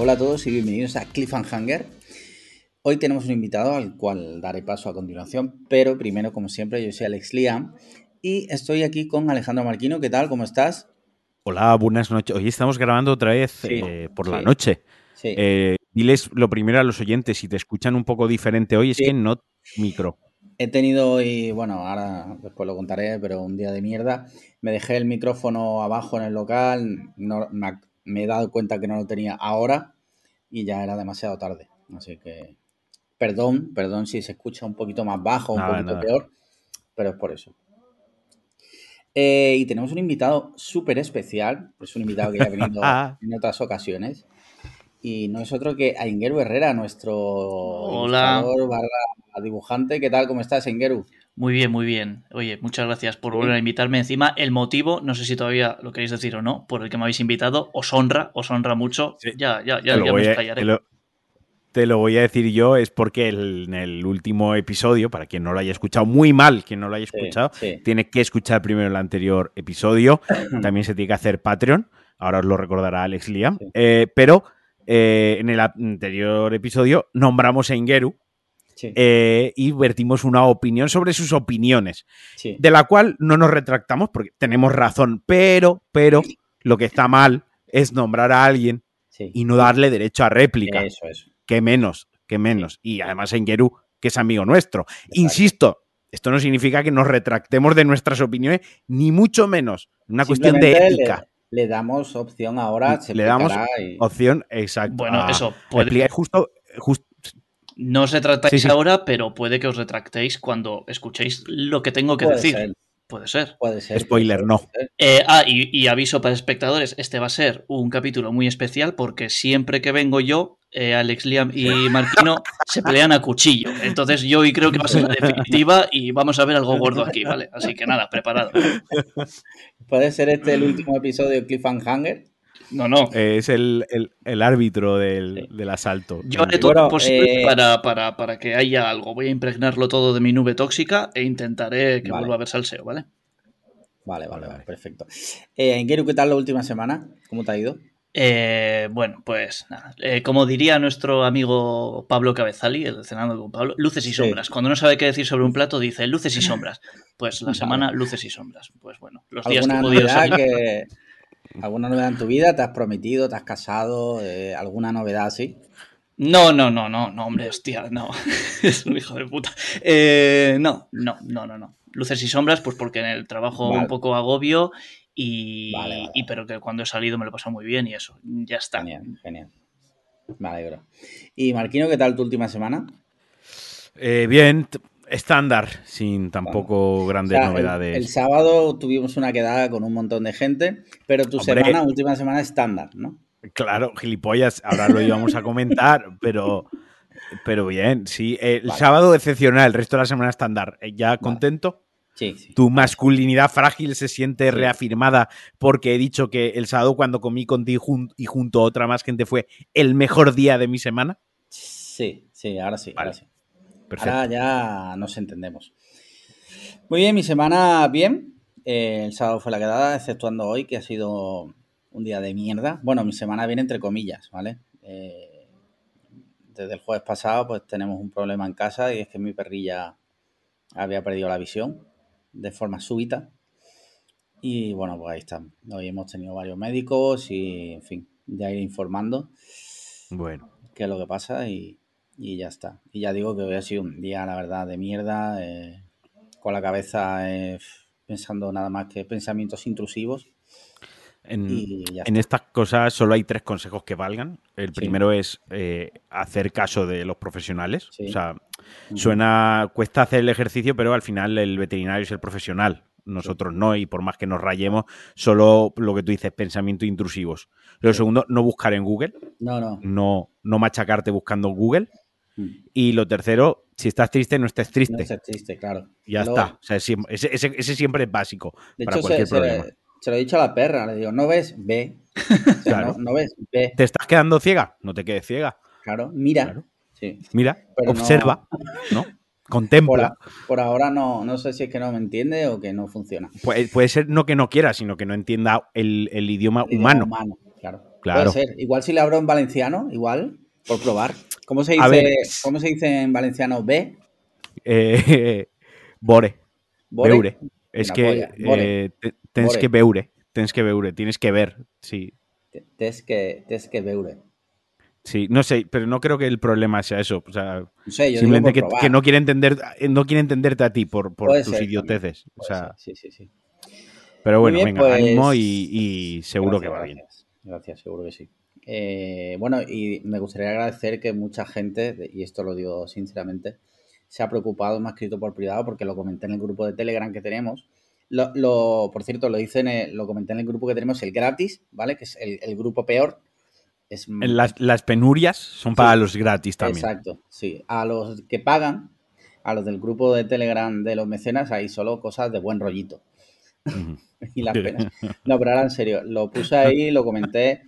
Hola a todos y bienvenidos a Cliffhanger. Hoy tenemos un invitado al cual daré paso a continuación, pero primero, como siempre, yo soy Alex Liam y estoy aquí con Alejandro Marquino. ¿Qué tal? ¿Cómo estás? Hola, buenas noches. Hoy estamos grabando otra vez eh, por la noche. Sí. Eh, diles lo primero a los oyentes, si te escuchan un poco diferente hoy, es que no micro. He tenido hoy, bueno, ahora después lo contaré, pero un día de mierda. Me dejé el micrófono abajo en el local, no, me, he dado cuenta que no lo tenía ahora y ya era demasiado tarde. Así que, perdón, perdón si se escucha un poquito más bajo, un poquito peor, pero es por eso. Eh, y tenemos un invitado súper especial, es un invitado que ya ha venido en otras ocasiones. Y no es otro que Aingeru Herrera, nuestro Hola. barra dibujante. ¿Qué tal? ¿Cómo estás, Aingeru? Muy bien, muy bien. Oye, muchas gracias por volver a invitarme. Encima, el motivo, no sé si todavía lo queréis decir o no, por el que me habéis invitado, os honra, os honra mucho. Sí. Ya, ya, ya, te, lo ya voy me a, explayaré. te lo- te lo voy a decir yo, es porque el- en el último episodio, para quien no lo haya escuchado, muy mal quien no lo haya Sí, escuchado, sí. tiene que escuchar primero el anterior episodio. También se tiene que hacer Patreon. Ahora os lo recordará Alex Liam. Sí. Eh, pero eh, en el anterior episodio nombramos a Ingeru Sí, eh, y vertimos una opinión sobre sus opiniones. sí. de la cual no nos retractamos porque tenemos razón, pero, pero lo que está mal es nombrar a alguien sí. y no darle derecho a réplica. Eso, eso. Que menos, que menos. Y además en Geru, que es amigo nuestro. Insisto, esto no significa que nos retractemos de nuestras opiniones, ni mucho menos. Una cuestión de ética. Le, le damos opción ahora. se Le damos y- Opción, exacto. Bueno, eso puede- justo No os retractáis Sí, sí. ahora, pero puede que os retractéis cuando escuchéis lo que tengo que Puede decir. ser, Puede ser. puede ser. Spoiler, no. Eh, ah, y, y aviso para espectadores, este va a ser un capítulo muy especial porque siempre que vengo yo, eh, Alex Liam y Marquino se pelean a cuchillo. Entonces yo hoy creo que va a ser la definitiva y vamos a ver algo gordo aquí, ¿vale? Así que nada, preparado. Puede ser este el último episodio de Cliffhanger. No, no. Eh, es el, el- el árbitro del, Sí. del asalto. Yo haré todo Bueno, lo posible eh, para, para, para que haya algo. Voy a impregnarlo todo de mi nube tóxica e intentaré que Vale. vuelva a ver salseo, ¿vale? Vale, vale, Vale, perfecto. Eh, Ingeru, ¿qué tal la última semana? ¿Cómo te ha ido? Eh, bueno, pues nada. Eh, como diría nuestro amigo Pablo Cabezali, el cenando con Pablo, luces y Sí. sombras. Cuando no sabe qué decir sobre un plato, dice luces y sombras. Pues la Vale. semana, luces y sombras. Pues bueno, los días que he ¿Alguna podido salir. que, ¿Alguna novedad en tu vida? ¿Te has prometido? ¿Te has casado? Eh, ¿Alguna novedad así? No, no, no, no, no, hombre, hostia, no. es un hijo de puta. Eh, no, no, no, no, no. Luces y sombras, pues porque en el trabajo Vale. un poco agobio y, Vale, vale, y pero que cuando he salido me lo he pasado muy bien y eso, ya está. Genial, genial. Me alegro. ¿Y Marquino, qué tal tu última semana? Eh, bien, estándar, sin tampoco grandes O sea, el- novedades. El, sábado tuvimos una quedada con un montón de gente, pero tu Hombre. semana, última semana estándar, ¿no? Claro, gilipollas, ahora lo íbamos a comentar, pero, pero bien, sí. El Vale. sábado excepcional, el resto de la semana estándar. Eh, ¿Ya contento? Sí, sí. ¿Tu masculinidad frágil se siente reafirmada porque he dicho que el sábado cuando comí contigo jun- y junto a otra más gente fue el mejor día de mi semana? Sí, sí, ahora sí, Vale. ahora sí. Perfecto. Ahora ya nos entendemos. Muy bien, mi semana bien. Eh, el sábado fue la quedada, exceptuando hoy, que ha sido un día de mierda. Bueno, mi semana viene entre comillas, ¿vale? Eh, desde el jueves pasado, pues tenemos un problema en casa y es que mi perrilla había perdido la visión de forma súbita. Y bueno, pues ahí estamos. Hoy hemos tenido varios médicos y, en fin, ya ir informando Bueno, qué es lo que pasa y, y ya está. Y ya digo que hoy ha sido un día, la verdad, de mierda, eh, con la cabeza eh, pensando nada más que pensamientos intrusivos en, estas cosas solo hay tres consejos que valgan. El Sí. primero es eh, hacer caso de los profesionales. Sí. O sea. Suena, cuesta hacer el ejercicio, pero al final el veterinario es el profesional. Nosotros no, y por más que nos rayemos, solo lo que tú dices, pensamientos intrusivos. Lo segundo, no buscar en Google, No, no. no, no machacarte buscando en Google. Y lo tercero, si estás triste, no estés triste. No seas triste, claro. ya Luego, está. O sea, esi- ese, ese- ese siempre es básico De para hecho, se, cualquier se problema. le- se lo he dicho a la perra, le digo, ¿no ves? Ve. O sea, Claro. no, no ves? Ve. ¿Te estás quedando ciega? No te quedes ciega. Claro, mira. Claro. Sí. Mira, Pero observa, ¿no? Contempla. por ahora no, no sé si es que no me entiende o que no funciona. Puede, puede ser no que no quiera, sino que no entienda el, el idioma El idioma humano. humano, claro. Claro. Puede ser. Igual si le abro en valenciano, igual, por probar. ¿Cómo se dice, ver. ¿cómo se dice en valenciano B? Eh, bore, ¿Bore? beure. Es Una que eh, te- tens que beure, tens que beure, tienes que ver, sí. Te- Tes que, tes que beure. Sí, no sé, pero no creo que el problema sea eso. O sea, No sé, yo simplemente que, que no quiere entender, no quiere entenderte a ti por, tus ser idioteces. O sea, sí, sí, sí. pero bueno, bien, venga, pues- ánimo y, y seguro que va bien. Gracias, Gracias, seguro que sí. Eh, bueno, y me gustaría agradecer que mucha gente, y esto lo digo sinceramente, se ha preocupado, me ha escrito por privado porque lo comenté en el grupo de Telegram que tenemos. Lo, lo- por cierto, lo hice en el- lo comenté en el grupo que tenemos, el gratis, ¿vale? Que es el, el grupo peor. Es, Las, las penurias son para los gratis también. Exacto, sí. A los que pagan, a los del grupo de Telegram de los mecenas, hay solo cosas de buen rollito. Y las penas. No, pero ahora en serio, lo puse ahí, lo comenté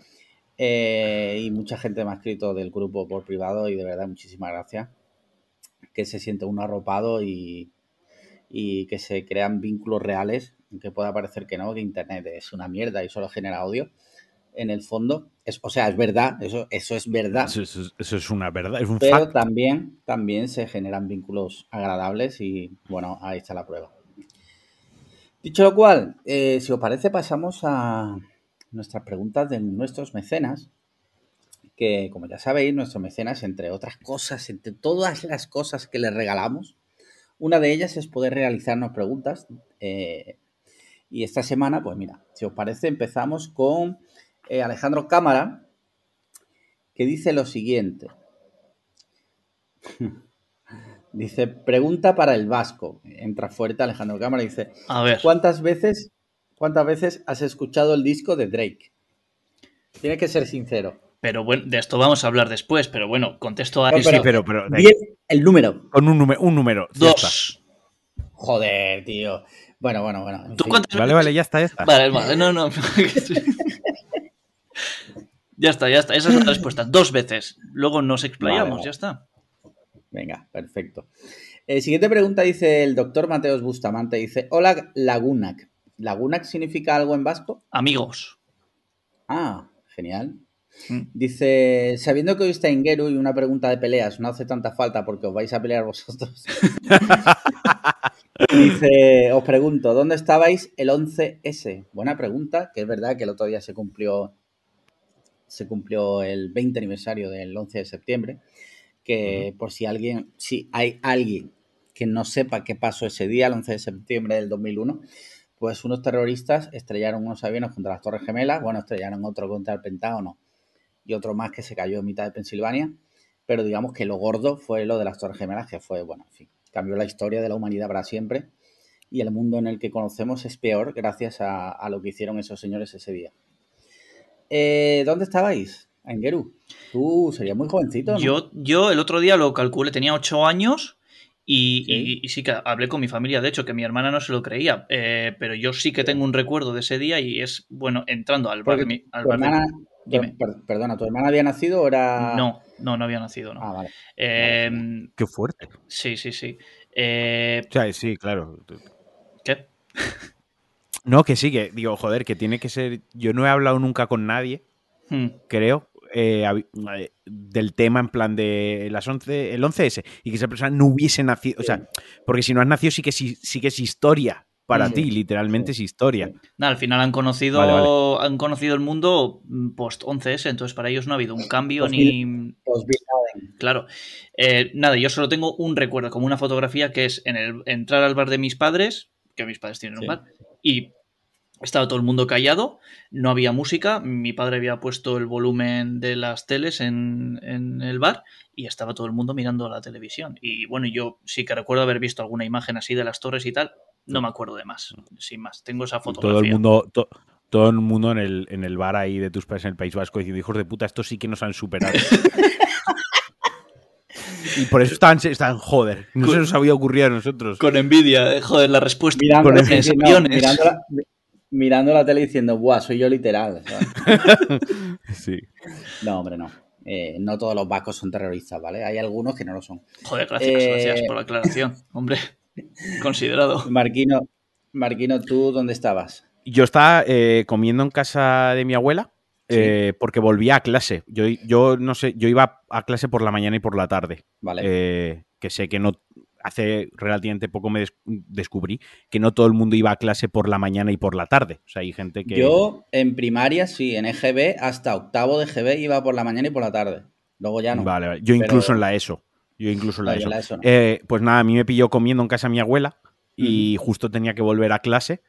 eh, y mucha gente me ha escrito del grupo por privado y de verdad muchísimas gracias. Que se siente uno arropado y, y que se crean vínculos reales, aunque pueda parecer que no, que Internet es una mierda y solo genera audio. En el fondo, es, o sea, es verdad, eso, eso es verdad. Eso, eso- eso es una verdad, es un Pero fact. también, también se generan vínculos agradables y bueno, ahí está la prueba. Dicho lo cual, eh, si os parece, pasamos a nuestras preguntas de nuestros mecenas. Que como ya sabéis, nuestros mecenas, entre otras cosas, entre todas las cosas que les regalamos, una de ellas es poder realizarnos preguntas. eh, y esta semana, pues mira, si os parece, empezamos con eh, Alejandro Cámara, que dice lo siguiente. Dice, pregunta para el Vasco. Entra fuerte Alejandro Cámara y dice, A ver, ¿cuántas veces, ¿cuántas veces has escuchado el disco de Drake? Tienes que ser sincero. pero bueno, de esto vamos a hablar después, pero bueno, contesto a No, eso. Sí, pero, pero Diez, el número. con un número, un número. Dos. Joder, tío. Bueno, bueno, bueno. en ¿Tú fin. cuántas Vale, vale, ya está, ya está. Vale, vale, no, no. ya está, ya está. Esa es la respuesta. Dos veces. Luego nos explayamos, vale. ya está. Venga, perfecto. Eh, siguiente pregunta dice el doctor Mateos Bustamante. Dice, hola Lagunac. ¿Lagunac significa algo en vasco? Amigos. Ah, genial. Mm. Dice, sabiendo que hoy está Ingeru y una pregunta de peleas no hace tanta falta porque os vais a pelear vosotros. Dice, os pregunto, ¿dónde estabais el 11S? Buena pregunta, que es verdad que el otro día se cumplió se cumplió el 20 aniversario del 11 de septiembre, que por si alguien, si hay alguien que no sepa qué pasó ese día, el 11 de septiembre del 2001, pues unos terroristas estrellaron unos aviones contra las Torres Gemelas, bueno, estrellaron otro contra el Pentágono y otro más que se cayó en mitad de Pensilvania, pero digamos que lo gordo fue lo de las Torres Gemelas, que fue, bueno, en fin, cambió la historia de la humanidad para siempre y el mundo en el que conocemos es peor gracias a, lo que hicieron esos señores ese día. Eh, ¿Dónde estabais? En Geru. Tú serías muy jovencito. Yo, yo el otro día lo calculé, tenía ocho años y Sí. y- y sí que hablé con mi familia, de hecho, que mi hermana no se lo creía, eh, pero yo sí que tengo un recuerdo de ese día y es, bueno, entrando al bar Porque de mi- al tu bar hermana, tu- Dime. per- perdona, ¿tu hermana había nacido o era...? No, no, no había nacido, no. Ah, vale. Eh, Qué fuerte. sí, sí, sí. Eh, O sea, sí, claro. ¿Qué? No, que sí, que digo, joder, que tiene que ser. Yo no he hablado nunca con nadie, Hmm. creo, eh, eh, del tema en plan de las 11, el 11S y que esa persona no hubiese nacido. O sea, porque si no has nacido, sí que, sí, sí que es historia para Sí. ti, literalmente es historia. Nada, al final han conocido, Vale, vale. han conocido el mundo post 11S, entonces para ellos no ha habido un cambio Post- ni. Claro. Eh, nada, yo solo tengo un recuerdo, como una fotografía que es en el entrar al bar de mis padres, que mis padres tienen un bar, y estaba todo el mundo callado, no había música, mi padre había puesto el volumen de las teles en, en el bar y estaba todo el mundo mirando la televisión. Y bueno, yo sí que recuerdo haber visto alguna imagen así de las torres y tal, no me acuerdo de más, sin más. Tengo esa fotografía. Todo el mundo. to- todo el mundo en el, en el bar ahí de tus padres en el País Vasco diciendo, hijos de puta, estos sí que nos han superado. y por eso estaban, estaban joder. No se nos había ocurrido a nosotros. Con envidia, eh, joder, la respuesta. Mirando, con sí, no, mirando, la, mirando la tele diciendo, buah, soy yo literal. ¿sabes? Sí. No, hombre, no. Eh, no todos los vascos son terroristas, ¿vale? Hay algunos que no lo son. Joder, gracias, Eh, gracias por la aclaración. Hombre, considerado. Marquino, Marquino, ¿tú dónde estabas? Yo estaba eh, comiendo en casa de mi abuela eh, porque volvía a clase. Yo, yo no sé, yo iba a clase por la mañana y por la tarde. Vale. Eh, que sé que no. Hace relativamente poco me des- descubrí que no todo el mundo iba a clase por la mañana y por la tarde. O sea, hay gente que. Yo en primaria, sí, en EGB, hasta octavo de EGB iba por la mañana y por la tarde. Luego ya no. Vale, vale. Yo Pero- incluso en la ESO. Yo incluso en la ESO. en la ESO no. Eh, pues nada, a mí me pilló comiendo en casa de mi abuela y justo tenía que volver a clase.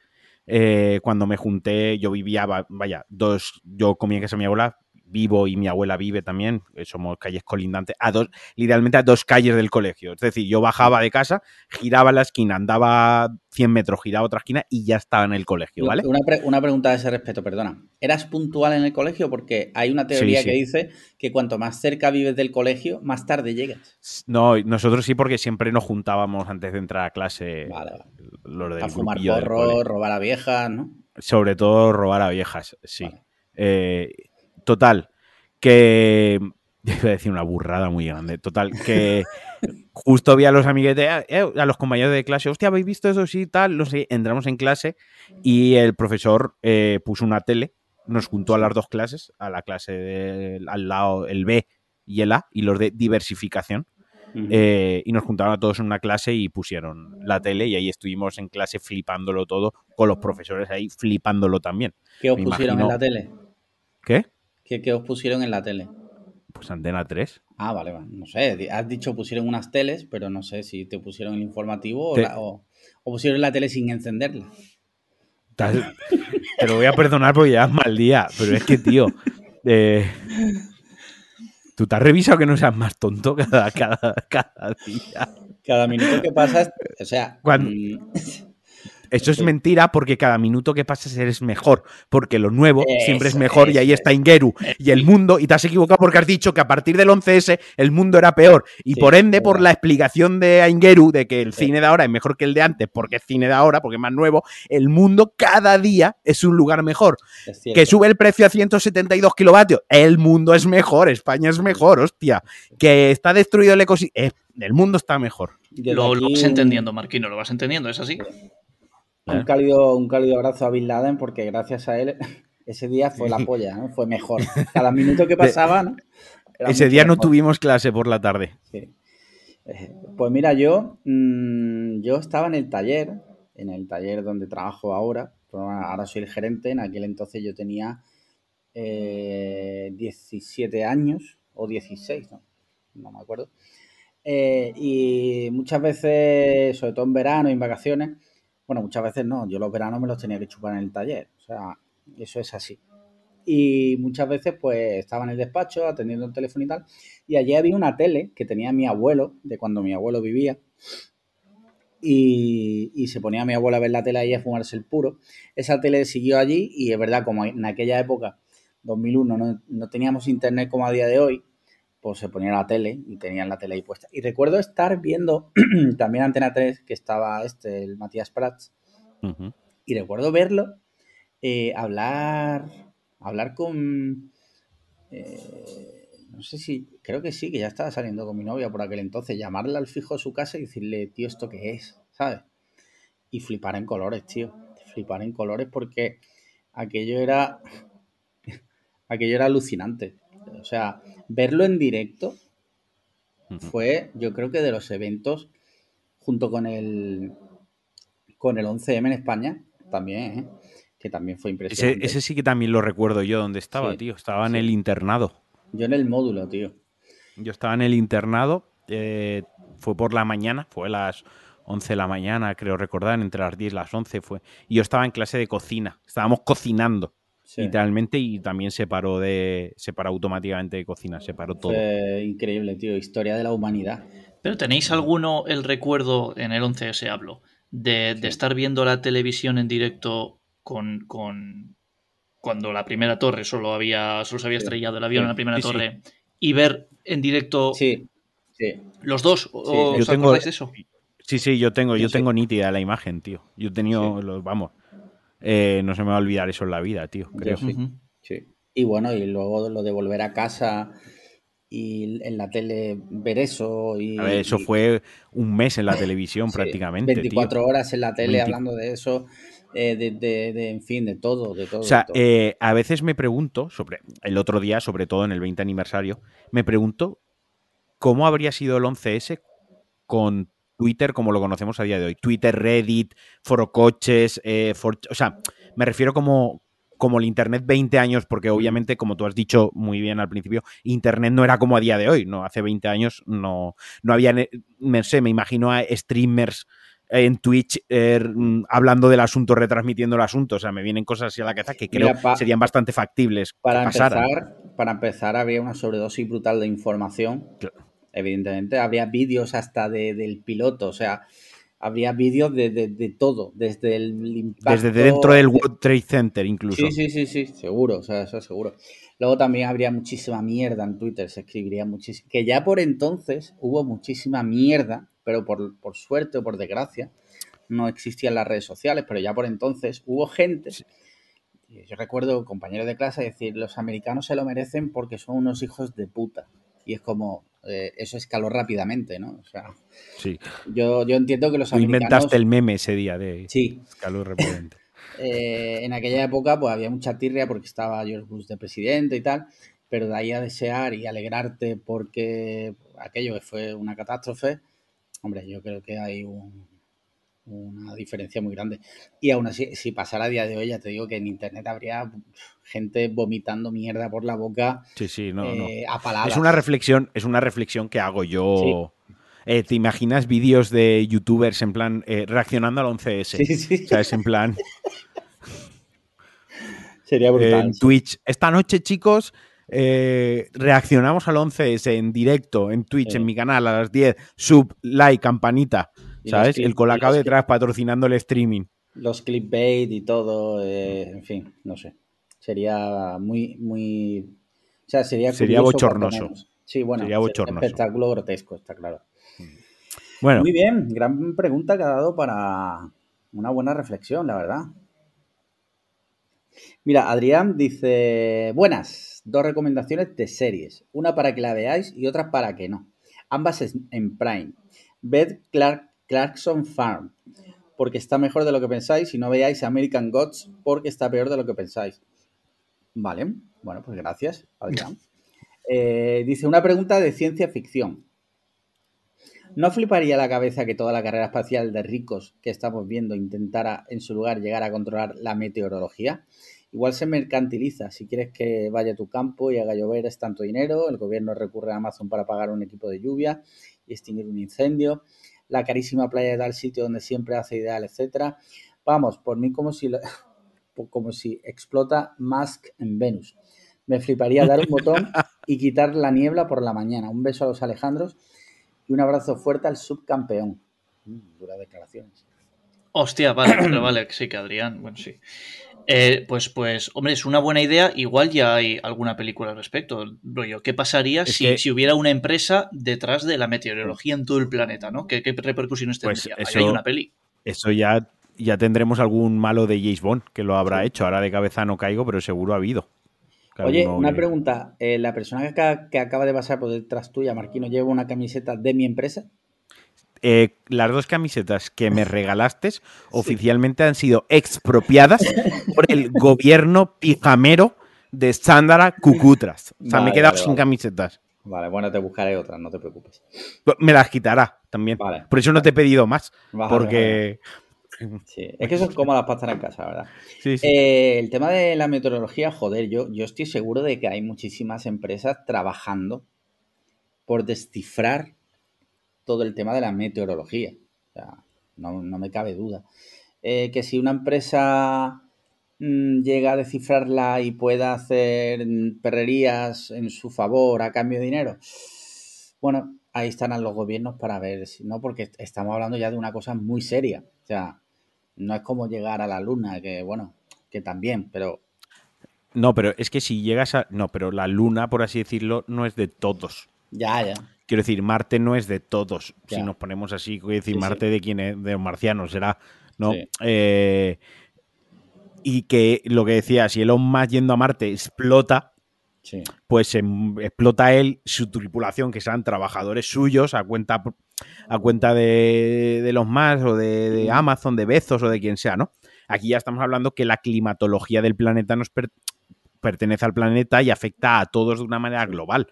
Eh, cuando me junté, yo vivía, va- vaya, dos, yo comía en casa de mi abuela, vivo y mi abuela vive también, eh, somos calles colindantes, a dos, literalmente a dos calles del colegio. Es decir, yo bajaba de casa, giraba la esquina, andaba 100 metros, giraba otra esquina y ya estaba en el colegio, ¿vale? Una, pre- una pregunta a ese respecto, perdona. ¿Eras puntual en el colegio? Porque hay una teoría Sí, sí. que dice que cuanto más cerca vives del colegio, más tarde llegas. No, nosotros sí, porque siempre nos juntábamos antes de entrar a clase, Vale, vale. los del A fumar porro, robar a viejas, ¿no? Sobre todo robar a viejas, sí. Vale. Eh, total, que. Iba a decir una burrada muy grande. Total, que justo vi a los amiguetes, eh, a los compañeros de clase, hostia, ¿habéis visto eso? Sí, tal, no sé. Entramos en clase y el profesor eh, puso una tele, nos juntó a las dos clases, a la clase del- al lado, el B y el A, y los de diversificación. Eh, y nos juntaron a todos en una clase y pusieron la tele y ahí estuvimos en clase flipándolo todo, con los profesores ahí flipándolo también. ¿Qué os me pusieron imagino- en la tele? ¿Qué? ¿Qué, qué os pusieron en la tele? Pues Antena 3. Ah, vale, vale. No sé, has dicho pusieron unas teles, pero no sé si te pusieron el informativo o, la- o- o pusieron la tele sin encenderla. Te lo voy a perdonar porque ya es mal día, pero es que, tío, eh, tú te has revisado que no seas más tonto cada, cada, cada día. Cada minuto que pasas, o sea, Cuando- mm, Eso es mentira porque cada minuto que pasas eres mejor, porque lo nuevo siempre es Eso, mejor y ahí está Ingeru y el mundo, y te has equivocado porque has dicho que a partir del 11S el mundo era peor y Sí, por ende por la explicación de Ingeru de que el Sí. cine de ahora es mejor que el de antes porque es cine de ahora, porque es más nuevo, el mundo cada día es un lugar mejor. Que sube el precio a 172 kilovatios, el mundo es mejor, España es mejor, hostia. Que está destruido el ecosistema, el mundo está mejor. Lo, lo vas entendiendo, Marquino, lo vas entendiendo, ¿es así? Un cálido, un cálido abrazo a Bin Laden porque gracias a él ese día fue la polla, ¿no? Fue mejor. Cada minuto que pasaba, ¿no? Ese día no tuvimos clase por la tarde. Sí. Eh, Pues mira, yo, mm, yo estaba en el taller, en el taller donde trabajo ahora, ahora soy el gerente, en aquel entonces yo tenía eh, 17 años o 16, no, no me acuerdo. Eh, y muchas veces, sobre todo en verano y en vacaciones, bueno, muchas veces no, yo los veranos me los tenía que chupar en el taller, o sea, eso es así. Y muchas veces pues estaba en el despacho atendiendo el teléfono y tal, y allí había una tele que tenía mi abuelo, de cuando mi abuelo vivía, y, se ponía mi abuelo a ver la tele ahí a fumarse el puro. Esa tele siguió allí y es verdad, como en aquella época, 2001, no, no teníamos internet como a día de hoy, pues se ponía la tele y tenían la tele ahí puesta. Y recuerdo estar viendo también Antena 3, que estaba este, el Matías Prats, y recuerdo verlo eh, hablar hablar con eh, no sé si creo que sí que ya estaba saliendo con mi novia por aquel entonces llamarle al fijo de su casa y decirle tío esto qué es sabes y flipar en colores tío. Flipar en colores porque aquello era aquello era alucinante. O sea verlo en directo fue yo creo que de los eventos junto con el con el 11M en España también ¿eh? que también fue impresionante ese sí que también lo recuerdo yo donde estaba, Sí, tío. Estaba en el internado. yo en el módulo tío Yo estaba en el internado, eh, fue por la mañana, fue a las 11 de la mañana, creo recordar, entre las 10 y las 11 fue. Y yo estaba en clase de cocina, estábamos cocinando, Sí, literalmente, y también se paró de, se paró automáticamente de cocina, se paró todo. fue increíble tío historia de la humanidad Pero ¿tenéis alguno el recuerdo, en el 11S hablo, de, de estar viendo la televisión en directo con, con cuando la primera torre solo había solo se había Sí. estrellado el avión Sí. en la primera Sí, sí. torre y ver en directo sí sí los dos? ¿O- Sí, ¿Os yo tengo- acordáis de eso? Sí, sí, yo tengo, yo Sí, sí. tengo nítida la imagen, tío. Yo he tenido, los, vamos, eh, no se me va a olvidar eso en la vida, tío, creo. sí. Ujú. Sí. Y bueno, y luego lo de volver a casa y en la tele ver eso y, A ver, eso y- fue un mes en la televisión sí, prácticamente, 24 tío. horas en la tele 20 hablando de eso. eh, de, de- de- en fin, de todo, de todo. O sea, de todo. eh, a veces me pregunto, sobre el otro día, sobre todo en el 20 aniversario, me pregunto cómo habría sido el 11S con Twitter como lo conocemos a día de hoy. Twitter, Reddit, Forocoches, eh, For- o sea, me refiero como, como el Internet 20 años, porque obviamente, como tú has dicho muy bien al principio, Internet no era como a día de hoy, ¿no? Hace 20 años no, no había, no sé, me imagino a streamers en Twitch eh, mm, hablando del asunto, retransmitiendo el asunto. O sea, me vienen cosas así a la cabeza que creo Mira, pa- serían bastante factibles Para empezar, para empezar, habría una sobredosis brutal de información. Claro. Evidentemente, habría vídeos hasta de- del piloto, o sea, habría vídeos de, de- de todo, desde el impacto. Desde dentro del de- World Trade Center, incluso. Sí, sí, sí, sí, seguro, o sea, eso es seguro. Luego también habría muchísima mierda en Twitter, se escribiría muchísimo. Que ya por entonces hubo muchísima mierda, pero por, por suerte o por desgracia, no existían las redes sociales, pero ya por entonces hubo gente. Yo recuerdo compañeros de clase decir, los americanos se lo merecen porque son unos hijos de puta. Y es como, eh, eso escaló rápidamente, ¿no? O sea, Sí. yo, yo entiendo que los Tú americanos... inventaste el meme ese día de Sí, Calor Repelente. eh, en aquella época pues había mucha tirria porque estaba George Bush de presidente y tal, pero de ahí a desear y alegrarte porque aquello que fue una catástrofe, hombre, yo creo que hay un- una diferencia muy grande. Y aún así, si pasara a día de hoy, ya te digo que en internet habría gente vomitando mierda por la boca Sí, sí, no, no. eh, a paladas. Es una reflexión, es una reflexión que hago yo. Eh, ¿Te imaginas vídeos de youtubers en plan eh, reaccionando al 11S? Sí, sí, O sea, es en plan sería brutal. en. Twitch. Esta noche, chicos, eh, reaccionamos al 11S en directo, en Twitch, Sí. en mi canal a las 10. Sub, like, campanita. ¿Sabes? El colacao detrás patrocinando el streaming. los clickbait y todo, eh, en fin, no sé. Sería muy, muy. O sea, sería. Sería bochornoso. Sí, bueno, Sería bochornoso. espectáculo grotesco, está claro. Bueno, Muy bien, gran pregunta que ha dado para una buena reflexión, la verdad. Mira, Adrián dice: Buenas, dos recomendaciones de series. Una para que la veáis y otra para que no. Ambas en Prime. Ved Clark, Clarkson Farm, porque está mejor de lo que pensáis. Y no veáis American Gods, porque está peor de lo que pensáis. Vale, bueno, pues gracias, Adrián. Eh, dice: Una pregunta de ciencia ficción. ¿No fliparía la cabeza que toda la carrera espacial de ricos que estamos viendo intentara en su lugar llegar a controlar la meteorología? Igual se mercantiliza. Si quieres que vaya a tu campo y haga llover es tanto dinero, el gobierno recurre a Amazon para pagar un equipo de lluvia y extinguir un incendio, la carísima playa de tal sitio donde siempre hace ideal, etcétera. Vamos, por mí como si, como si explota Musk en Venus. Me fliparía dar un botón y quitar la niebla por la mañana. Un beso a los Alejandros y un abrazo fuerte al subcampeón. Mm, duras declaraciones. Hostia, vale, vale, sí que Adrián, bueno, sí. Eh, pues, pues, hombre, es una buena idea. Igual ya hay alguna película al respecto. Rollo, ¿qué pasaría si, que- si hubiera una empresa detrás de la meteorología en todo el planeta, ¿no? ¿Qué, qué repercusiones Pues tendría? Ahí eso- hay una peli. eso ya, ya tendremos algún malo de James Bond que lo habrá hecho. Ahora de cabeza no caigo, pero seguro ha habido. Que Oye, alguno una pregunta. Eh, ¿La persona que, acaba- que acaba de pasar por detrás tuya, Marquino, lleva una camiseta de mi empresa? Eh, las dos camisetas que me regalaste oficialmente han sido expropiadas por el gobierno pijamero de Sándara Cucutras. O sea, me he quedado vale, sin vale. camisetas. Vale, bueno, te buscaré otras, no te preocupes. Me las quitará también. Por eso no te he pedido más. Porque. Sí, es que son cómodas para estar en casa, ¿verdad? Sí, sí. Eh, el tema de la meteorología, joder, yo, yo estoy seguro de que hay muchísimas empresas trabajando por descifrar todo el tema de la meteorología. O sea, no, no me cabe duda. Eh, que si una empresa mm, llega a descifrarla y pueda hacer mm, perrerías en su favor a cambio de dinero, bueno, ahí estarán los gobiernos para ver si no, porque est- estamos hablando ya de una cosa muy seria. O sea, no es como llegar a la luna, que bueno, que también, pero No, pero es que si llegas a. No, pero la luna, por así decirlo, no es de todos. ya, ya. Quiero decir, Marte no es de todos. Ya. Si nos ponemos así, quiero decir, Sí, sí. Marte de quién es, de los marcianos, será. ¿no? Sí. Eh, y que lo que decía, si Elon Musk yendo a Marte explota, Sí. pues em, explota él, su tripulación, que serán trabajadores suyos, a cuenta, a cuenta de, de los más o de, de Amazon, de Bezos o de quien sea, ¿no? Aquí ya estamos hablando que la climatología del planeta nos pertenece al planeta y afecta a todos de una manera global.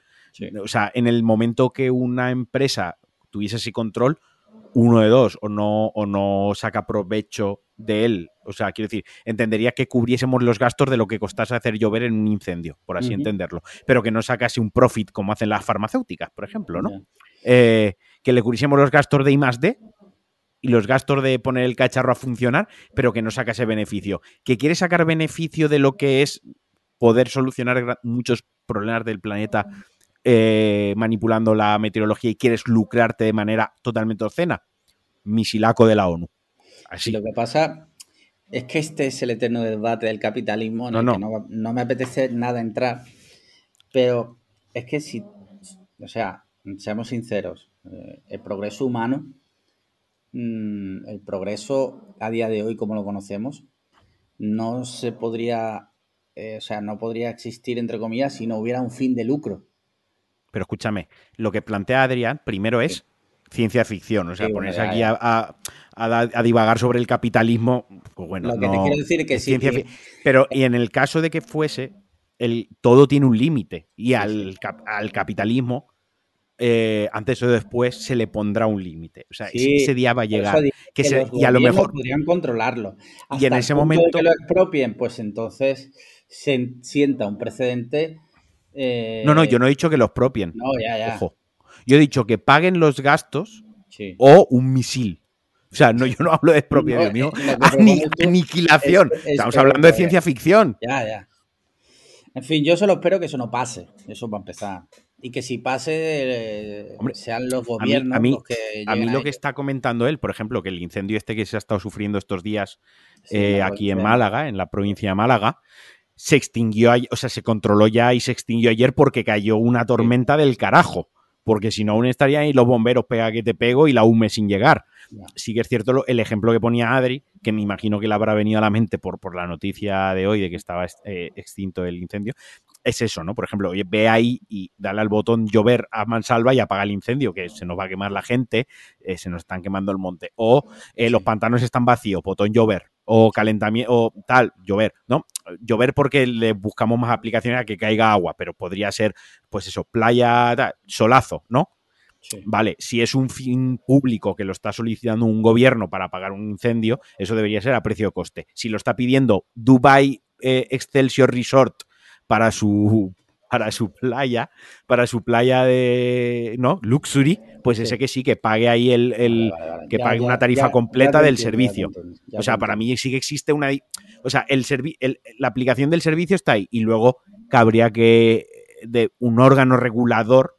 O sea, en el momento que una empresa tuviese ese control, uno de dos, o no, o no saca provecho de él. O sea, quiero decir, entendería que cubriésemos los gastos de lo que costase hacer llover en un incendio, por así entenderlo, pero que no sacase un profit como hacen las farmacéuticas, por ejemplo, ¿no? Eh, que le cubriésemos los gastos de I más D y los gastos de poner el cacharro a funcionar, pero que no sacase beneficio. Que quiere sacar beneficio de lo que es poder solucionar muchos problemas del planeta eh, manipulando la meteorología y quieres lucrarte de manera totalmente obscena, misilaco de la ONU. Así. Lo que pasa es que este es el eterno debate del capitalismo, no, no. no, me apetece nada entrar, pero es que si, o sea, seamos sinceros, eh, el progreso humano, mm, el progreso a día de hoy como lo conocemos, no se podría, eh, o sea, no podría existir, entre comillas, si no hubiera un fin de lucro. Pero escúchame, lo que plantea Adrián primero es ciencia ficción. O sea, ponerse aquí a, divagar sobre el capitalismo, pues bueno. Lo que te quiero decir que sí. Pero y en el caso de que fuese, el, todo tiene un límite. Y al, al capitalismo, eh, antes o después, se le pondrá un límite. O sea, ese día va a llegar. Que, y a lo mejor. podrían controlarlo. y en ese momento. que lo expropien, pues entonces se sienta un precedente no, no, yo no he dicho que los propien. No, ya, ya. Ojo. Yo he dicho que paguen los gastos o un misil. O sea, no, yo no hablo de expropiación, mío. aniquilación. Estamos hablando de ciencia ficción. Ya, ya. En fin, yo solo espero que eso no pase. Eso para empezar. Y que si pase, eh, sean los gobiernos a mí, los que. A mí lo que está comentando él, por ejemplo, que el incendio este que se ha estado sufriendo estos días eh, aquí en Málaga, en la provincia de Málaga, se extinguió, o sea, se controló ya y se extinguió ayer porque cayó una tormenta del carajo. Porque si no, aún estarían ahí los bomberos pega que te pego y la hume sin llegar. Sí que es cierto el ejemplo que ponía Adri, que me imagino que le habrá venido a la mente por, por la noticia de hoy de que estaba eh, extinto el incendio, es eso, ¿no? Por ejemplo, ve ahí y dale al botón llover a mansalva y apaga el incendio, que se nos va a quemar la gente, eh, se nos están quemando el monte. O eh, los pantanos están vacíos, botón llover. O calentamiento, o tal, llover, ¿no? Llover porque le buscamos más aplicaciones a que caiga agua, pero podría ser, pues eso, playa, solazo, ¿no? Vale, si es un fin público que lo está solicitando un gobierno para pagar un incendio, eso debería ser a precio de coste. Si lo está pidiendo Dubai eh, Excelsior Resort para su para su playa, para su playa de no luxury, pues ese que sí que pague ahí el, que pague una tarifa completa del servicio. o sea, para mí sí que existe una o sea, el, la aplicación del servicio está ahí y luego cabría que de un órgano regulador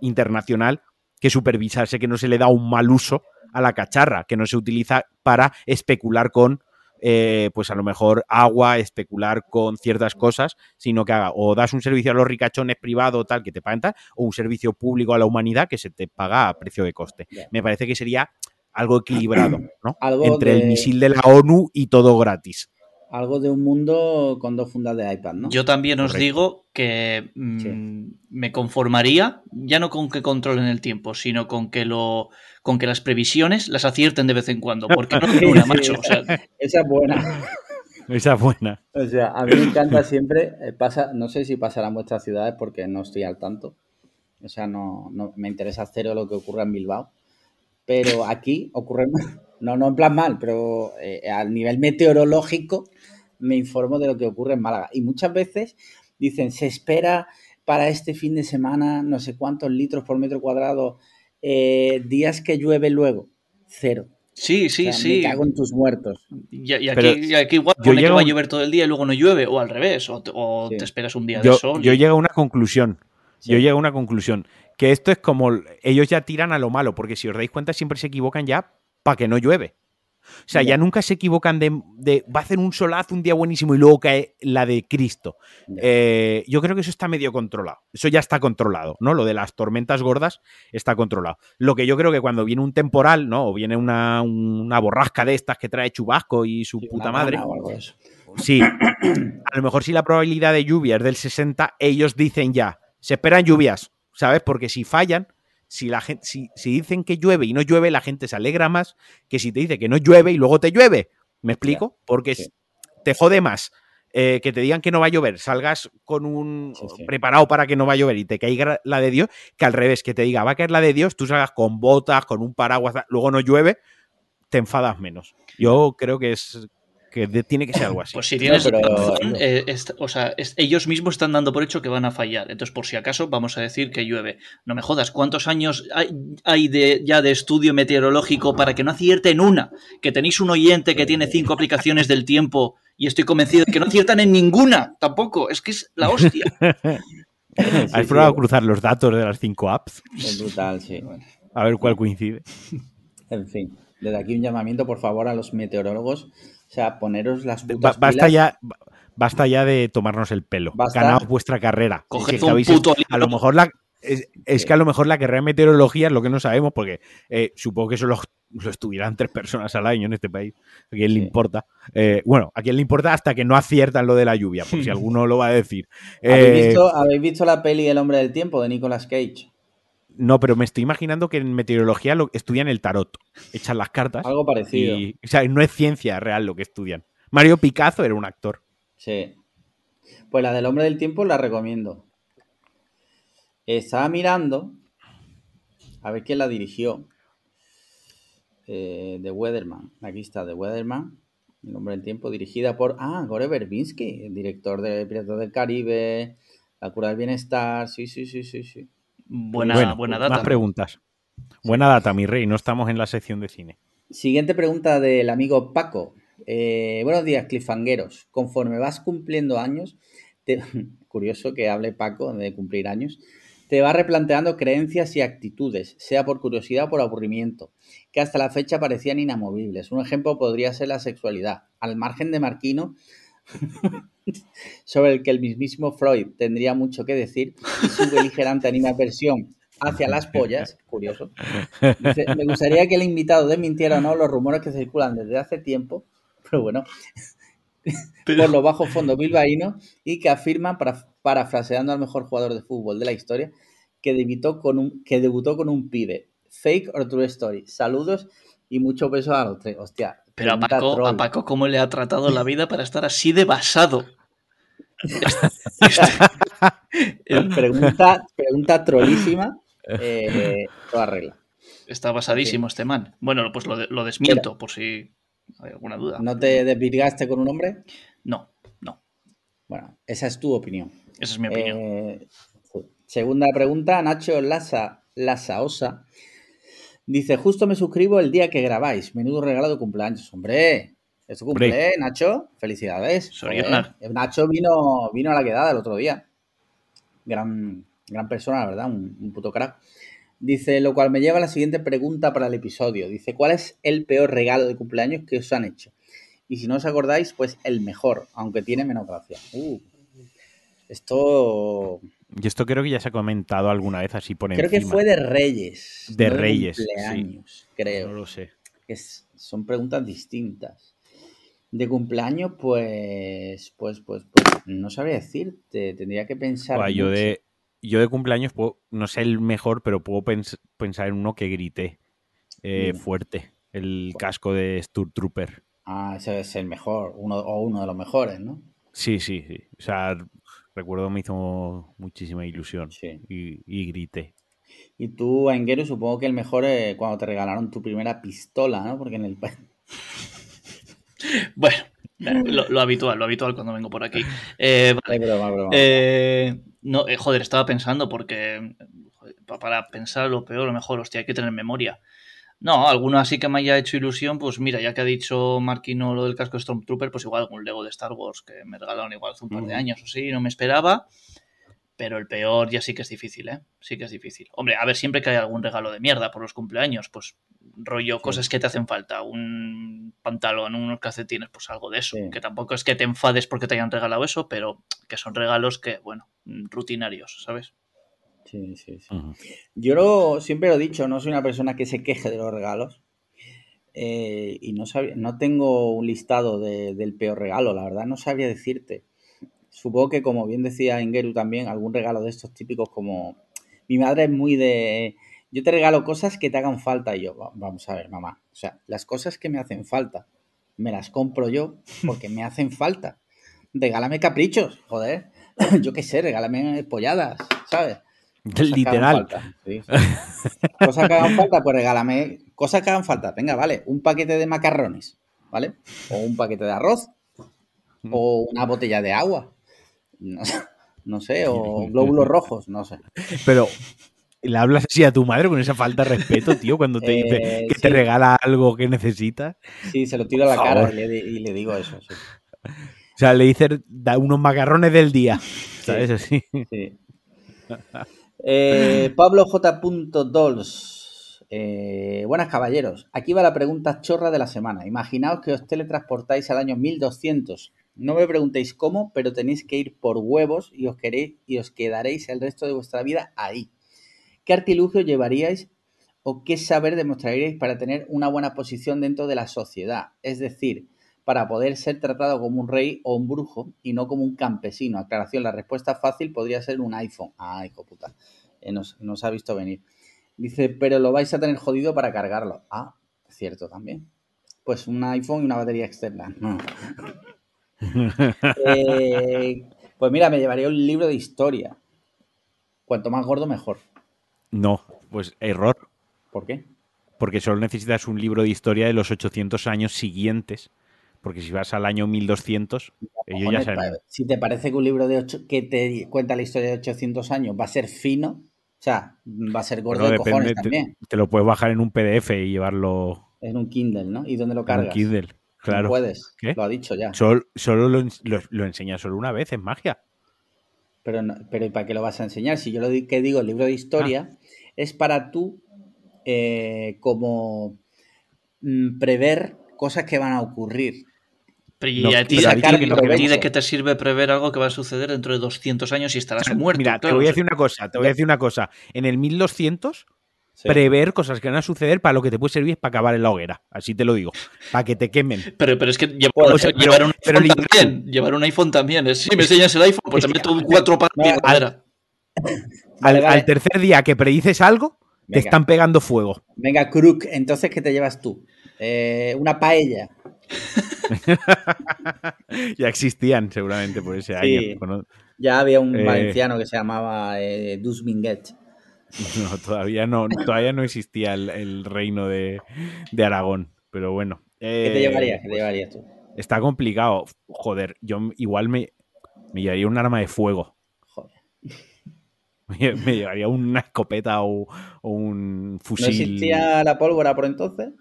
internacional que supervisase que no se le da un mal uso a la cacharra, que no se utiliza para especular con eh, pues a lo mejor agua, especular con ciertas cosas, sino que haga o das un servicio a los ricachones privado tal que te pagan tal, o un servicio público a la humanidad que se te paga a precio de coste. Me parece que sería algo equilibrado, ¿no? Entre el misil de la ONU y todo gratis algo de un mundo con dos fundas de iPad, ¿no? Yo también os digo que mm, me conformaría, ya no con que controlen el tiempo, sino con que lo con que las previsiones las acierten de vez en cuando, porque no es una, macho. Esa es buena. Esa es buena. O sea, a mí me encanta siempre, eh, pasa, no sé si pasará en vuestras ciudades porque no estoy al tanto. O sea, no, no me interesa cero lo que ocurra en Bilbao. Pero aquí ocurre no, no en plan mal, pero eh, a nivel meteorológico me informo de lo que ocurre en Málaga. Y muchas veces dicen, se espera para este fin de semana no sé cuántos litros por metro cuadrado, eh, días que llueve luego, cero. Sí, sí, sí. Me cago en tus muertos. Y, aquí, igual pone que va a llover todo el día y luego no llueve, o al revés, o, te esperas un día de sol. Yo llego a una conclusión. Yo llego a una conclusión. Que esto es como. Ellos ya tiran a lo malo, porque si os dais cuenta, siempre se equivocan ya para que no llueve. O sea, ya nunca se equivocan de, va a hacer un solazo un día buenísimo y luego cae la de Cristo. Eh, yo creo que eso está medio controlado. Eso ya está controlado, ¿no? Lo de las tormentas gordas está controlado. Lo que yo creo que cuando viene un temporal, ¿no? O viene una, borrasca de estas que trae Chubasco y su puta madre. Sí. A lo mejor si la probabilidad de lluvia es del 60, ellos dicen ya, se esperan lluvias, ¿sabes? Porque si fallan, si, la gente, si, dicen que llueve y no llueve, la gente se alegra más que si te dice que no llueve y luego te llueve. ¿Me explico? Porque te jode más eh, que te digan que no va a llover, salgas con un preparado para que no va a llover y te caiga la de Dios, que al revés, que te diga va a caer la de Dios, tú salgas con botas, con un paraguas, luego no llueve, te enfadas menos. Yo creo que es que tiene que ser algo así. Pues si tienes razón, eh, o sea, ellos mismos están dando por hecho que van a fallar. Entonces, por si acaso, vamos a decir que llueve. No me jodas, ¿cuántos años hay, de, ya de estudio meteorológico para que no acierten una? Que tenéis un oyente que tiene cinco aplicaciones del tiempo y estoy convencido de que no aciertan en ninguna tampoco. Es que es la hostia. ¿Has probado a cruzar los datos de las cinco apps? Es brutal, sí. A ver cuál coincide. En fin, desde aquí un llamamiento, por favor, a los meteorólogos. O sea, poneros las putas basta ya Basta ya de tomarnos el pelo. Ganaos vuestra carrera. Coged un puto A lo mejor la, es, que a lo mejor la carrera de meteorología es lo que no sabemos, porque eh, supongo que eso lo, estudiarán tres personas al año en este país. ¿A quién le importa? Eh, bueno, a quién le importa hasta que no aciertan lo de la lluvia, por si alguno lo va a decir. Eh, ¿Habéis, visto, la peli El hombre del tiempo de Nicolas Cage? No, pero me estoy imaginando que en meteorología lo, estudian el tarot, echan las cartas. Algo parecido. o sea, no es ciencia real lo que estudian. Mario Picasso era un actor. Sí. Pues la del hombre del tiempo la recomiendo. Estaba mirando a ver quién la dirigió. Eh, de Weatherman. Aquí está, de Weatherman. El hombre del tiempo, dirigida por. Ah, Gore Verbinski, el director de Piratas del Caribe, La cura del bienestar. Sí, sí, sí, sí, sí. Buena, buena data. Más preguntas. Buena data, mi rey. No estamos en la sección de cine. Siguiente pregunta del amigo Paco. Eh, buenos días, clifangueros. Conforme vas cumpliendo años, curioso que hable Paco de cumplir años, te va replanteando creencias y actitudes, sea por curiosidad o por aburrimiento, que hasta la fecha parecían inamovibles. Un ejemplo podría ser la sexualidad. Al margen de Marquino, sobre el que el mismísimo Freud tendría mucho que decir, y su beligerante animaversión hacia las pollas, curioso. me gustaría que el invitado desmintiera o no los rumores que circulan desde hace tiempo, pero bueno, por los bajos fondos bilbaínos y que afirman, para, parafraseando al mejor jugador de fútbol de la historia, que debutó con un, que debutó con un pibe. Fake or true story. Saludos y mucho beso a los tres. Hostia. Pero a Paco, a Paco, ¿cómo le ha tratado la vida para estar así de basado? pregunta, pregunta trolísima. Eh, toda regla. Está basadísimo este man. Bueno, pues lo, lo desmiento por si hay alguna duda. ¿No te desvirgaste con un hombre? No, no. Bueno, esa es tu opinión. Esa es mi opinión. Eh, segunda pregunta, Nacho Lasa, Lasaosa. Dice, justo me suscribo el día que grabáis. Menudo regalo de cumpleaños. Hombre, es tu cumple, Nacho. Felicidades. Nacho vino, vino a la quedada el otro día. Gran, gran persona, la verdad, un, un puto crack. Dice, lo cual me lleva a la siguiente pregunta para el episodio. Dice, ¿cuál es el peor regalo de cumpleaños que os han hecho? Y si no os acordáis, pues el mejor, aunque tiene menos gracia. Uh, esto... Y esto creo que ya se ha comentado alguna vez así por Creo que fue de Reyes. De Reyes. De cumpleaños, creo. No lo sé. son preguntas distintas. De cumpleaños, pues, pues, pues, pues, no sabría decirte. Tendría que pensar. yo de, yo de cumpleaños puedo, no sé el mejor, pero puedo pensar en uno que grité eh, fuerte. El casco de Trooper. Ah, ese es el mejor, uno, o uno de los mejores, ¿no? Sí, sí, sí. O sea, recuerdo me hizo muchísima ilusión y, grité. Y tú, Enguero, supongo que el mejor es cuando te regalaron tu primera pistola, ¿no? Porque en el... bueno, lo, habitual, lo habitual cuando vengo por aquí. Eh, eh, no, eh, joder, estaba pensando porque para pensar lo peor, lo mejor, hostia, hay que tener memoria. No, alguno así que me haya hecho ilusión, pues mira, ya que ha dicho Marquino lo del casco de Stormtrooper, pues igual algún Lego de Star Wars que me regalaron igual hace un par de años o sí, no me esperaba. Pero el peor ya sí que es difícil, ¿eh? Sí que es difícil. Hombre, a ver, siempre que hay algún regalo de mierda por los cumpleaños, pues rollo, cosas que te hacen falta, un pantalón, unos calcetines, pues algo de eso. Que tampoco es que te enfades porque te hayan regalado eso, pero que son regalos que, bueno, rutinarios, ¿sabes? Sí, sí, sí. Yo siempre lo he dicho, no soy una persona que se queje de los regalos. Eh, y no, sabía, no tengo un listado del peor regalo, la verdad, no sabría decirte supongo que como bien decía Ingeru también, algún regalo de estos típicos como... Mi madre es muy de... Yo te regalo cosas que te hagan falta y yo, vamos a ver, mamá. O sea, las cosas que me hacen falta. me las compro yo porque me hacen falta. Regálame caprichos, joder. Yo qué sé, regálame polladas, ¿sabes? Cosas que hagan Literal. falta, sí, sí. Cosas que hagan falta, pues regálame. Cosas que hagan falta. Venga, vale, un paquete de macarrones, ¿vale? O un paquete de arroz. O una botella de agua. No, sé- no sé, o glóbulos rojos, no sé. Pero le hablas así a tu madre con esa falta de respeto, tío, cuando te dice Eh, que te regala algo que necesitas. Sí, se lo tiro a la cara y le, di- y le digo eso. Sí. O sea, le dices da unos macarrones del día. ¿Sabes? Así. Sí. Eh, Pablo J. Dols. Eh, buenas caballeros. Aquí va la pregunta chorra de la semana. Imaginaos que os teletransportáis al año 1200. No me preguntéis cómo, pero tenéis que ir por huevos y os, queréis, y os quedaréis el resto de vuestra vida ahí. ¿Qué artilugio llevaríais o qué saber demostraríais para tener una buena posición dentro de la sociedad? Es decir, para poder ser tratado como un rey o un brujo y no como un campesino. Aclaración, la respuesta fácil podría ser un iPhone. Ah, hijo puta. Eh, nos, nos ha visto venir. Dice, pero lo vais a tener jodido para cargarlo. Ah, cierto también. Pues un iPhone y una batería externa. No. Eh, pues mira, me llevaría un libro de historia. Cuanto más gordo, mejor. No, pues error. ¿Por qué? Porque solo necesitas un libro de historia de los 800 años siguientes. Porque si vas al año 1200, ellos ya saben. Si te parece que un libro de ocho, que te cuenta la historia de 800 años va a ser fino, o sea, va a ser gordo de cojones depende, también. te lo puedes bajar en un PDF y llevarlo En un Kindle, ¿no? ¿Y dónde lo en un cargas? Kindle. No Claro. puedes. ¿Qué? Lo ha dicho ya. Solo, solo lo, lo- lo enseña solo una vez, es magia. Pero, no- pero ¿y para qué lo vas a enseñar? Si yo lo que digo, el libro de historia, Ah. es para tú eh, como mm, prever cosas que van a ocurrir. Pero ¿y No, a ti, que no de qué te sirve prever algo que va a suceder dentro de 200 años y estarás muerto? Mira, te voy a decir una cosa, te voy a decir una cosa. En el 1200, Sí. prever cosas que van a suceder para lo que te puede servir es para acabar en la hoguera. Así te lo digo. Para que te quemen. Pero, pero es que llevar, Bueno, o sea, pero- llevar un pero iPhone también. Llevar un iPhone también. Es, si me enseñas el iPhone, pues Es te meto cuatro No, en la cadera. Vale, al, tercer día que predices algo, te están pegando fuego. Venga, Crook, entonces, ¿qué te llevas tú? Eh, una paella. ya existían seguramente por ese Sí. año. Ya había un Eh. valenciano que se llamaba eh, Dus Minguet. no, todavía no, todavía no existía el, el reino de, de Aragón. Pero bueno. ¿Qué te eh, llevarías? ¿Qué te pues, llevarías tú? Está complicado. Joder, yo igual me, me llevaría un arma de fuego. Joder. Me, me llevaría una escopeta o, o un ¿No fusil. existía la pólvora por entonces?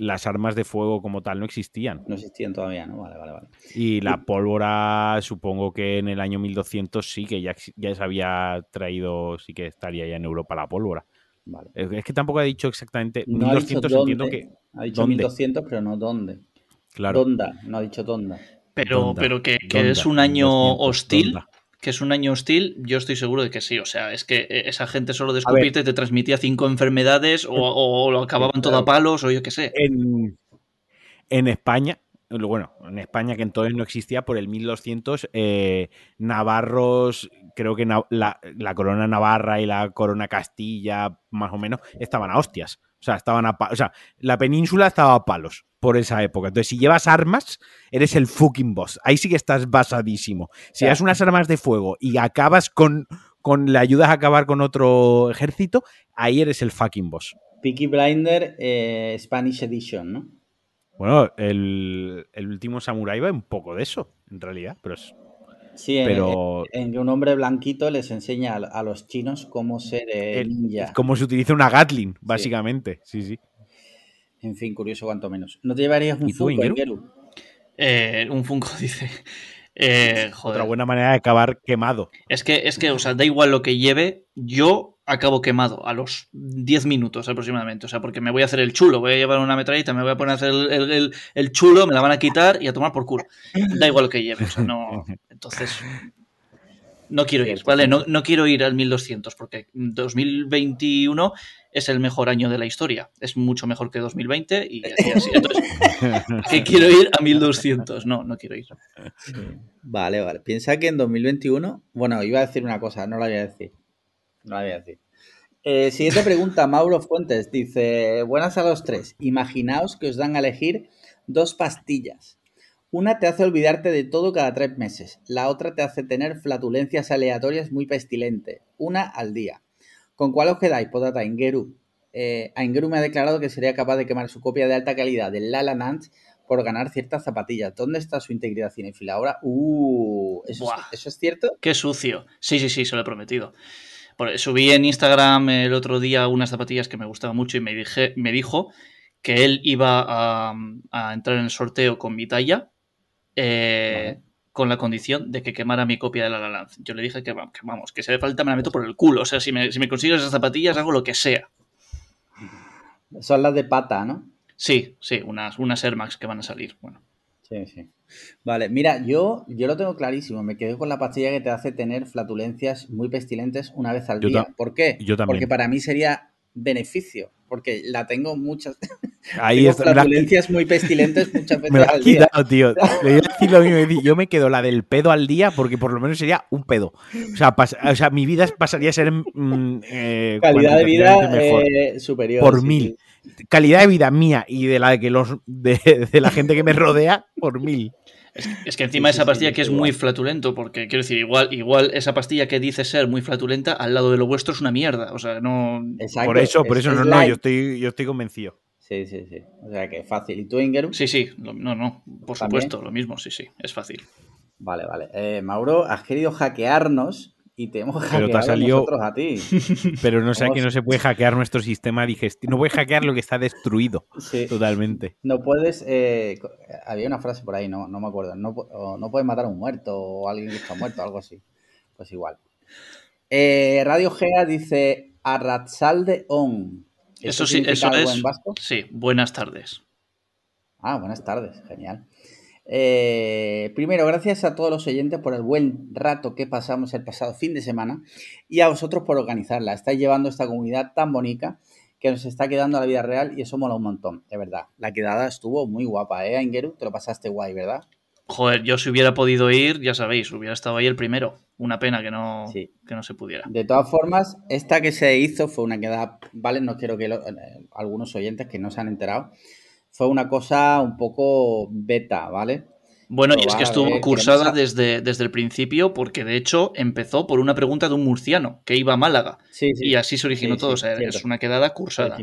Las armas de fuego como tal no existían. No existían todavía, ¿no? Vale, vale, vale. Y la pólvora, supongo que en el año 1200 sí que ya, ya se había traído, sí que estaría ya en Europa la pólvora. vale. Es es que tampoco ha dicho exactamente. No ha dicho 1200 dónde. entiendo que. Ha dicho ¿dónde? 1200, pero no dónde. Claro. Donda, no ha dicho donda. Pero, Donda, pero que, que Donda, es un año 1200, hostil. Donda. Que es un año hostil, yo estoy seguro de que sí. O sea, es que eh, esa gente solo de escupirte te transmitía cinco enfermedades o, o lo acababan todo a palos o yo qué sé. En, en España, bueno, en España que entonces no existía, por el 1200, eh, navarros, creo que na- la, la corona navarra y la corona castilla, más o menos, estaban a hostias. O sea, estaban a o sea, la península estaba a palos por esa época. Entonces, si llevas armas, eres el fucking boss. Ahí sí que estás basadísimo. Si llevas unas armas de fuego y acabas con, con le ayudas a acabar con otro ejército, ahí eres el fucking boss. Peaky Blinder eh, Spanish Edition, ¿no? Bueno, el, el último Samurai va un poco de eso, en realidad, pero es. Sí, en- Pero en, que un hombre blanquito les enseña a, a los chinos cómo ser eh, el- ninja. es como se utiliza una Gatling, básicamente. Sí, sí. En fin, curioso cuanto menos. ¿No te llevarías un ¿Y tú, Funko, Ingeru? Ingeru? Eh, un Funko dice. Eh, joder. Otra buena manera de acabar quemado. Es que, es que, o sea, da igual lo que lleve, yo acabo quemado a los 10 minutos aproximadamente. O sea, porque me voy a hacer el chulo, voy a llevar una metralleta, me voy a poner a hacer el, chulo, me la van a quitar y a tomar por culo. Da igual lo que lleve, o sea, no. Entonces. No quiero ir, ¿vale? No, no quiero ir al 1200 porque 2021 es el mejor año de la historia. Es mucho mejor que 2020 y así, así. Entonces, ¿qué quiero ir a 1200? No, no quiero ir. Vale, vale. Piensa que en 2021. Bueno, iba a decir una cosa, no la voy a decir. No la voy a decir. Eh, siguiente pregunta, Mauro Fuentes dice: Buenas a los tres. Imaginaos que os dan a elegir dos pastillas. Una te hace olvidarte de todo cada tres meses. La otra te hace tener flatulencias aleatorias muy pestilentes. Una al día. ¿Con cuál os quedáis? Podata, Ingeru. Eh, Ingeru me ha declarado que sería capaz de quemar su copia de alta calidad del Lala Nance por ganar ciertas zapatillas. ¿Dónde está su integridad cinefila ahora? Uh, ¿eso, es, ¿eso es cierto? Qué sucio. Sí, sí, sí, se lo he prometido. Subí en Instagram el otro día unas zapatillas que me gustaban mucho y me, dije, me dijo que él iba a, entrar en el sorteo con mi talla eh, con la condición de que quemara mi copia de la La Yo le dije que, vamos, que si hace falta me la meto por el culo. O sea, si me, si me consigues esas zapatillas hago lo que sea. Son las de pata, ¿no? Sí, sí, unas, unas Air Max que van a salir. Bueno. Sí, sí. Vale, mira, yo, yo lo tengo clarísimo. Me quedo con la pastilla que te hace tener flatulencias muy pestilentes una vez al día. ¿Por qué? Yo también. Porque para mí sería beneficio, porque la tengo muchas. Ahí tengo flatulencias muy pestilentes muchas veces me al día. Quitado, tío. Le decir lo mismo. Yo me quedo la del pedo al día porque por lo menos sería un pedo. O sea, o sea mi vida pasaría a ser. Mm, eh, Calidad de vida eh, superior. Por mil calidad de vida mía y de la que los de, la gente que me rodea por mil. Es, que encima esa pastilla que es muy flatulento, porque quiero decir, igual, igual esa pastilla que dice ser muy flatulenta, al lado de lo vuestro es una mierda. O sea, no. por eso, por eso no, no, yo estoy, yo estoy convencido. Sí, sí, sí. O sea que es fácil. ¿Y tú, Ingeru? Sí, sí, no, no, por supuesto, lo mismo, sí, sí, es fácil. Vale, vale. Eh, Mauro, has querido hackearnos y te hemos hackeado pero te ha salido... nosotros a ti. Pero no sé que no se puede hackear nuestro sistema digestivo. No puedes hackear lo que está destruido totalmente. No puedes. Eh, había una frase por ahí, no, no me acuerdo. No, no puedes matar a un muerto o a alguien que está muerto, algo así. Pues igual. Eh, Radio Gea dice Arratsalde on. Eso, sí, eso es. Sí, buenas tardes. Ah, buenas tardes, genial. Eh, primero, gracias a todos los oyentes por el buen rato que pasamos el pasado fin de semana y a vosotros por organizarla. Estáis llevando esta comunidad tan bonita que nos está quedando a la vida real y eso mola un montón, de verdad. La quedada estuvo muy guapa, ¿eh, Ingeru? Te lo pasaste guay, ¿verdad? Joder, yo si hubiera podido ir, ya sabéis, hubiera estado ahí el primero. Una pena que no, que no se pudiera. De todas formas, esta que se hizo fue una quedada, ¿vale? No quiero que eh, algunos oyentes que no se han enterado, fue una cosa un poco beta, ¿vale? Bueno, y es que estuvo cursada desde, desde el principio, porque de hecho empezó por una pregunta de un murciano que iba a Málaga. y así se originó todo. O sea, es una quedada cursada.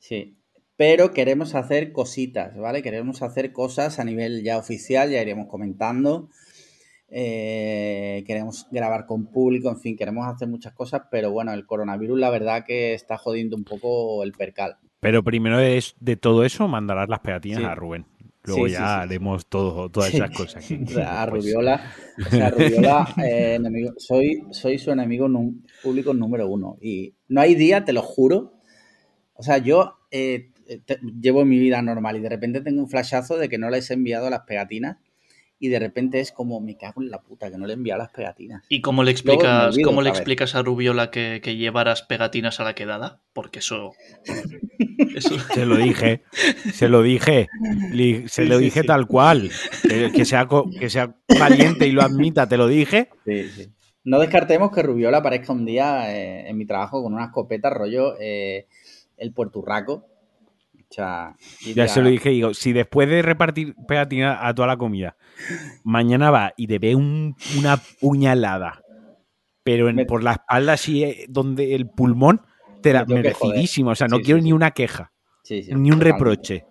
Sí. Pero queremos hacer cositas, ¿vale? Queremos hacer cosas a nivel ya oficial, ya iremos comentando. Eh, queremos grabar con público, en fin, queremos hacer muchas cosas, pero bueno, el coronavirus la verdad que está jodiendo un poco el percal. Pero primero es de todo eso mandarás las pegatinas a Rubén. Luego ya haremos todo, todas esas cosas. a pues Rubiola, o sea, Rubiola eh, soy, soy su enemigo público número uno. Y no hay día, te lo juro. O sea, yo eh, llevo mi vida normal y de repente tengo un flashazo de que no les he enviado las pegatinas y de repente es como, me cago en la puta, que no le he enviado las pegatinas. ¿Y cómo le explicas, cómo le explicas a Rubiola que, que, llevaras pegatinas a la quedada? Porque eso... Se lo dije, se lo dije, se lo dije tal cual. Que, sea, que sea valiente y lo admita, te lo dije. No descartemos que Rubiola aparezca un día eh, en mi trabajo con una escopeta rollo eh, el puerturraco ya se lo dije, digo, si después de repartir pegatina a toda la comida, mañana va y te ve una puñalada, pero por la espalda así, eh, donde el pulmón, te la, merecidísimo. O sea, no quiero ni una queja, ni un reproche.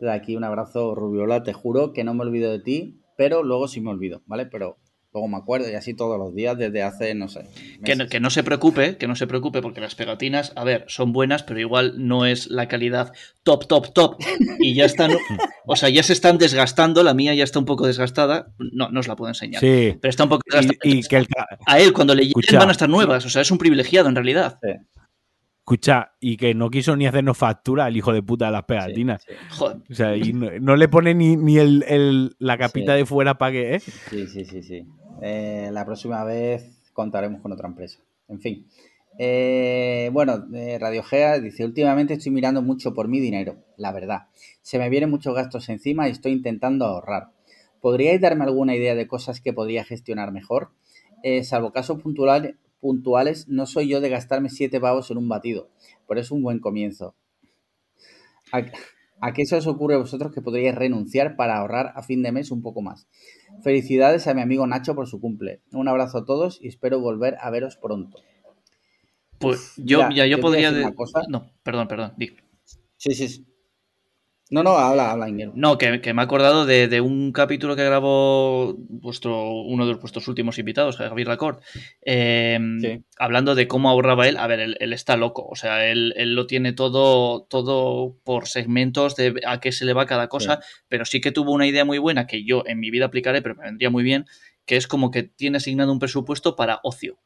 De aquí un abrazo, Rubiola, te juro que no me olvido de ti, pero luego sí me olvido, ¿vale? Pero Luego me acuerdo y así todos los días desde hace, no sé. Que no, que no, se preocupe, que no se preocupe porque las pegatinas, a ver, son buenas, pero igual no es la calidad top, top, top. Y ya están, o sea, ya se están desgastando, la mía ya está un poco desgastada. No, no os la puedo enseñar. Sí. Pero está un poco desgastada. Y, que A él, cuando le lleguen, van a estar nuevas. O sea, es un privilegiado en realidad. Sí. Escucha, y que no quiso ni hacernos factura el hijo de puta de las pegatinas. Joder. O sea, y no, le pone ni, ni el, la capita de fuera para que, ¿eh? Sí, sí, sí, sí. Eh, la próxima vez contaremos con otra empresa. En fin. Eh, bueno, eh, Radio Gea dice, últimamente estoy mirando mucho por mi dinero, la verdad. Se me vienen muchos gastos encima y estoy intentando ahorrar. ¿Podríais darme alguna idea de cosas que podría gestionar mejor? salvo casos puntuales, no soy yo de gastarme siete pavos en un batido, pero es un buen comienzo. ¿A qué se os ocurre a vosotros que podríais renunciar para ahorrar a fin de mes un poco más? Felicidades a mi amigo Nacho por su cumple. Un abrazo a todos y espero volver a veros pronto. Pues yo, ya, yo podría. De... No, perdón, perdón. Sí, sí, sí. No, no, habla, habla, Ingrid. No, que, me he acordado de, un capítulo que grabó vuestro, uno de vuestros últimos invitados, Javier Lacord, em, hablando de cómo ahorraba él. A ver, él, está loco, o sea, él, lo tiene todo, todo por segmentos de a qué se le va cada cosa, pero sí que tuvo una idea muy buena que yo en mi vida aplicaré, pero me vendría muy bien, que es como que tiene asignado un presupuesto para ocio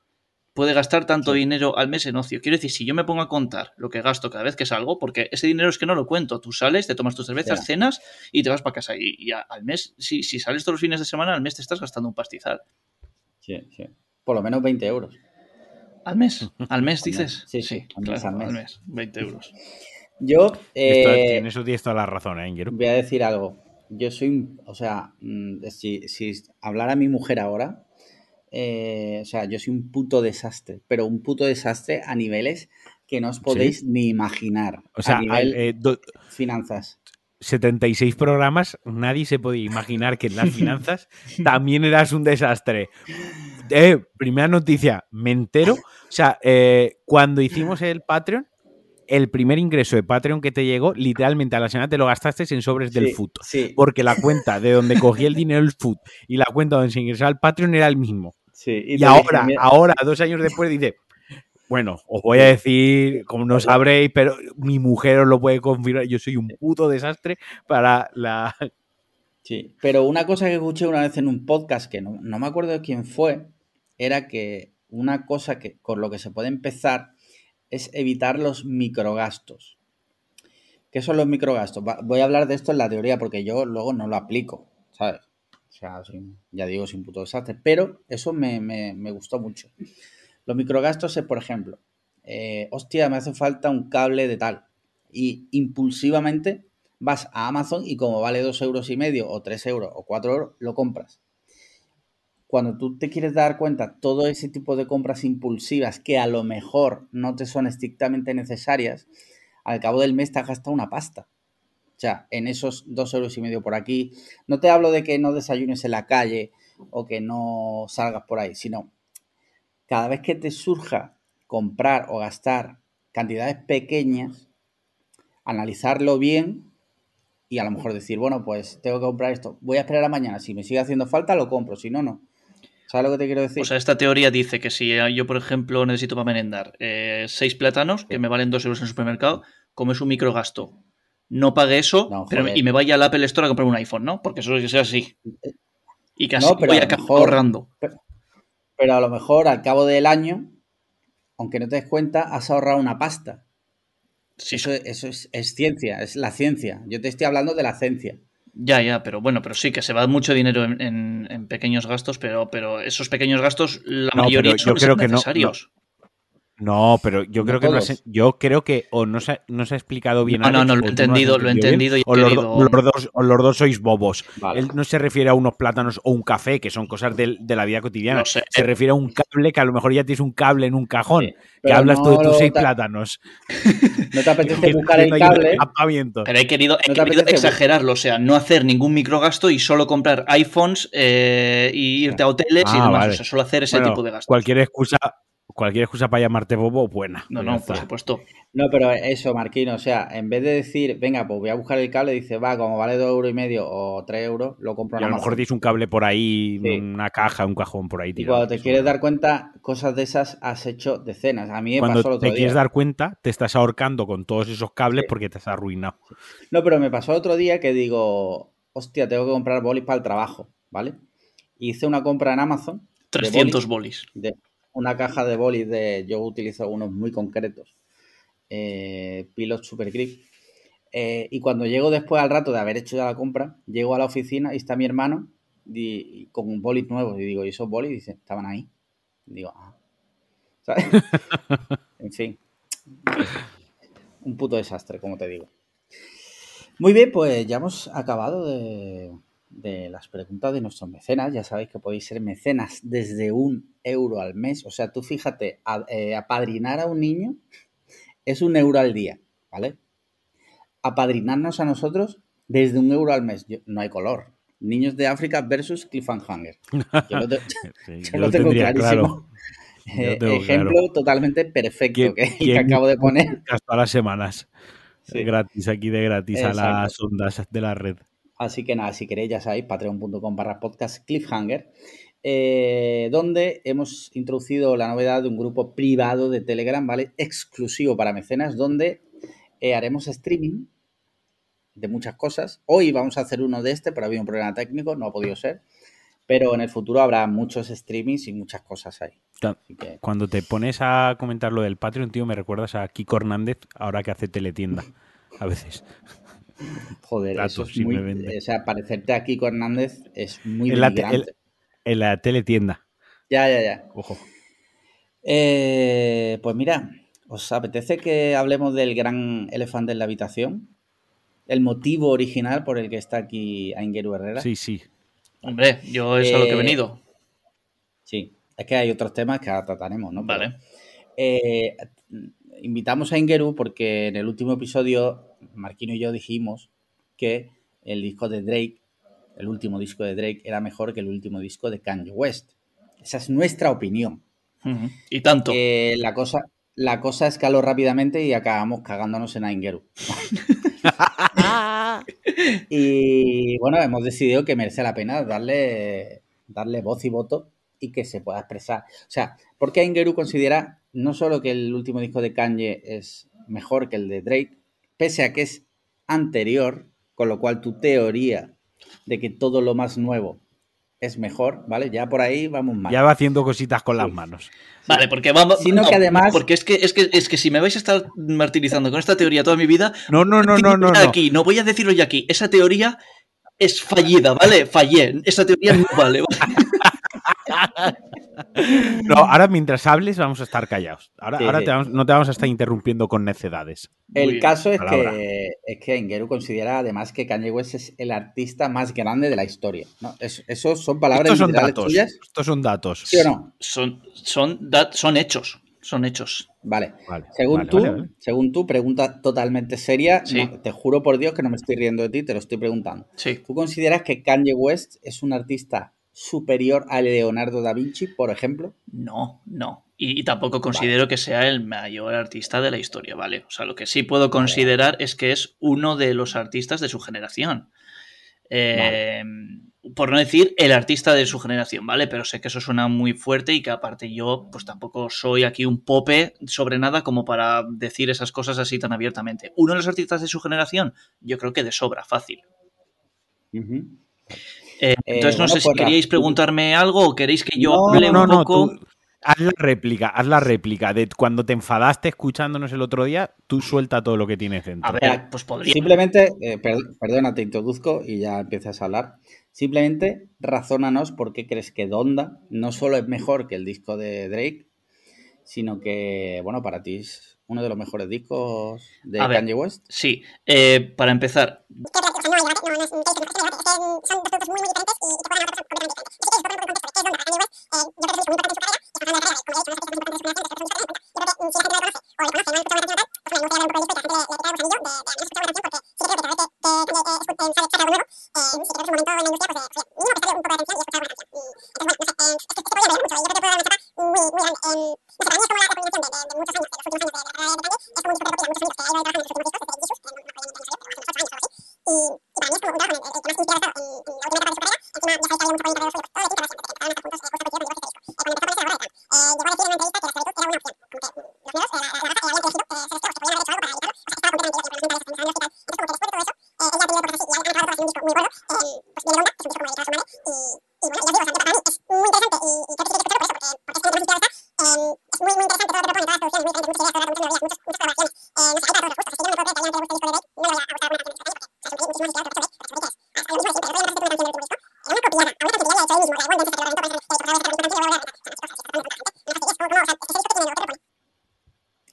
puede gastar tanto dinero al mes en ocio. Quiero decir, si yo me pongo a contar lo que gasto cada vez que salgo, porque ese dinero es que no lo cuento, tú sales, te tomas tus cervezas, cenas y te vas para casa. Y, al mes, si, si sales todos los fines de semana, al mes te estás gastando un pastizal. Sí, sí. Por lo menos 20 euros. ¿Al mes? ¿Al mes dices? Sí, sí, al, mes, 20 euros. Yo. Eh, en eso tienes toda la razón, ¿eh, Voy a decir algo. Yo soy. O sea, mm, si, si hablara mi mujer ahora, eh, o sea, yo soy un puto desastre, pero un puto desastre a niveles que no os podéis ni imaginar. O sea, a nivel eh, finanzas. 76 programas, nadie se podía imaginar que en las finanzas también eras un desastre. Eh, primera noticia, me entero. O sea, cuando hicimos el Patreon, el primer ingreso de Patreon que te llegó, literalmente a la semana te lo gastaste en sobres del food. Porque la cuenta de donde cogí el dinero el food y la cuenta donde se ingresaba el Patreon era el mismo y, ahora, ahora, dos años después, dice, bueno, os voy a decir, como no sabréis, pero mi mujer os lo puede confirmar, yo soy un puto desastre para la... Sí, pero una cosa que escuché una vez en un podcast, que no, me acuerdo de quién fue, era que una cosa que con lo que se puede empezar es evitar los microgastos. ¿Qué son los microgastos? Voy a hablar de esto en la teoría porque yo luego no lo aplico, ¿sabes? O sea, ya digo, sin puto desastre. Pero eso me, gustó mucho. Los microgastos es, por ejemplo, eh, hostia, me hace falta un cable de tal. Y impulsivamente vas a Amazon y como vale dos euros y medio, o tres euros, o cuatro euros, lo compras. Cuando tú te quieres dar cuenta, todo ese tipo de compras impulsivas que a lo mejor no te son estrictamente necesarias, al cabo del mes te has gastado una pasta. O sea, en esos dos euros y medio por aquí. No te hablo de que no desayunes en la calle o que no salgas por ahí, sino cada vez que te surja comprar o gastar cantidades pequeñas, analizarlo bien y a lo mejor decir, bueno, pues tengo que comprar esto, voy a esperar a mañana, si me sigue haciendo falta lo compro, si no, no. ¿Sabes lo que te quiero decir? O sea, esta teoría dice que si yo, por ejemplo, necesito para merendar eh, seis plátanos, que me valen dos euros en el supermercado, como es un microgasto no pague eso y me vaya al Apple Store a comprar un iPhone, ¿no? Porque eso es así. Y casi voy a acabar ahorrando. Pero, a lo mejor al cabo del año, aunque no te des cuenta, has ahorrado una pasta. Sí. Eso, eso es, ciencia, es la ciencia. Yo te estoy hablando de la ciencia. Ya, ya, pero bueno, pero sí que se va mucho dinero en, pequeños gastos, pero, pero esos pequeños gastos, la mayoría son necesarios. No, pero yo creo que no yo creo que o no se, no se ha explicado bien. No, no, no, lo he entendido, lo he entendido. o, los, dos, o los dos sois bobos. Él no se refiere a unos plátanos o un café, que son cosas de, la vida cotidiana. se eh. refiere a un cable que a lo mejor ya tienes un cable en un cajón. que hablas tú de tus seis plátanos. No te apetece buscar el cable. Pero he querido, exagerarlo, o sea, no hacer ningún microgasto y solo comprar iPhones eh, y irte a hoteles y ah, demás. O sea, solo hacer ese tipo de gastos. Cualquier excusa cualquier excusa para llamarte bobo, buena. No, no, por supuesto. No, pero eso, Marquino, o sea, en vez de decir, venga, pues voy a buscar el cable, dice, va, como vale dos euros y medio o tres euros, lo compro y a lo mejor tienes un cable por ahí, una caja, un cajón por ahí. y cuando te quieres dar cuenta, cosas de esas has hecho decenas. A mí me pasó el otro te quieres dar cuenta, te estás ahorcando con todos esos cables porque te has arruinado. No, pero me pasó otro día que digo, hostia, tengo que comprar bolis para el trabajo, ¿vale? Hice una compra en Amazon. 300 bolis. De, una caja de bolis de, yo utilizo unos muy concretos, eh, Pilot Super Grip. Eh, y cuando llego después al rato de haber hecho ya la compra, llego a la oficina y está mi hermano y, con bolis nuevos. Y digo, ¿y esos bolis? Dice, estaban ahí. digo, ah. ¿Sabes? en fin. Un puto desastre, como te digo. Muy bien, pues ya hemos acabado de, de las preguntas de nuestros mecenas. Ya sabéis que podéis ser mecenas desde un euro al mes. O sea, tú fíjate, a, eh, apadrinar a un niño es un euro al día, ¿vale? apadrinarnos a nosotros desde un euro al mes. Yo- no hay color. Niños de África versus Cliffhanger. Yo lo, te- Sí, yo yo lo tengo clarísimo. claro. Eh, ejemplo claro. totalmente perfecto ¿Quién- que, acabo de poner. Hasta las semanas. Sí. Gratis, aquí de gratis a las ondas de la red. Así que nada, si queréis, ya sabéis, patreon.com barra podcast cliffhanger, eh, donde hemos introducido la novedad de un grupo privado de Telegram, ¿vale? Exclusivo para mecenas, donde eh, haremos streaming de muchas cosas. Hoy vamos a hacer uno de este, pero ha habido un problema técnico, no ha podido ser. Pero en el futuro habrá muchos streamings y muchas cosas ahí. Claro, Así que, Cuando te pones a comentar lo del Patreon, tío, me recuerdas a Kiko Hernández, ahora que hace teletienda. A veces. Joder, Datos, eso es muy... O sea, parecerte a Kiko Hernández es muy En la te- denigrante. En la teletienda. Ya, ya, ya. Ojo. Eh, pues mira, ¿os apetece que hablemos del gran elefante en la habitación? El motivo original por el que está aquí Aingeru Herrera. Sí, sí. Hombre, yo es a lo que he Eh, venido. Sí, es que hay otros temas que ahora trataremos, ¿no? Pero, Vale. eh, invitamos a Ingeru porque en el último episodio Marquino y yo dijimos que el disco de Drake, el último disco de Drake, era mejor que el último disco de Kanye West. Esa es nuestra opinión. Y tanto. Eh, la, cosa, la cosa escaló rápidamente y acabamos cagándonos en Aingeru. y bueno, hemos decidido que merece la pena darle, darle voz y voto y que se pueda expresar. O sea, porque Aingeru considera no solo que el último disco de Kanye es mejor que el de Drake, pese a que es anterior, con lo cual tu teoría de que todo lo más nuevo es mejor, ¿vale? Ya por ahí vamos mal. Ya va haciendo cositas con las Sí. manos. Vale, porque vamos. Sino que además- Porque es que, es, que, es que si me vais a estar martirizando con esta teoría toda mi vida. No, no, no, no, no. Aquí, no voy a decirlo ya aquí. Esa teoría es fallida, ¿vale? Fallé. Esa teoría no vale. No, ahora mientras hables vamos a estar callados. Ahora, Sí, ahora sí. te vamos- no te vamos a estar interrumpiendo con necedades. Muy El bien. caso es que, es que Ingeru considera además que Kanye West es el artista más grande de la historia. ¿no? Es- Eso son palabras Estos son datos. tuyas, Estos son datos. ¿sí o no? Son, son, dat- son hechos. Son hechos. Vale. Vale, Según vale, tú, vale, vale. según tú, pregunta totalmente seria. Sí. no, te juro por Dios que no me estoy riendo de ti, te lo estoy preguntando. Sí. ¿Tú consideras que Kanye West es un artista superior a Leonardo da Vinci, por ejemplo? No, no. Y, y tampoco considero que sea el mayor artista de la historia, ¿vale? O sea, lo que sí puedo considerar es que es uno de los artistas de su generación. Eh, Por no decir el artista de su generación, ¿vale? Pero sé que eso suena muy fuerte y que aparte yo, pues tampoco soy aquí un pope sobre nada como para decir esas cosas así tan abiertamente. Uno de los artistas de su generación, yo creo que de sobra, fácil. Eh, entonces, no bueno, sé si pues, queréis tú- preguntarme algo o queréis que yo No, hable No, un no, poco. tú haz la réplica, haz la réplica de cuando te enfadaste escuchándonos el otro día, tú suelta todo lo que tienes dentro. A ver, pues podría. Simplemente, eh, per- perdona, te introduzco y ya empiezas a hablar. Simplemente razónanos por qué crees que Donda no solo es mejor que el disco de Drake, sino que, bueno, para ti es uno de los mejores discos de A ver. Kanye West. Sí, eh, para empezar, gusanillo de, de al menos escuchar una canción, porque sí que creo que cada vez que, que cambie, eh, escuchen, sabe, algo nuevo, eh, sí que creo que en su momento en la industria, pues, pues mínimo que saque un poco de atención y escuchar una canción. Y, entonces, bueno, no sé, eh, es que se podría leer mucho, y yo creo que puedo dar una etapa muy, muy grande. Eh, no sé, para mí es como la combinación de, de, de muchos años, de los últimos años de la carrera de Kanye, es como un disco de recopila, muchos amigos que ha ido trabajando en sus últimos discos, desde Jesus, que no, no acuerdo bien cuándo salió, pero hace 8 años o algo así, y, y para mí es como un trabajo en el, el que más inspirado en, en la última etapa de su carrera, encima ya sabéis que había mucho todo el tiempo, hasta juntos, eh, justo yo digo que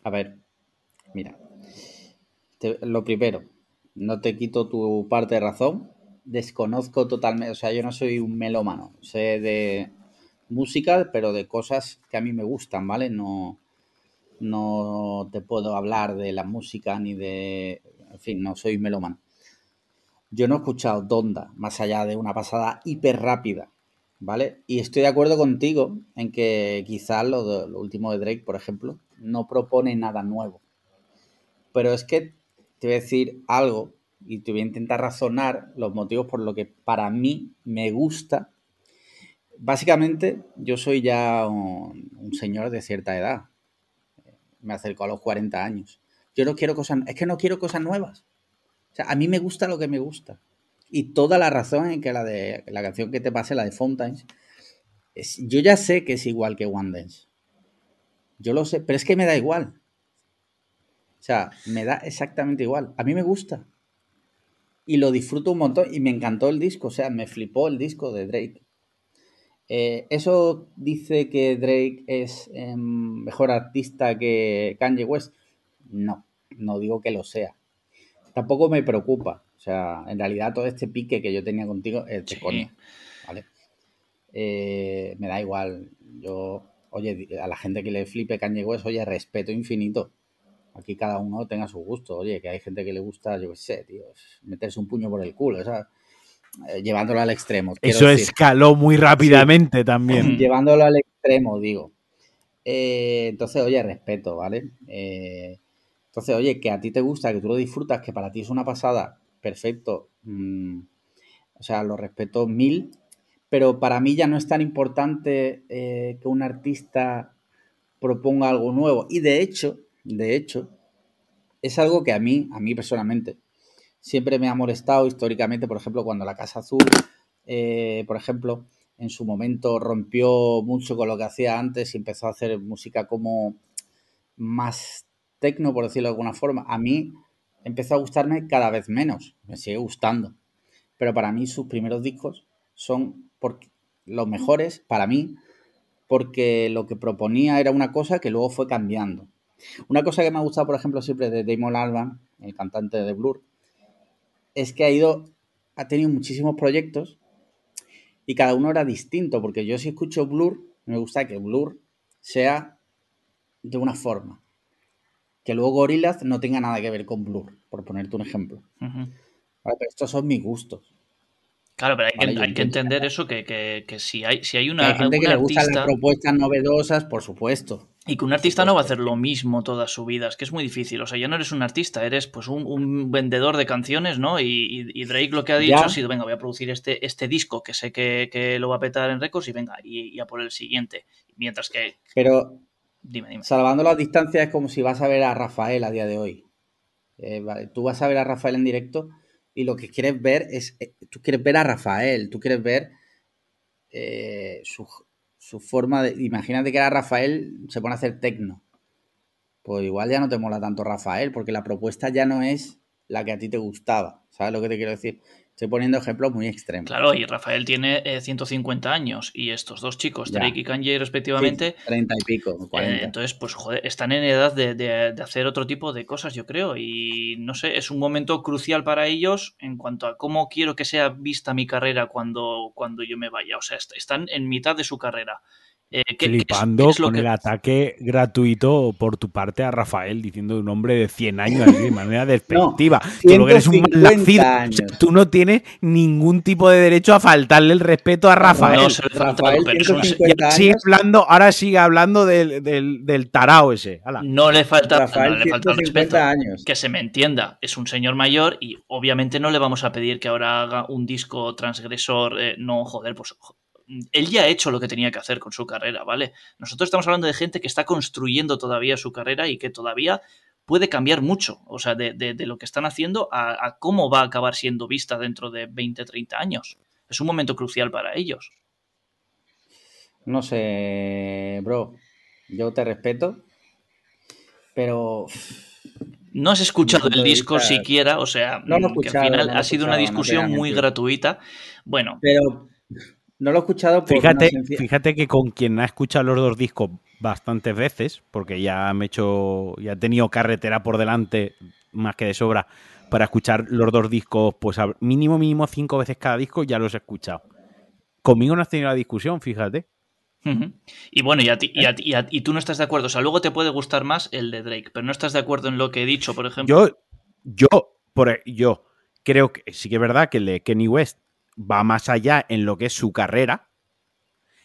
A ver, mira, te- lo primero, no te quito tu parte de razón, desconozco totalmente, o sea, yo no soy un melómano, sé de música, pero de cosas que a mí me gustan, ¿vale? No, no te puedo hablar de la música ni de en fin, no soy melómano. Yo no he escuchado Donda más allá de una pasada hiper rápida, ¿vale? Y estoy de acuerdo contigo en que quizás lo, lo último de Drake, por ejemplo, no propone nada nuevo. Pero es que te voy a decir algo y te voy a intentar razonar los motivos por los que para mí me gusta. Básicamente, yo soy ya un, un señor de cierta edad. Me acerco a los 40 años. Yo no quiero cosas, es que no quiero cosas nuevas. O sea, a mí me gusta lo que me gusta. Y toda la razón en que la de la canción que te pase, la de Fountains, es, yo ya sé que es igual que One Dance. Yo lo sé, pero es que me da igual. O sea, me da exactamente igual. A mí me gusta. Y lo disfruto un montón. Y me encantó el disco. O sea, me flipó el disco de Drake. Eh, ¿Eso dice que Drake es eh, mejor artista que Kanye West? No, no digo que lo sea. Tampoco me preocupa. O sea, en realidad todo este pique que yo tenía contigo es de Sí. coña. ¿Vale? Eh, me da igual. Yo, oye, a la gente que le flipe Kanye West, oye, respeto infinito. Aquí cada uno tenga su gusto. Oye, que hay gente que le gusta, yo qué sé, tío, meterse un puño por el culo, o sea, eh, llevándolo al extremo. Eso decir. escaló muy rápidamente también. Llevándolo al extremo, digo. Eh, entonces, oye, respeto, ¿vale? Eh, entonces, oye, que a ti te gusta, que tú lo disfrutas, que para ti es una pasada, perfecto. Mm, o sea, lo respeto mil, pero para mí ya no es tan importante eh, que un artista proponga algo nuevo. Y de hecho, de hecho, es algo que a mí, a mí personalmente, siempre me ha molestado históricamente, por ejemplo, cuando la Casa Azul, eh, por ejemplo, en su momento rompió mucho con lo que hacía antes y empezó a hacer música como más tecno, por decirlo de alguna forma. A mí empezó a gustarme cada vez menos, me sigue gustando. Pero para mí sus primeros discos son los mejores, para mí, porque lo que proponía era una cosa que luego fue cambiando. Una cosa que me ha gustado, por ejemplo, siempre de Damon Albarn, el cantante de Blur, es que ha ido, ha tenido muchísimos proyectos y cada uno era distinto, porque yo si escucho Blur, me gusta que Blur sea de una forma. Que luego Gorillaz no tenga nada que ver con Blur, por ponerte un ejemplo. Vale, pero estos son mis gustos. Claro, pero hay, Vale, que, hay entender eso, que, que- que si hay, si hay una, hay gente que le gustan las propuestas novedosas, por supuesto. y que un artista no va a hacer lo mismo toda su vida, es que es muy difícil. O sea, ya no eres un artista, eres pues un, un vendedor de canciones, ¿no? Y, y- y Drake lo que ha dicho Ya. ha sido, venga, voy a producir este, este disco que sé que, que lo va a petar en récords y venga, y, y a por el siguiente. Mientras que, Pero dime, dime. salvando las distancias es como si vas a ver a Rafael a día de hoy. Eh, tú vas a ver a Rafael en directo y lo que quieres ver es, eh, tú quieres ver a Rafael, tú quieres ver eh, su, su forma de... Imagínate que era Rafael, se pone a hacer tecno. Pues igual ya no te mola tanto Rafael, porque la propuesta ya no es la que a ti te gustaba. ¿Sabes lo que te quiero decir? Estoy poniendo ejemplos muy extremos. Claro, y Rafael tiene eh, 150 años y estos dos chicos. Drake y Kanye respectivamente, Sí, 30 y pico, Eh, 40. entonces, pues joder, están en edad de, de- de hacer otro tipo de cosas, yo creo. Y no sé, es un momento crucial para ellos en cuanto a cómo quiero que sea vista mi carrera cuando, cuando yo me vaya. O sea, est- están en mitad de su carrera. Eh, ¿qué- qué es- Flipando qué es lo con que- el ataque gratuito por tu parte a Rafael diciendo un hombre de 100 años así, de manera despectiva. tú lo que eres un 150 malnacido. O sea, años. tú no tienes ningún tipo de derecho a faltarle el respeto a Rafael. No se le falta, Rafael, pero es un- 150 Y sigue años. hablando, ahora sigue hablando del, del, del tarao ese. Ala. no le falta, Rafael, no le falta el 150 respeto. años. Que se me entienda, es un señor mayor y obviamente no le vamos a pedir que ahora haga un disco transgresor. eh, no, joder, pues él ya ha hecho lo que tenía que hacer con su carrera, ¿vale? Nosotros estamos hablando de gente que está construyendo todavía su carrera y que todavía puede cambiar mucho, o sea, de, de- de lo que están haciendo a, a cómo va a acabar siendo vista dentro de 20, 30 años. Es un momento crucial para ellos. No sé, bro. Yo te respeto. Pero No has escuchado el disco vista- siquiera, o sea, No que al final no ha sido una no discusión muy gratuita. Bueno, pero no lo he escuchado por Fíjate, sencilla- fíjate que con quien ha escuchado los dos discos bastantes veces, porque ya me he hecho, ya he tenido carretera por delante más que de sobra para escuchar los dos discos, pues a- mínimo, mínimo cinco veces cada disco ya los he escuchado. Conmigo no has tenido la discusión, fíjate. Y bueno, y, a ti- y, a ti- y a- y tú no estás de acuerdo. O sea, luego te puede gustar más el de Drake, pero no estás de acuerdo en lo que he dicho, por ejemplo. Yo, yo por, e, yo creo que sí que es verdad que el de Kenny West va más allá en lo que es su carrera.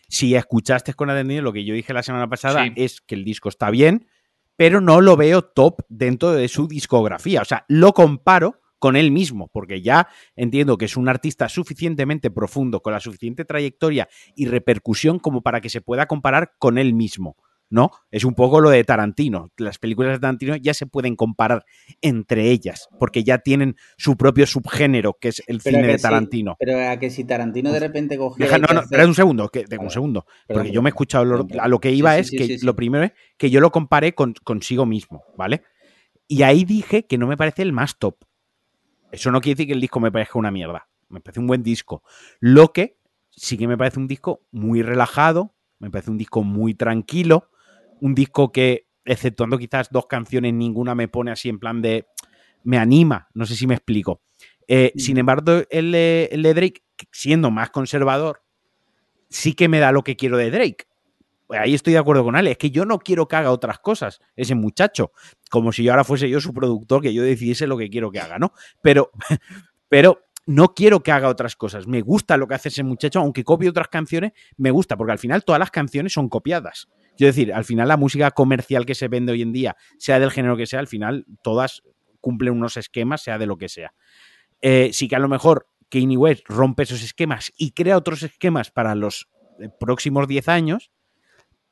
Si escuchaste con atención lo que yo dije la semana pasada Sí. es que el disco está bien, pero no lo veo top dentro de su discografía. O sea, lo comparo con él mismo, porque ya entiendo que es un artista suficientemente profundo, con la suficiente trayectoria y repercusión como para que se pueda comparar con él mismo. ¿No? Es un poco lo de Tarantino. Las películas de Tarantino ya se pueden comparar entre ellas, porque ya tienen su propio subgénero, que es el Pero cine de Tarantino. pero a que si Tarantino de repente cogiera. Deja- no, no, hace- espera un segundo, que, un segundo. Perdón, Porque yo me he escuchado, lo- a lo que iba sí, es sí, que sí. lo primero es que yo lo comparé con, consigo mismo, ¿vale? Y ahí dije que no me parece el más top. Eso no quiere decir que el disco me parezca una mierda. Me parece un buen disco. Lo que sí que me parece un disco muy relajado, me parece un disco muy tranquilo, un disco que, exceptuando quizás dos canciones, ninguna me pone así en plan de... me anima, no sé si me explico. Eh, Mm. Sin embargo, el de, el de Drake, siendo más conservador, sí que me da lo que quiero de Drake. Pues ahí estoy de acuerdo con Ale. Es que yo no quiero que haga otras cosas, ese muchacho. Como si yo ahora fuese yo su productor, que yo decidiese lo que quiero que haga, ¿no? Pero, pero no quiero que haga otras cosas. Me gusta lo que hace ese muchacho, aunque copie otras canciones, me gusta, porque al final todas las canciones son copiadas. Quiero decir, al final la música comercial que se vende hoy en día, sea del género que sea, al final todas cumplen unos esquemas, sea de lo que sea. Eh, sí que a lo mejor Kanye West rompe esos esquemas y crea otros esquemas para los eh, próximos 10 años,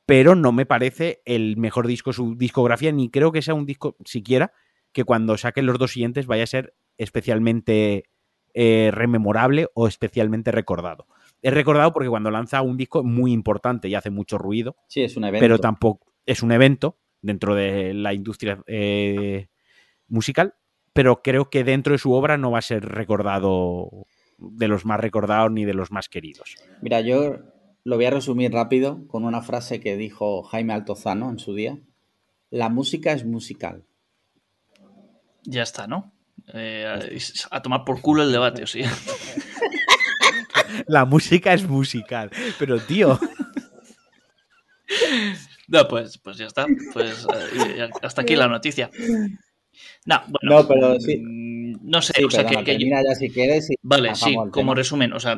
pero no me parece el mejor disco su discografía, ni creo que sea un disco siquiera que cuando saquen los dos siguientes vaya a ser especialmente eh, rememorable o especialmente recordado. Es recordado porque cuando lanza un disco es muy importante y hace mucho ruido, Sí, es un evento. pero tampoco es un evento dentro de la industria eh, musical, pero creo que dentro de su obra no va a ser recordado de los más recordados ni de los más queridos. Mira, yo lo voy a resumir rápido con una frase que dijo Jaime Altozano en su día. La música es musical. Ya está, ¿no? Eh, a, a tomar por culo el debate, o sea. La música es musical, pero tío, No, pues, pues ya está. Pues eh, hasta aquí la noticia. No, bueno. No, pero sí. mm, No sé, Sí, o sea, que, que yo- ya si quieres. y Vale, sí, como tema. resumen, o sea,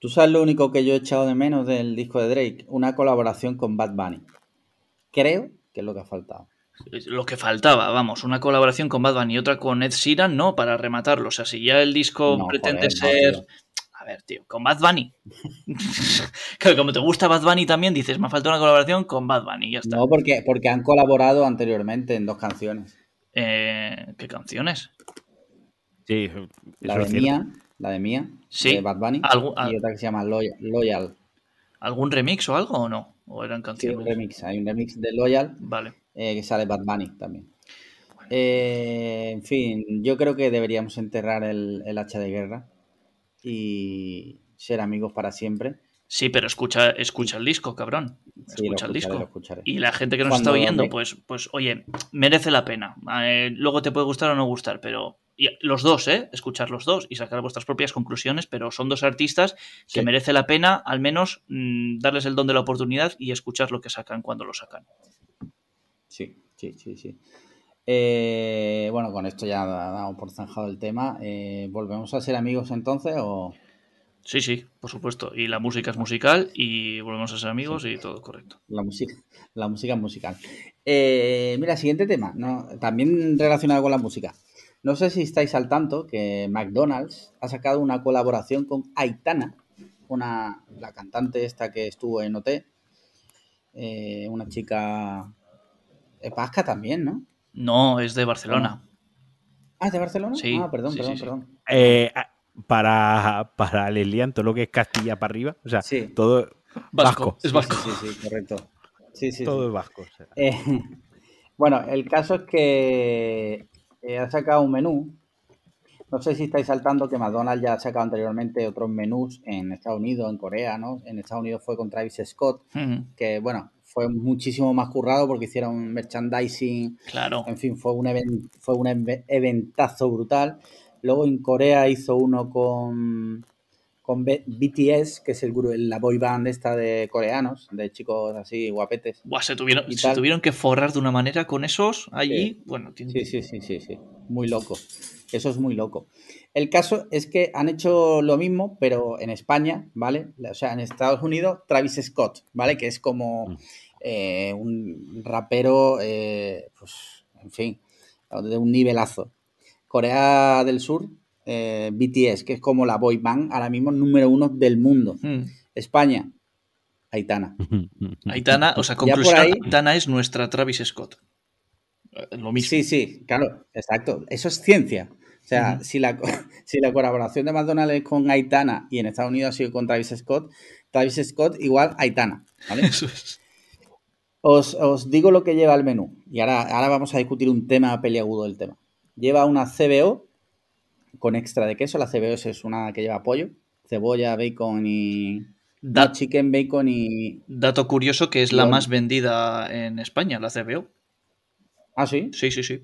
Tú sabes lo único que yo he echado de menos del disco de Drake, una colaboración con Bad Bunny. Creo que es lo que ha faltado. lo que faltaba, vamos, una colaboración con Bad Bunny y otra con Ed Sheeran, no, para rematarlo. O sea, si ya el disco pretende ser. A ver, tío, con Bad Bunny. claro, como te gusta Bad Bunny también, dices, me falta una colaboración con Bad Bunny, ya está. No, porque, porque han colaborado anteriormente en dos canciones. Eh, ¿Qué canciones? sí, La de es. Mía, la de Mía, Sí. de Bad Bunny, y otra que se llama Loyal. Loyal. ¿Algún remix o algo o no? ¿O eran Sí, canciones? un remix. Hay un remix de Loyal Vale. eh, que sale Bad Bunny también. Eh, en fin, yo creo que deberíamos enterrar el, el hacha de guerra y ser amigos para siempre. Sí, pero escucha, escucha el disco, cabrón. Sí, Escucha el disco. Y la gente que nos Cuando está oyendo, me- pues, pues, oye, merece la pena. Eh, luego te puede gustar o no gustar, pero y los dos, ¿eh? Escuchar los dos y sacar vuestras propias conclusiones, pero son dos artistas que Sí. merece la pena al menos mm, darles el don de la oportunidad y escuchar lo que sacan cuando lo sacan. Sí, sí, sí, sí. Eh, bueno, con esto ya damos por zanjado el tema. Eh, ¿Volvemos a ser amigos entonces o...? Sí, sí, por supuesto. Y la música es musical y volvemos a ser amigos y todo correcto. La música, la música es musical. Eh, mira, siguiente tema, ¿no? también relacionado con la música. No sé si estáis al tanto que McDonald's ha sacado una colaboración con Aitana, una, la cantante esta que estuvo en OT, eh, una chica vasca también, ¿no? No, es de Barcelona. Ah, ¿es de Barcelona? Sí, ah, perdón, sí, perdón, sí, sí. perdón. Eh, para, para Leslian, todo lo que es Castilla para arriba, o sea, Sí. todo Vasco, vasco. es vasco. Sí, sí, sí, correcto. Sí, sí, todo sí. es vasco. o sea. Eh, bueno, el caso es que eh, ha sacado un menú no sé si estáis saltando que McDonald's ya ha sacado anteriormente otros menús en Estados Unidos, en Corea, ¿no? En Estados Unidos fue con Travis Scott, que bueno, fue muchísimo más currado porque hicieron merchandising, Claro. en fin, fue un, even- fue un eve- eventazo brutal. Luego en Corea hizo uno con, con B- BTS, que es el gru- la boy band esta de coreanos, de chicos así guapetes. Buah, se tuvieron, se tal. tuvieron que forrar de una manera con esos allí. Bueno, tiene- Sí, sí, sí, sí, sí. Muy loco. Eso es muy loco. El caso es que han hecho lo mismo, pero en España, ¿vale? O sea, en Estados Unidos, Travis Scott, ¿vale? Que es como Mm. eh, un rapero, eh, pues, en fin, de un nivelazo. Corea del Sur, eh, BTS, que es como la boy band ahora mismo número uno del mundo. Mm. España, Aitana. Aitana, o sea, Ya por conclusión, ahí- Aitana es nuestra Travis Scott. Eh, Lo mismo. Sí, sí, claro, exacto. Eso es ciencia. O sea, si, la, si la colaboración de McDonald's es con Aitana y en Estados Unidos ha sido con Travis Scott, Travis Scott igual Aitana, ¿vale? Eso es. Os, os digo lo que lleva el menú. Y ahora, ahora vamos a discutir un tema peliagudo del tema. Lleva una CBO con extra de queso. La CBO es una que lleva pollo, cebolla, bacon y... Da- no, chicken, bacon y... dato curioso que es la más vendida en España, la CBO. Ah, sí. Sí, sí, sí.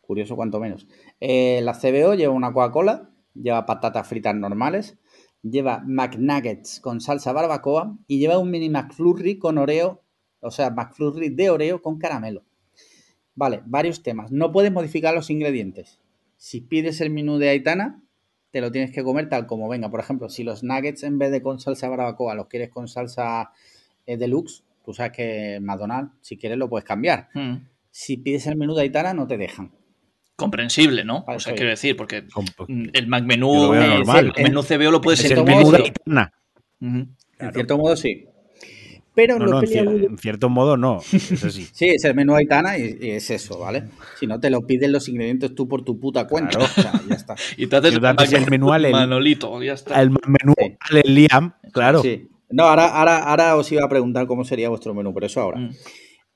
Curioso cuanto menos. Eh, la CBO lleva una Coca-Cola, lleva patatas fritas normales, lleva McNuggets con salsa barbacoa y lleva un mini McFlurry con Oreo, o sea, McFlurry de Oreo con caramelo. Vale, varios temas. No puedes modificar los ingredientes. Si pides el menú de Aitana, te lo tienes que comer tal como venga. Por ejemplo, si los nuggets en vez de con salsa barbacoa los quieres con salsa eh, deluxe, tú sabes que McDonald's, si quieres, lo puedes cambiar. Mm. Si pides el menú de Aitana, no te dejan. Comprensible, ¿no? Vale, o sea, quiero decir, porque mm, el lo veo el, normal. el menú CBO lo el cierto menú de. Ujú. En cierto modo, sí. Pero No, lo no, en, cier- en cierto modo no. Eso sí. Sí, es el menú Aitana y, y es eso, ¿vale? Si no te lo piden los ingredientes tú por tu puta cuenta. Claro. O sea, ya está. Y te haces haces el menú al- Manolito, ya está. El menú Sí. al Liam, claro. Sí. No, ahora, ahora, ahora os iba a preguntar cómo sería vuestro menú, pero eso ahora. Mm.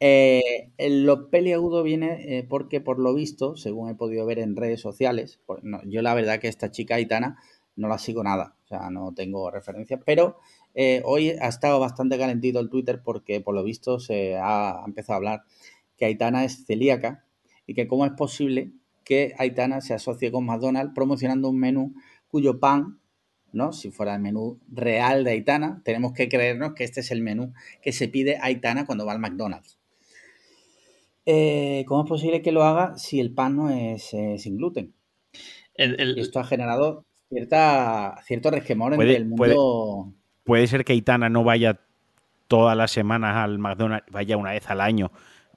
Eh, lo peliagudo viene eh, porque, por lo visto, según he podido ver en redes sociales, no, yo la verdad que esta chica Aitana no la sigo nada, o sea, no tengo referencias, pero eh, hoy ha estado bastante calentito el Twitter porque, por lo visto, se ha, ha empezado a hablar que Aitana es celíaca y que cómo es posible que Aitana se asocie con McDonald's promocionando un menú cuyo pan, ¿no? Si fuera el menú real de Aitana, tenemos que creernos que este es el menú que se pide Aitana cuando va al McDonald's. Eh, ¿Cómo es posible que lo haga si el pan no es eh, sin gluten? El- el- Y esto ha generado cierta, cierto resquemor Puede- entre el mundo. Puede ser que Aitana no vaya todas las semanas al McDonald's, vaya una vez al año,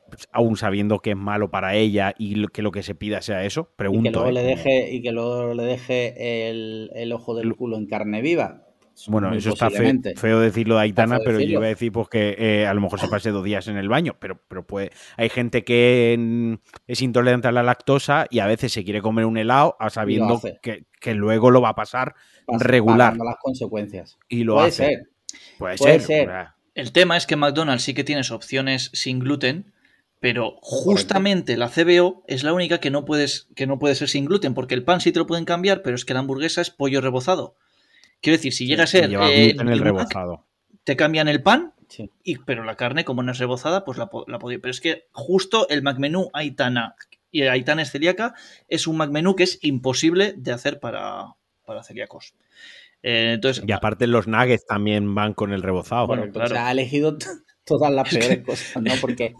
pues, aún sabiendo que es malo para ella y lo- que lo que se pida sea eso. Y Pregunto. que luego ¿eh? le Como- deje, y que luego le deje el, el ojo del culo en carne viva. Bueno, Muy eso está feo decirlo de Aitana, pero yo iba a decir pues, que eh, a lo mejor se pase dos días en el baño, pero, pero puede. Hay gente que es intolerante a la lactosa y a veces se quiere comer un helado a sabiendo que, que luego lo va a pasar pas- regular las consecuencias. y lo Puede hace. ser. Puede, puede ser. el tema es que McDonald's sí que tienes opciones sin gluten, pero justamente la CBO es la única que no puedes que no puede ser sin gluten, porque el pan sí te lo pueden cambiar, pero es que la hamburguesa es pollo rebozado. Quiero decir, si llega a ser lleva eh, gluten el rebozado. te cambian el pan, Sí. y, pero la carne, como no es rebozada, pues la, la podía. Pero es que justo el McMenú Aitana y Aitana es celíaca es un McMenú que es imposible de hacer para, para celíacos. Eh, entonces, Y aparte los nuggets también van con el rebozado. Bueno, Correcto. claro. O sea, ha elegido todas las peores cosas, ¿no? Porque,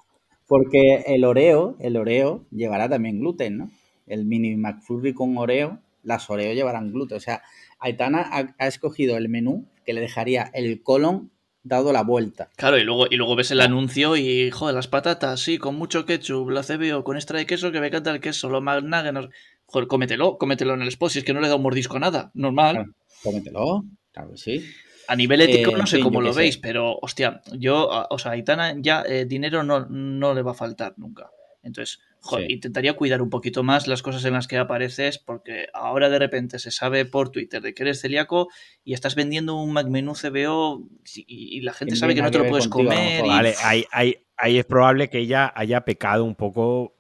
porque el Oreo, el Oreo llevará también gluten, ¿no? El mini McFlurry con Oreo, las Oreo llevarán gluten. O sea, Aitana ha, ha escogido el menú que le dejaría el colon dado la vuelta. Claro, y luego, y luego ves el anuncio y, joder, las patatas, sí, con mucho ketchup, la CBO, con extra de queso, que me encanta el queso, lo McNugget, no- joder, cómetelo, cómetelo en el spot, si es que no le da un mordisco a nada, normal. Claro. Cómetelo, claro que sí. A nivel ético Eh, no en sé cómo lo sé. veis, pero, hostia, yo, o sea, Aitana ya eh, dinero no, no le va a faltar nunca. Entonces, joder, Sí. intentaría cuidar un poquito más las cosas en las que apareces, porque ahora de repente se sabe por Twitter de que eres celíaco y estás vendiendo un McMenú CBO y, y la gente sabe que no te lo puedes contigo, a comer. y- Vale, ahí, ahí- ahí es probable que ella haya pecado un poco.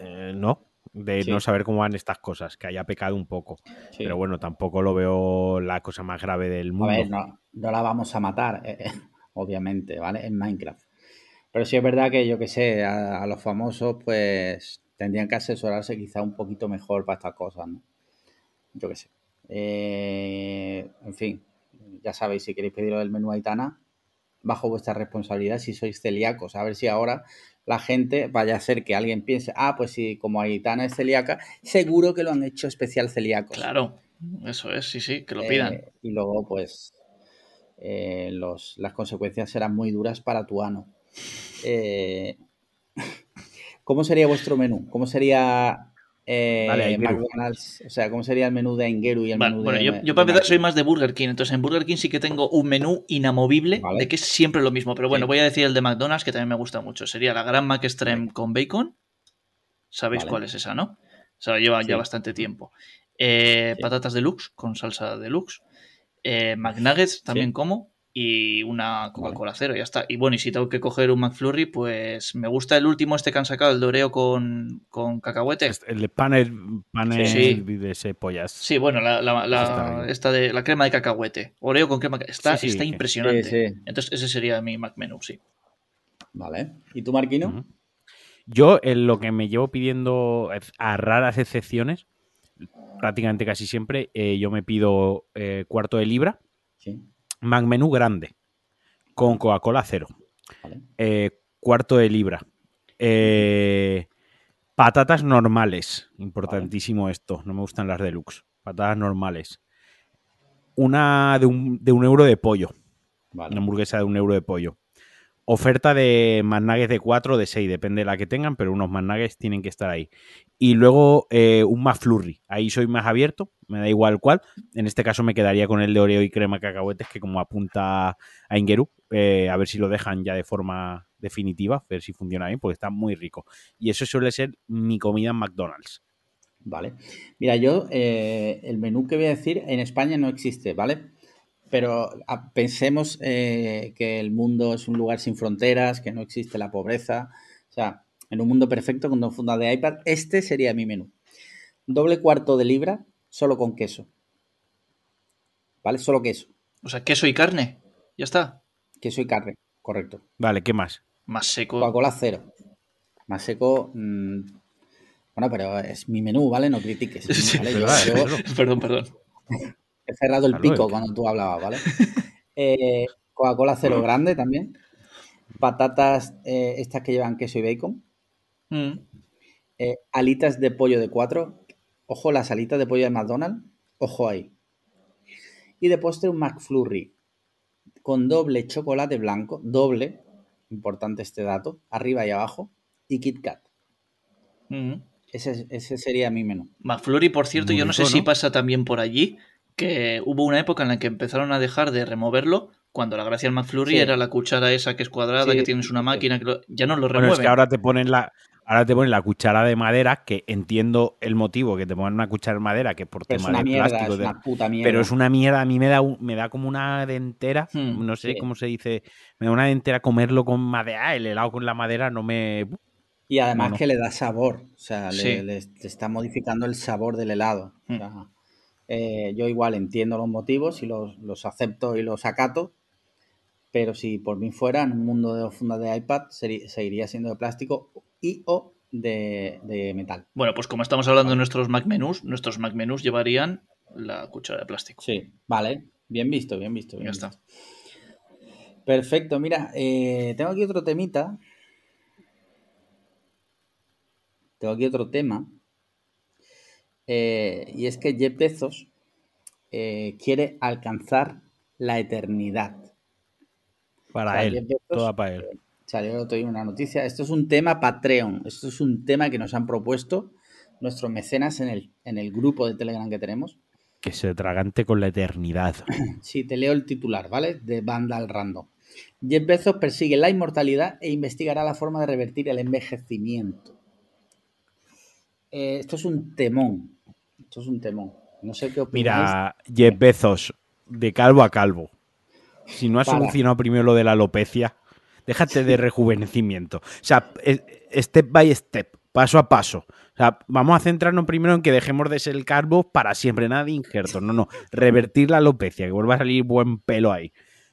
eh, ¿No? de Sí. no saber cómo van estas cosas, que haya pecado un poco. Sí. Pero bueno, tampoco lo veo la cosa más grave del A mundo. ver, no, no la vamos a matar, eh, eh, obviamente, ¿vale? En Minecraft. Pero sí es verdad que yo que sé, a, a los famosos pues tendrían que asesorarse quizá un poquito mejor para estas cosas, ¿no? Yo que sé. Eh, en fin, ya sabéis, si queréis pediros el menú Aitana, bajo vuestra responsabilidad si sois celíacos. A ver si ahora la gente vaya a hacer que alguien piense, ah, pues si como Aitana es celíaca, seguro que lo han hecho especial celíacos. Claro, eso es, sí, sí, que lo Eh, pidan. y luego, pues, eh, los, las consecuencias serán muy duras para tu ano. Eh, ¿Cómo sería vuestro menú? ¿Cómo sería eh, Vale. McDonald's? O sea, ¿cómo sería el menú de Aingeru y el Vale, menú bueno, de yo, yo para empezar soy más de Burger King, entonces en Burger King sí que tengo un menú inamovible Vale. de que es siempre lo mismo. Pero bueno, Sí. voy a decir el de McDonald's que también me gusta mucho. Sería la Gran Mac Extreme con bacon. ¿Sabéis cuál es esa, no? O sea, lleva Sí. ya bastante tiempo. Eh, Sí. Patatas deluxe con salsa deluxe. Eh, McNuggets también como. Y una Coca-Cola cero, ya está. Y bueno, y si tengo que coger un McFlurry, pues me gusta el último este que han sacado, el de Oreo con, con cacahuete. Este- El de panel, panel Sí. de ese pollas. Sí, bueno, la, la- esta de la crema de cacahuete. Oreo con crema. Está, Sí, sí, está impresionante. Sí, sí. Entonces, ese sería mi Mac menú, sí. Vale. ¿Y tú, Marquino? Yo en lo que me llevo pidiendo a raras excepciones, prácticamente casi siempre, eh, yo me pido eh, cuarto de libra, Sí. Mac menú grande, con Coca-Cola cero. Vale. Eh, cuarto de libra. Eh, patatas normales. Importantísimo esto. No me gustan las deluxe. Patatas normales. Una de un, de un euro de pollo. Vale. Una hamburguesa de un euro de pollo. Oferta de McNuggets de 4 o de 6, depende de la que tengan, pero unos McNuggets tienen que estar ahí. Y luego eh, un McFlurry. Ahí soy más abierto, me da igual cuál. En este caso me quedaría con el de Oreo y crema cacahuetes, que como apunta a Ingeru, eh, a ver si lo dejan ya de forma definitiva, a ver si funciona bien, porque está muy rico. Y eso suele ser mi comida en McDonald's. Vale. Mira, yo eh, el menú que voy a decir en España no existe, ¿vale? Pero a- pensemos eh, que el mundo es un lugar sin fronteras, que no existe la pobreza. O sea, en un mundo perfecto con dos fundas de iPad, este sería mi menú. Doble cuarto de libra, solo con queso. ¿Vale? Solo queso. O sea, queso y carne. Ya está. Queso y carne, correcto. Vale, ¿qué más? Más seco. Coca-Cola cero. Más seco. mm, bueno, pero es mi menú, ¿vale? No critiques. Sí, ¿vale? Yo- yo- es Perdón, perdón. He cerrado el Claro, pico es que- cuando tú hablabas, ¿vale? Eh, Coca-Cola cero grande también. Patatas eh, estas que llevan queso y bacon. Mm. Eh, alitas de pollo de cuatro. Ojo, las alitas de pollo de McDonald's. Ojo ahí. Y de postre un McFlurry. Con doble chocolate blanco. Doble. Importante este dato. Arriba y abajo. Y Kit Kat. Mm. Ese, ese sería mi menú. McFlurry, por cierto, Muy yo no sé si ¿no? pasa también por allí, que hubo una época en la que empezaron a dejar de removerlo, cuando la gracia del McFlurry Sí. era la cuchara esa que es cuadrada, Sí, que tienes una sí. máquina, que lo- ya no lo Bueno, remueven. es que ahora te ponen la. Ahora te ponen la cuchara de madera, que entiendo el motivo que te pongan una cuchara de madera, que por es tema una de mierda, plástico. es de- una puta mierda. pero es una mierda, a mí me da, me da como una dentera, Hmm, no sé sí. cómo se dice, me da una dentera comerlo con madera, el helado con la madera no me... Y además No, no. que le da sabor, o sea, le, Sí. le- le está modificando el sabor del helado. O Mm. sea, eh, yo igual entiendo los motivos y los, los acepto y los acato, pero si por mí fuera, en un mundo de fundas de iPad, seguiría siendo de plástico y o de, de metal. Bueno, pues como estamos hablando de nuestros Mac menús, nuestros Mac menús llevarían la cuchara de plástico. Sí, vale, bien visto, bien visto. bien Ya está. visto. Perfecto, mira, eh, tengo aquí otro temita. Tengo aquí otro tema. Eh, y es que Jeff Bezos eh, quiere alcanzar la eternidad. Para O sea, él, Bezos, toda para él. Salió el otro día una noticia. Esto es un tema Patreon. Esto es un tema que nos han propuesto nuestros mecenas en el, en el grupo de Telegram que tenemos. Que se tragante con la eternidad. Sí, te leo el titular, ¿vale? De Vandal Random. Jeff Bezos persigue la inmortalidad e investigará la forma de revertir el envejecimiento. Eh, esto es un temón. Esto es un temón. No sé qué opináis. Mira, Jeff Bezos, de calvo a calvo. Si no has Para. solucionado primero lo de la alopecia, déjate de rejuvenecimiento. O sea, step by step, paso a paso. O sea, vamos a centrarnos primero en que dejemos de ser el calvo para siempre, nada de injertos. No, no, revertir la alopecia, que vuelva a salir buen pelo ahí.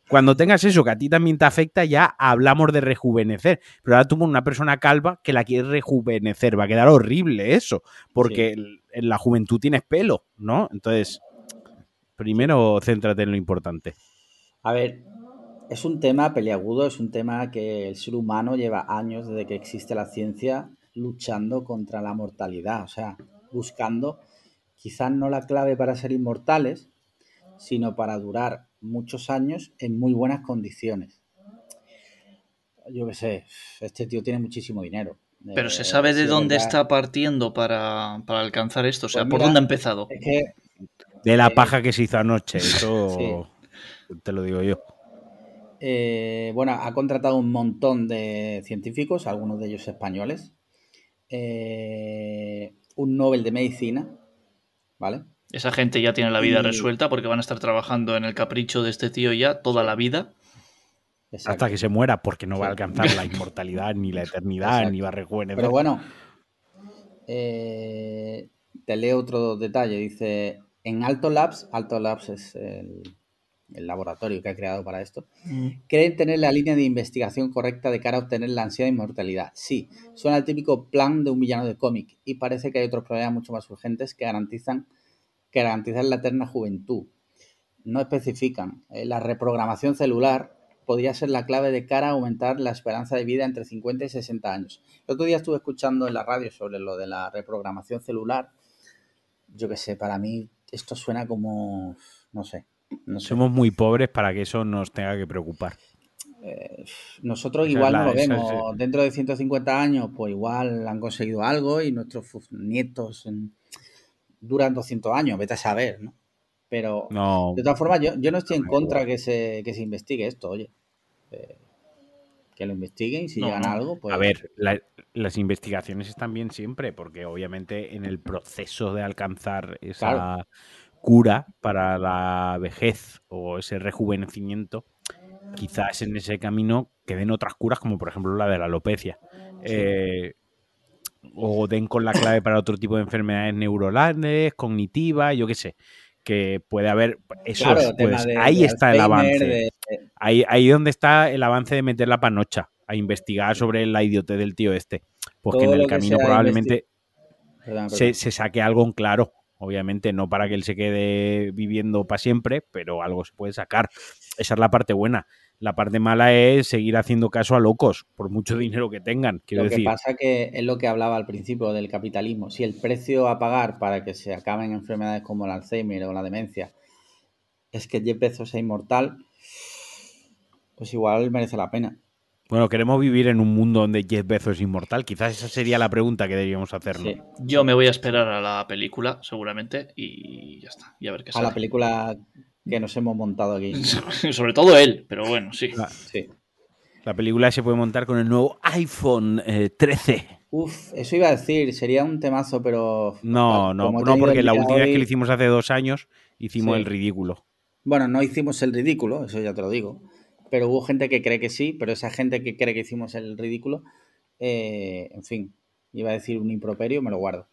Cuando tengas eso, que a ti también te afecta, ya hablamos de rejuvenecer. Pero ahora tú una persona calva que la quieres rejuvenecer. Va a quedar horrible eso, porque en la juventud tienes pelo, ¿no? Entonces, primero céntrate en lo importante. A ver, es un tema peliagudo, es un tema que el ser humano lleva años desde que existe la ciencia luchando contra la mortalidad, o sea, buscando quizás no la clave para ser inmortales, sino para durar muchos años en muy buenas condiciones. Yo qué sé, este tío tiene muchísimo dinero. Pero se eh, sabe de dónde está partiendo para, alcanzar esto, o sea, pues ¿por dónde ha empezado? de la eh, paja que se hizo anoche, eso te lo digo yo. Eh, bueno, ha contratado un montón de científicos, algunos de ellos españoles. un Nobel de Medicina, ¿vale? Esa gente ya tiene la vida resuelta porque van a estar trabajando en el capricho de este tío ya toda la vida. Hasta que se muera, porque no va a alcanzar la inmortalidad, ni la eternidad, ni va a rejuvenecer. Pero bueno, eh, te leo otro detalle. Dice, en Alto Labs, Alto Labs es el, laboratorio que ha creado para esto, mm. creen tener la línea de investigación correcta de cara a obtener la ansiedad de inmortalidad. Sí, suena el típico plan de un villano de cómic y parece que hay otros problemas mucho más urgentes que garantizan que garantizan la eterna juventud. No especifican. Eh, la reprogramación celular podría ser la clave de cara a aumentar la esperanza de vida entre 50 y 60 años. El otro día estuve escuchando en la radio sobre lo de la reprogramación celular. Yo qué sé, para mí esto suena como, no sé, Somos muy pobres para que eso nos tenga que preocupar. Eh, nosotros igual no lo vemos. Dentro de 150 años, pues igual han conseguido algo y nuestros nietos duran 200 años, vete a saber, ¿no? Pero de todas formas, yo, no estoy en contra que se, que se investigue esto, oye. Eh, que lo investiguen y si llegan a algo, pues. A ver, las investigaciones están bien siempre, porque obviamente en el proceso de alcanzar esa cura para la vejez o ese rejuvenecimiento, quizás en ese camino queden otras curas, como por ejemplo la de la alopecia. Eh, o den con la clave para otro tipo de enfermedades neurales, cognitivas, yo qué sé. Que puede haber. Eso pues, ahí está el avance. Ahí, ahí donde está el avance de meter la panocha a investigar sobre la idiotez del tío este. Pues que en el camino probablemente Se, se, saque algo en claro. Obviamente, no para que él se quede viviendo para siempre, pero algo se puede sacar. Esa es la parte buena. La parte mala es seguir haciendo caso a locos, por mucho dinero que tengan. Quiero lo que pasa que es lo que hablaba al principio del capitalismo. Si el precio a pagar para que se acaben enfermedades como el Alzheimer o la demencia es que Jeff Bezos sea inmortal, pues igual merece la pena. Bueno, queremos vivir en un mundo donde Jeff Bezos es inmortal. Quizás esa sería la pregunta que deberíamos hacernos. Yo me voy a esperar a la película, seguramente, y ya está. Y a ver qué sale. A la película que nos hemos montado aquí. Sobre todo él, pero bueno, sí. La, sí. La película se puede montar con el nuevo iPhone 13. Eh, Uf, eso iba a decir, sería un temazo, pero. No, no, no, porque la última vez que lo hicimos hace dos años, hicimos el ridículo. Bueno, no hicimos el ridículo, eso ya te lo digo. Pero hubo gente que cree que sí, pero esa gente que cree que hicimos el ridículo, eh, en fin, iba a decir un improperio, me lo guardo.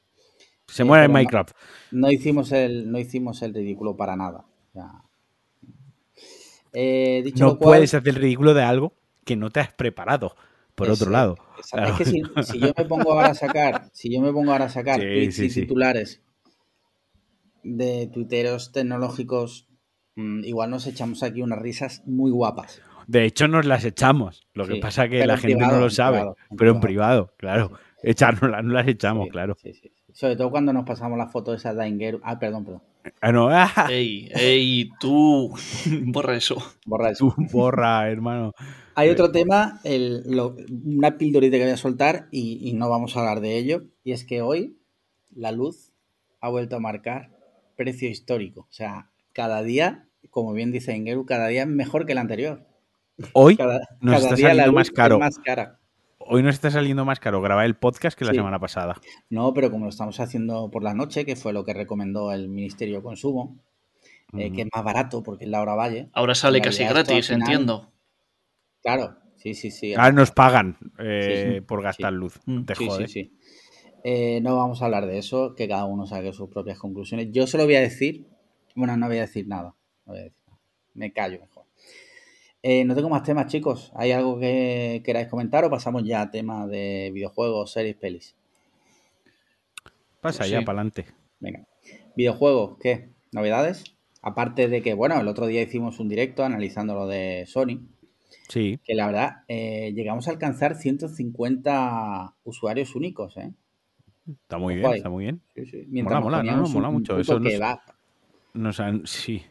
Se muere en Minecraft. No, hicimos el, no hicimos el ridículo para nada. Eh, no puedes hacer el ridículo de algo que no te has preparado. Por otro lado. Es que si, yo me pongo ahora a sacar, si yo me pongo ahora a sacar tweets y titulares de tuiteros tecnológicos, mm, igual nos echamos aquí unas risas muy guapas. De hecho, nos las echamos. Lo que pasa es que la gente no lo sabe. pero en privado, claro. Echárnoslas, no las echamos, claro. Sobre todo cuando nos pasamos la foto de esa Daingeru. Ah, perdón, perdón. Ah, no. Ah. Ey, ey, tú. Borra eso. Borra eso. Tú, borra, hermano. Hay otro tema, el, una pildorita que voy a soltar y, no vamos a hablar de ello. Y es que hoy la luz ha vuelto a marcar precio histórico. O sea, cada día, como bien dice Ingeru, cada día es mejor que el anterior. Hoy cada, nos está saliendo más caro. más cara hoy nos está saliendo más caro grabar el podcast que la semana pasada. No, pero como lo estamos haciendo por la noche, que fue lo que recomendó el Ministerio de Consumo, eh, que es más barato porque es la hora valle. Ahora sale casi gratis, entiendo. Claro, sí, sí, sí. Ahora nos pagan eh, por gastar luz. Mm. Te sí, sí, sí. eh, no vamos a hablar de eso, que cada uno saque sus propias conclusiones. Yo solo voy a decir, bueno, no voy a decir nada, no voy a decir nada. me callo mejor. Eh, no tengo más temas, chicos. ¿Hay algo que queráis comentar o pasamos ya a temas de videojuegos, series, pelis? Pasa Pues ya sí. para adelante. Venga. Videojuegos, ¿qué? ¿Novedades? Aparte de que, bueno, el otro día hicimos un directo analizando lo de Sony, Sí. que la verdad eh, llegamos a alcanzar 150 usuarios únicos, ¿eh? Está muy Ojo bien, ahí. está muy bien. Sí, sí. Mola, mola, no, no, mola mucho. Eso nos-. Nos han- sí.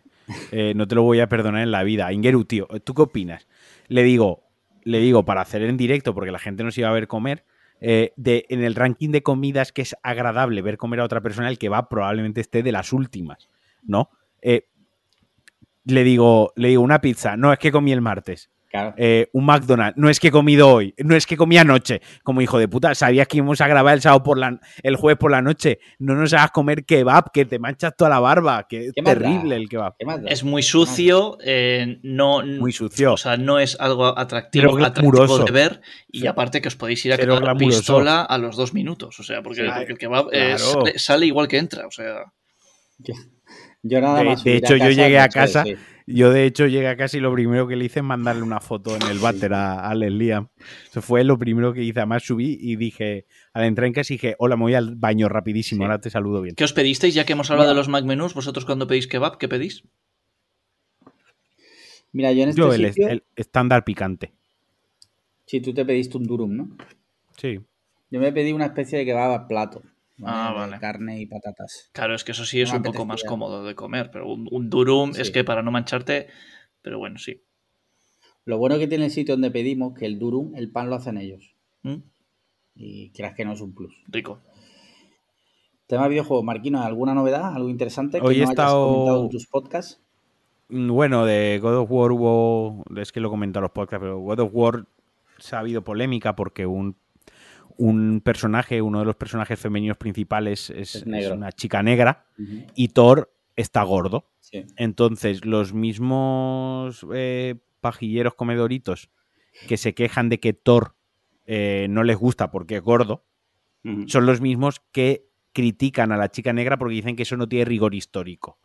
Eh, no te lo voy a perdonar en la vida. Ingeru, tío, ¿tú qué opinas? Le digo, le digo, para hacer en directo, porque la gente nos iba a ver comer, eh, de, en el ranking de comidas que es agradable ver comer a otra persona, el que va probablemente esté de las últimas, ¿no? Eh, le digo, le digo, una pizza, no, es que comí el martes. Claro. Eh, un McDonald's, no es que he comido hoy, no es que comí anoche, como hijo de puta, sabías que íbamos a grabar el sábado por la, el jueves por la noche, no nos hagas comer kebab, que te manchas toda la barba, que es terrible el kebab. Es muy sucio, eh, no, muy sucio. o sea, no es algo atractivo, atractivo de ver y Sí. aparte que os podéis ir a cagar glamuroso. pistola a los dos minutos, o sea, porque, Sí. porque el kebab eh, Claro. sale, sale igual que entra, o sea, Yo nada De- más. de subir hecho, yo llegué a casa sí. Yo, de hecho, llegué a casa y lo primero que le hice es mandarle una foto en el váter a, a Les Liam. Eso fue lo primero que hice. Además, subí y dije, al entrar en casa, dije, hola, me voy al baño rapidísimo, Sí. ahora te saludo bien. ¿qué os pedisteis? Ya que hemos hablado Bueno. de los Mac menús, vosotros cuando pedís kebab, ¿qué pedís? Mira, yo en este Yo, el, sitio, el estándar picante. si tú te pediste un durum, ¿no? Sí. Yo me pedí una especie de kebab a plato. Ah, De vale. Carne y patatas. Claro, es que eso sí es No un poco más cómodo de comer, pero un, un durum es que para no mancharte, pero bueno, sí. Lo bueno que tiene el sitio donde pedimos, que el durum, el pan lo hacen ellos. ¿Mm? Y creas que no es un plus. Rico. Tema videojuegos, Marquino, ¿alguna novedad? ¿Algo interesante que Hoy he no hayas estado- comentado en tus podcasts? Mm, Bueno, de God of War hubo. Es que lo he comentado en los podcasts, pero God of War se ha habido polémica porque un, un personaje, uno de los personajes femeninos principales es, Es negro. es una chica negra y Thor está gordo. Sí. Entonces, los mismos eh, pajilleros comedoritos que se quejan de que Thor eh, no les gusta porque es gordo, son los mismos que critican a la chica negra porque dicen que eso no tiene rigor histórico.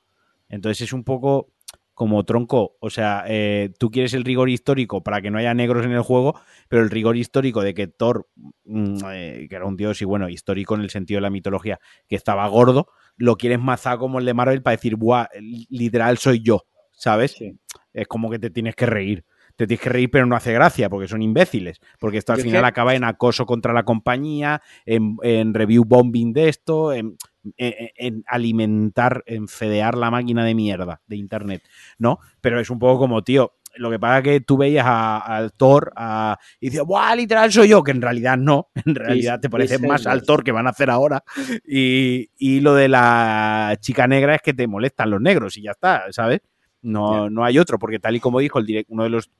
Entonces es un poco como tronco, o sea, eh, tú quieres el rigor histórico para que no haya negros en el juego, pero el rigor histórico de que Thor, mm, eh, que era un dios y bueno, histórico en el sentido de la mitología, que estaba gordo, lo quieres mazar como el de Marvel para decir, buah, literal soy yo, ¿sabes? Sí. es como que te tienes que reír. Te tienes que reír, pero no hace gracia, porque son imbéciles. Porque esto al final que- acaba en acoso contra la compañía, en, en review bombing de esto, en, en- en alimentar, en fedear la máquina de mierda de internet, ¿no? Pero es un poco como, tío, lo que pasa es que tú veías al Thor a- y dices, ¡buah, literal soy yo! Que en realidad no, en realidad te pareces más al. Thor que van a hacer ahora. Y, y lo de la chica negra es que te molestan los negros y ya está, ¿sabes? No, no hay otro, porque tal y como dijo el direc- uno, de los,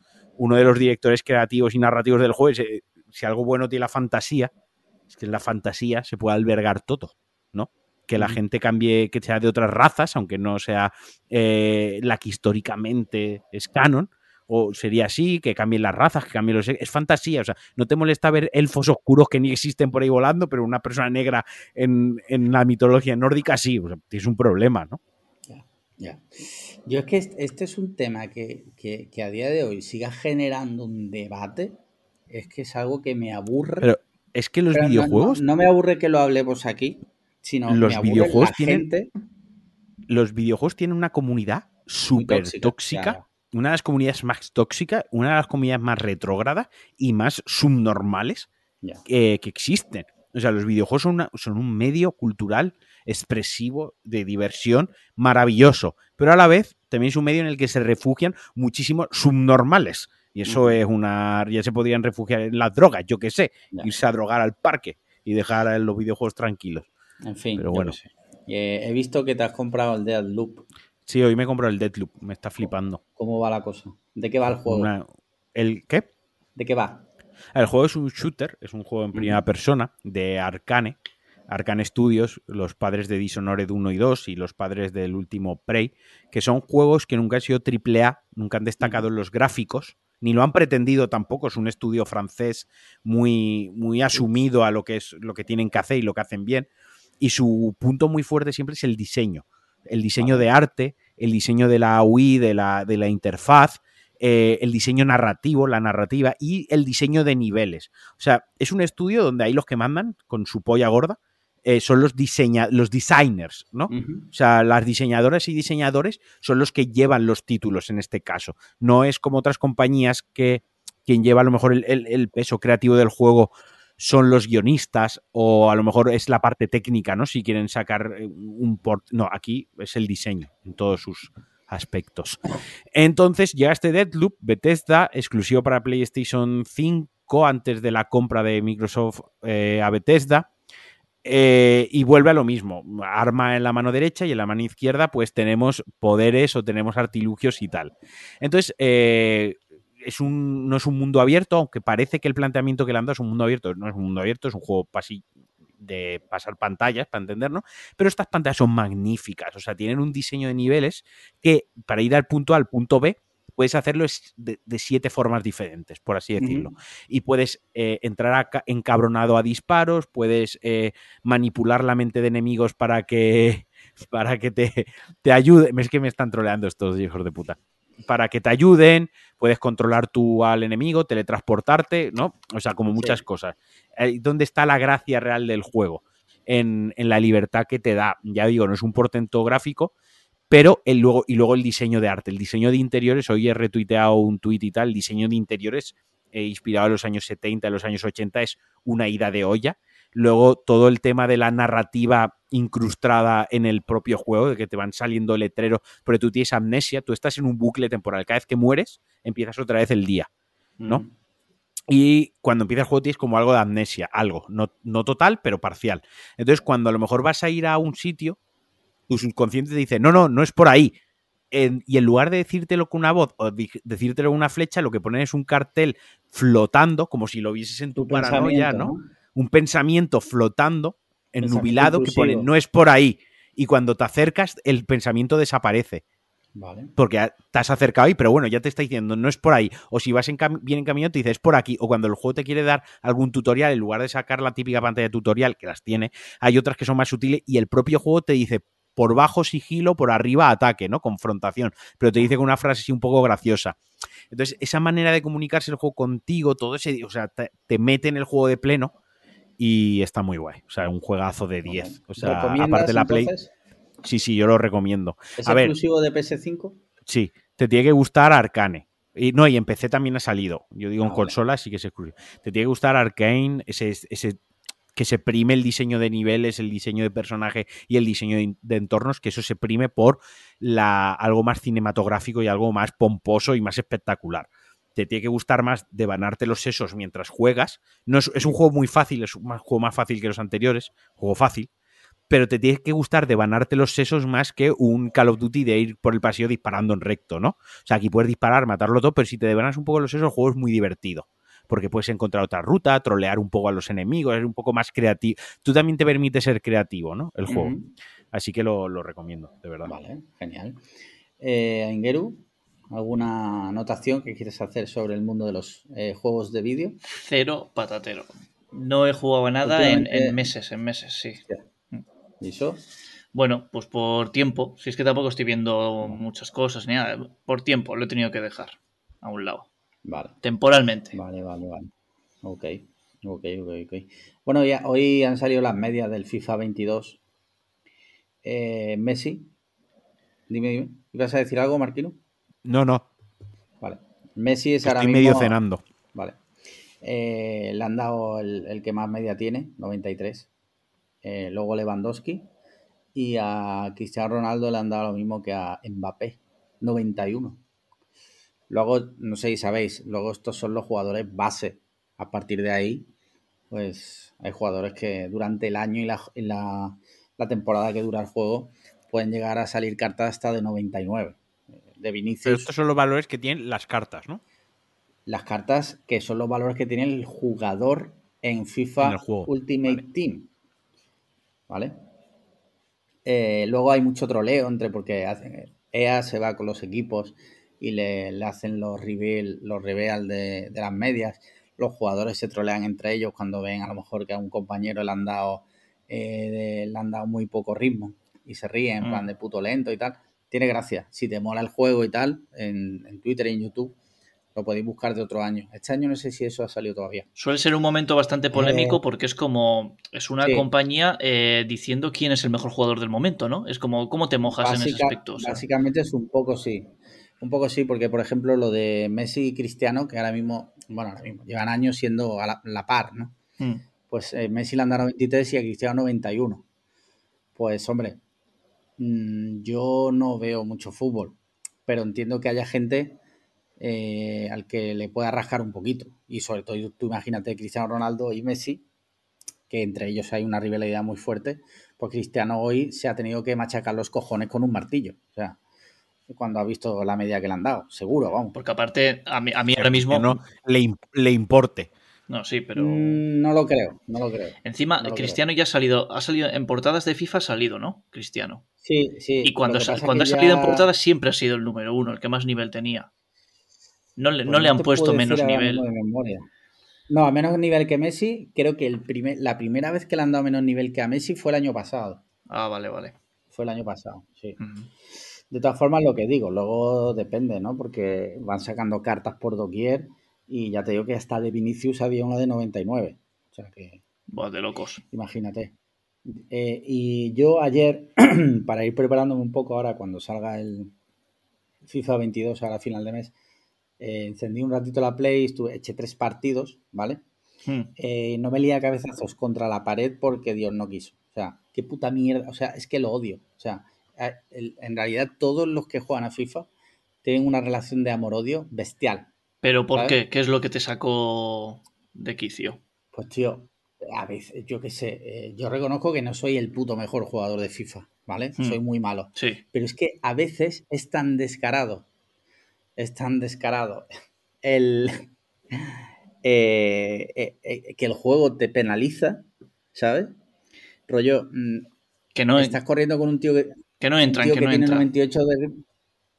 uno de los directores creativos y narrativos del juego, es, si algo bueno tiene la fantasía, es que en la fantasía se puede albergar todo, ¿no? Que la gente cambie, que sea de otras razas, aunque no sea eh, la que históricamente es canon, o sería así, que cambien las razas, que cambien los... Es fantasía, o sea, no te molesta ver elfos oscuros que ni existen por ahí volando, pero una persona negra en, en la mitología nórdica sí, o sea, tienes un problema, ¿no? Ya. Yo es que est- este es un tema que, que- que a día de hoy siga generando un debate. Es que es algo que me aburre. Pero es que los Pero videojuegos No, no me aburre que lo hablemos aquí, sino Los me aburre videojuegos la tienen gente los videojuegos tienen una comunidad súper tóxica, claro. una de las comunidades más tóxicas, una de las comunidades más retrógradas y más subnormales que existen. O sea, los videojuegos son, una- son un medio cultural expresivo de diversión maravilloso, pero a la vez también es un medio en el que se refugian muchísimos subnormales. Y eso es una... Ya se podrían refugiar en las drogas, yo qué sé, Ya. irse a drogar al parque y dejar a los videojuegos tranquilos. En fin, Pero bueno. Eh, he visto que te has comprado el Deadloop. Sí, hoy me compró el Deadloop, me está flipando. ¿Cómo va la cosa? ¿De qué va el juego? Una- ¿El qué? ¿De qué va? El juego es un shooter, es un juego en primera persona de Arcane. Arcane Studios, los padres de Dishonored 1 y 2 y los padres del último Prey, que son juegos que nunca han sido AAA, nunca han destacado en los gráficos, ni lo han pretendido tampoco. Es un estudio francés muy, muy asumido a lo que es lo que tienen que hacer y lo que hacen bien. Y su punto muy fuerte siempre es el diseño. El diseño de arte, el diseño de la UI, de la, de la interfaz, eh, el diseño narrativo, la narrativa y el diseño de niveles. O sea, es un estudio donde ahí los que mandan con su polla gorda eh, son los, diseña los designers, ¿no? O sea, las diseñadoras y diseñadores son los que llevan los títulos en este caso. No es como otras compañías que quien lleva a lo mejor el, peso creativo del juego son los guionistas o a lo mejor es la parte técnica, ¿no? Si quieren sacar eh, un port... No, aquí es el diseño en todos sus aspectos. Entonces llega este Deadloop, Bethesda, exclusivo para PlayStation 5 antes de la compra de Microsoft eh, a Bethesda. Eh, y vuelve a lo mismo, arma en la mano derecha y en la mano izquierda pues tenemos poderes o tenemos artilugios y tal. Entonces, eh, es un, no es un mundo abierto, aunque parece que el planteamiento que le han dado es un mundo abierto, no es un mundo abierto, es un juego de pasar pantallas, para entendernos, pero estas pantallas son magníficas, o sea, tienen un diseño de niveles que para ir al punto A al punto B puedes hacerlo de, siete formas diferentes, por así decirlo. Y puedes eh, entrar encabronado a disparos, puedes eh, manipular la mente de enemigos para que, para que te, te ayude. Es que me están troleando estos hijos de puta. Para que te ayuden, puedes controlar tú al enemigo, teletransportarte, ¿no? O sea, como muchas cosas. ¿Dónde está la gracia real del juego? En, en, la libertad que te da. Ya digo, no es un portento gráfico, pero el luego, y luego el diseño de arte, el diseño de interiores, hoy he retuiteado un tuit y tal, el diseño de interiores eh, inspirado en los años 70, en los años 80, es una ida de olla. Luego todo el tema de la narrativa incrustada en el propio juego, de que te van saliendo letreros, porque tú tienes amnesia, tú estás en un bucle temporal. Cada vez que mueres, empiezas otra vez el día, ¿no? Mm. Y cuando empieza el juego tienes como algo de amnesia, algo, no, no total, pero parcial. Entonces, cuando a lo mejor vas a ir a un sitio, tu subconsciente te dice, no, no, no es por ahí. y en lugar de decírtelo con una voz o decírtelo con una flecha, lo que ponen es un cartel flotando, como si lo vieses en tu, paranoia, ¿no? Un pensamiento flotando, ennubilado, que pone, no es por ahí. Y cuando te acercas, el pensamiento desaparece. Vale. Porque te has acercado ahí, pero bueno, ya te está diciendo, no es por ahí. O si vas en bien en camino, te dice, es por aquí. O cuando el juego te quiere dar algún tutorial, en lugar de sacar la típica pantalla de tutorial, que las tiene, hay otras que son más sutiles y el propio juego te dice, por bajo sigilo, por arriba ataque, ¿no? Confrontación. Pero te dice con una frase así un poco graciosa. Entonces, esa manera de comunicarse el juego contigo, todo ese, o sea, te, mete en el juego de pleno y está muy guay. O sea, un juegazo de 10. O sea, aparte de la Play. Sí, sí, yo lo recomiendo. ¿Es exclusivo de PS5? Sí, te tiene que gustar Arcane. Y, no, y en PC también ha salido. Yo digo en ah, consola sí que es exclusivo. Te tiene que gustar Arcane, ese, ese que se prime el diseño de niveles, el diseño de personaje y el diseño de, entornos, que eso se prime por la, algo más cinematográfico y algo más pomposo y más espectacular. Te tiene que gustar más devanarte los sesos mientras juegas. No es, un juego muy fácil, es un juego más fácil que los anteriores, juego fácil, pero te tiene que gustar devanarte los sesos más que un Call of Duty de ir por el pasillo disparando en recto, ¿no? O sea, aquí puedes disparar, matarlo todo, pero si te devanas un poco los sesos, el juego es muy divertido porque puedes encontrar otra ruta, trolear un poco a los enemigos, es un poco más creativo. Tú también te permite ser creativo, ¿no? El juego. Así que lo, recomiendo, de verdad. Vale, genial. Eh, Ingeru, ¿alguna anotación que quieres hacer sobre el mundo de los eh, juegos de vídeo? Cero patatero. No he jugado nada en, meses, en meses, sí. ¿Y eso? Bueno, pues por tiempo. Si es que tampoco estoy viendo muchas cosas ni nada. Por tiempo lo he tenido que dejar a un lado. Vale. Temporalmente. Vale, vale, vale. Ok, ok, ok, ok. Bueno, ya hoy han salido las medias del FIFA 22. Eh, Messi. Dime, dime. ¿Ibas a decir algo, Marquino? No, no. Vale. Messi es ahora medio cenando. Vale. Eh, le han dado el, que más media tiene, 93. Eh, luego Lewandowski. Y a Cristiano Ronaldo le han dado lo mismo que a Mbappé, 91. Luego, no sé si sabéis, luego estos son los jugadores base. A partir de ahí, pues hay jugadores que durante el año y la, temporada que dura el juego pueden llegar a salir cartas hasta de 99. De Vinicius. Pero estos son los valores que tienen las cartas, ¿no? Las cartas que son los valores que tiene el jugador en FIFA Ultimate Team. ¿Vale? Eh, luego hay mucho troleo entre porque EA se va con los equipos y le, le hacen los reveal, los reveal de, de, las medias. Los jugadores se trolean entre ellos cuando ven a lo mejor que a un compañero le han dado, eh, le han dado muy poco ritmo y se ríen en plan de puto lento y tal. Tiene gracia. Si te mola el juego y tal, en, en Twitter y en YouTube, lo podéis buscar de otro año. Este año no sé si eso ha salido todavía. Suele ser un momento bastante polémico eh, porque es como, es una sí. compañía eh, diciendo quién es el mejor jugador del momento, ¿no? Es como, ¿cómo te mojas Básica, en ese aspecto? O sea? Básicamente es un poco sí. Un poco sí, porque por ejemplo lo de Messi y Cristiano, que ahora mismo, bueno, ahora mismo, llevan años siendo a la, la par, ¿no? Mm. Pues eh, Messi le han dado 93 y a Cristiano 91. Pues hombre, mmm, yo no veo mucho fútbol, pero entiendo que haya gente eh, al que le pueda rascar un poquito. Y sobre todo, tú imagínate Cristiano Ronaldo y Messi, que entre ellos hay una rivalidad muy fuerte, pues Cristiano hoy se ha tenido que machacar los cojones con un martillo. O sea, cuando ha visto la media que le han dado, seguro, vamos. Porque aparte, a mí, a mí ahora mismo... No le, le importe. No, sí, pero. Mm, no lo creo, no lo creo. Encima, no lo Cristiano creo. ya ha salido, ha salido en portadas de FIFA, ha salido, ¿no? Cristiano. Sí, sí. Y cuando, cuando ha salido ya... en portadas siempre ha sido el número uno, el que más nivel tenía. No le, pues no le han puesto menos nivel. De memoria. No, a menos nivel que Messi, creo que el primer, la primera vez que le han dado menos nivel que a Messi fue el año pasado. Ah, vale, vale. Fue el año pasado, sí. Uh -huh. De todas formas, lo que digo, luego depende, ¿no? Porque van sacando cartas por doquier y ya te digo que hasta de Vinicius había una de 99. O sea que. Buah, de locos. Imagínate. Eh, y yo ayer, para ir preparándome un poco ahora cuando salga el FIFA 22 a la final de mes, eh, encendí un ratito la Play, estuve, eché tres partidos, ¿vale? Hmm. Eh, no me lía cabezazos contra la pared porque Dios no quiso. O sea, qué puta mierda. O sea, es que lo odio. O sea, en realidad todos los que juegan a FIFA tienen una relación de amor-odio bestial. ¿Pero por ¿sabes? qué? ¿Qué es lo que te sacó de quicio? Pues tío, a veces, yo qué sé, eh, yo reconozco que no soy el puto mejor jugador de FIFA, ¿vale? Hmm. Soy muy malo. Sí. Pero es que a veces es tan descarado, es tan descarado el eh, eh, que el juego te penaliza, ¿sabes? Rollo, mmm, que no estás corriendo con un tío que, que no entra, tío que, que no tiene entra. 98 de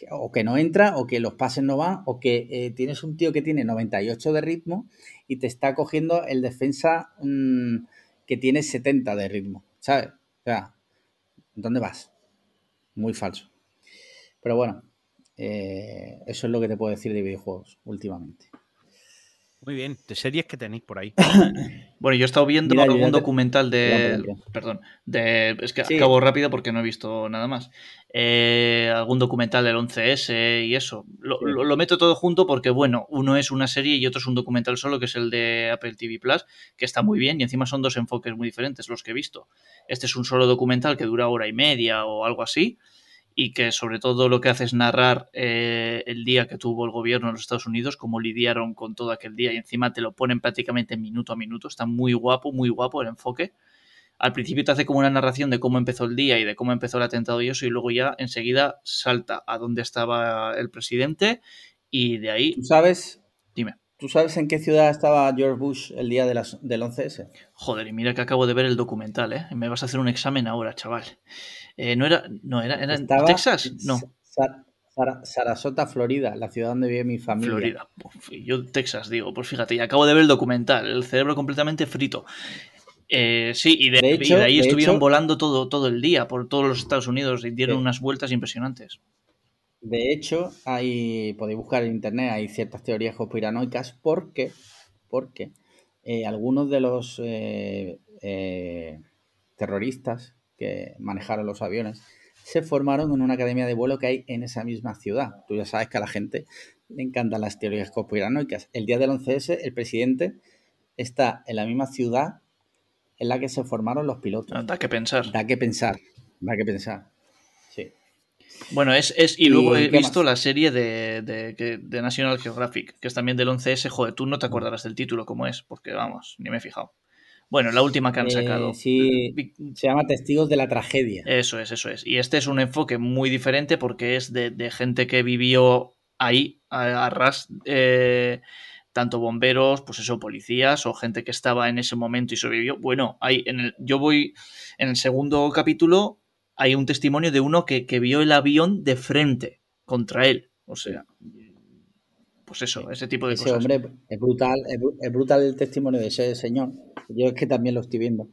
o que no entra, o que los pases no van, o que eh, tienes un tío que tiene 98 de ritmo y te está cogiendo el defensa mmm, que tiene 70 de ritmo, ¿sabes? O sea, ¿dónde vas? Muy falso. Pero bueno, eh, eso es lo que te puedo decir de videojuegos últimamente. Muy bien, de series que tenéis por ahí. bueno, yo he estado viendo Mira, algún documental de. Perdón, de, es que sí. acabo rápido porque no he visto nada más. Eh, algún documental del 11S y eso. Lo, sí. lo, lo, meto todo junto porque, bueno, uno es una serie y otro es un documental solo, que es el de Apple TV Plus, que está muy bien y encima son dos enfoques muy diferentes los que he visto. Este es un solo documental que dura hora y media o algo así y que sobre todo lo que hace es narrar eh, el día que tuvo el gobierno en los Estados Unidos, cómo lidiaron con todo aquel día y encima te lo ponen prácticamente minuto a minuto. Está muy guapo, muy guapo el enfoque. Al principio te hace como una narración de cómo empezó el día y de cómo empezó el atentado y eso, y luego ya enseguida salta a dónde estaba el presidente y de ahí... ¿Tú sabes? Dime. ¿Tú sabes en qué ciudad estaba George Bush el día de las, del 11S? Joder, y mira que acabo de ver el documental, ¿eh? Me vas a hacer un examen ahora, chaval. Eh, no era, no era, era en Texas, no. Sar, Sar, Sarasota, Florida, la ciudad donde vive mi familia. Florida, yo Texas digo, pues fíjate, y acabo de ver el documental, el cerebro completamente frito. Eh, sí, y de, de, hecho, y de ahí de estuvieron hecho, volando todo, todo el día por todos los Estados Unidos y dieron unas vueltas impresionantes. De hecho, hay, podéis buscar en internet, hay ciertas teorías conspiranoicas porque, porque eh, algunos de los eh, terroristas que manejaron los aviones se formaron en una academia de vuelo que hay en esa misma ciudad. Tú ya sabes que a la gente le encantan las teorías conspiranoicas. El día del 11S, el presidente está en la misma ciudad en la que se formaron los pilotos. Da que pensar. Da que pensar. Da que pensar. Bueno, es, es y, luego he visto más? la serie de, de, de, National Geographic, que es también del 11S. Joder, tú no te acordarás del título cómo es, porque vamos, ni me he fijado. Bueno, la última que han sacado. Eh, sí, se llama Testigos de la Tragedia. Eso es, eso es. Y este es un enfoque muy diferente porque es de, de gente que vivió ahí, a, a ras, eh, tanto bomberos, pues eso, policías o gente que estaba en ese momento y sobrevivió. Bueno, hay en el, yo voy en el segundo capítulo, hay un testimonio de uno que, que vio el avión de frente contra él. O sea, pues eso, ese tipo de ese cosas. hombre es brutal, es, bru- es brutal el testimonio de ese señor. Yo es que también lo estoy viendo,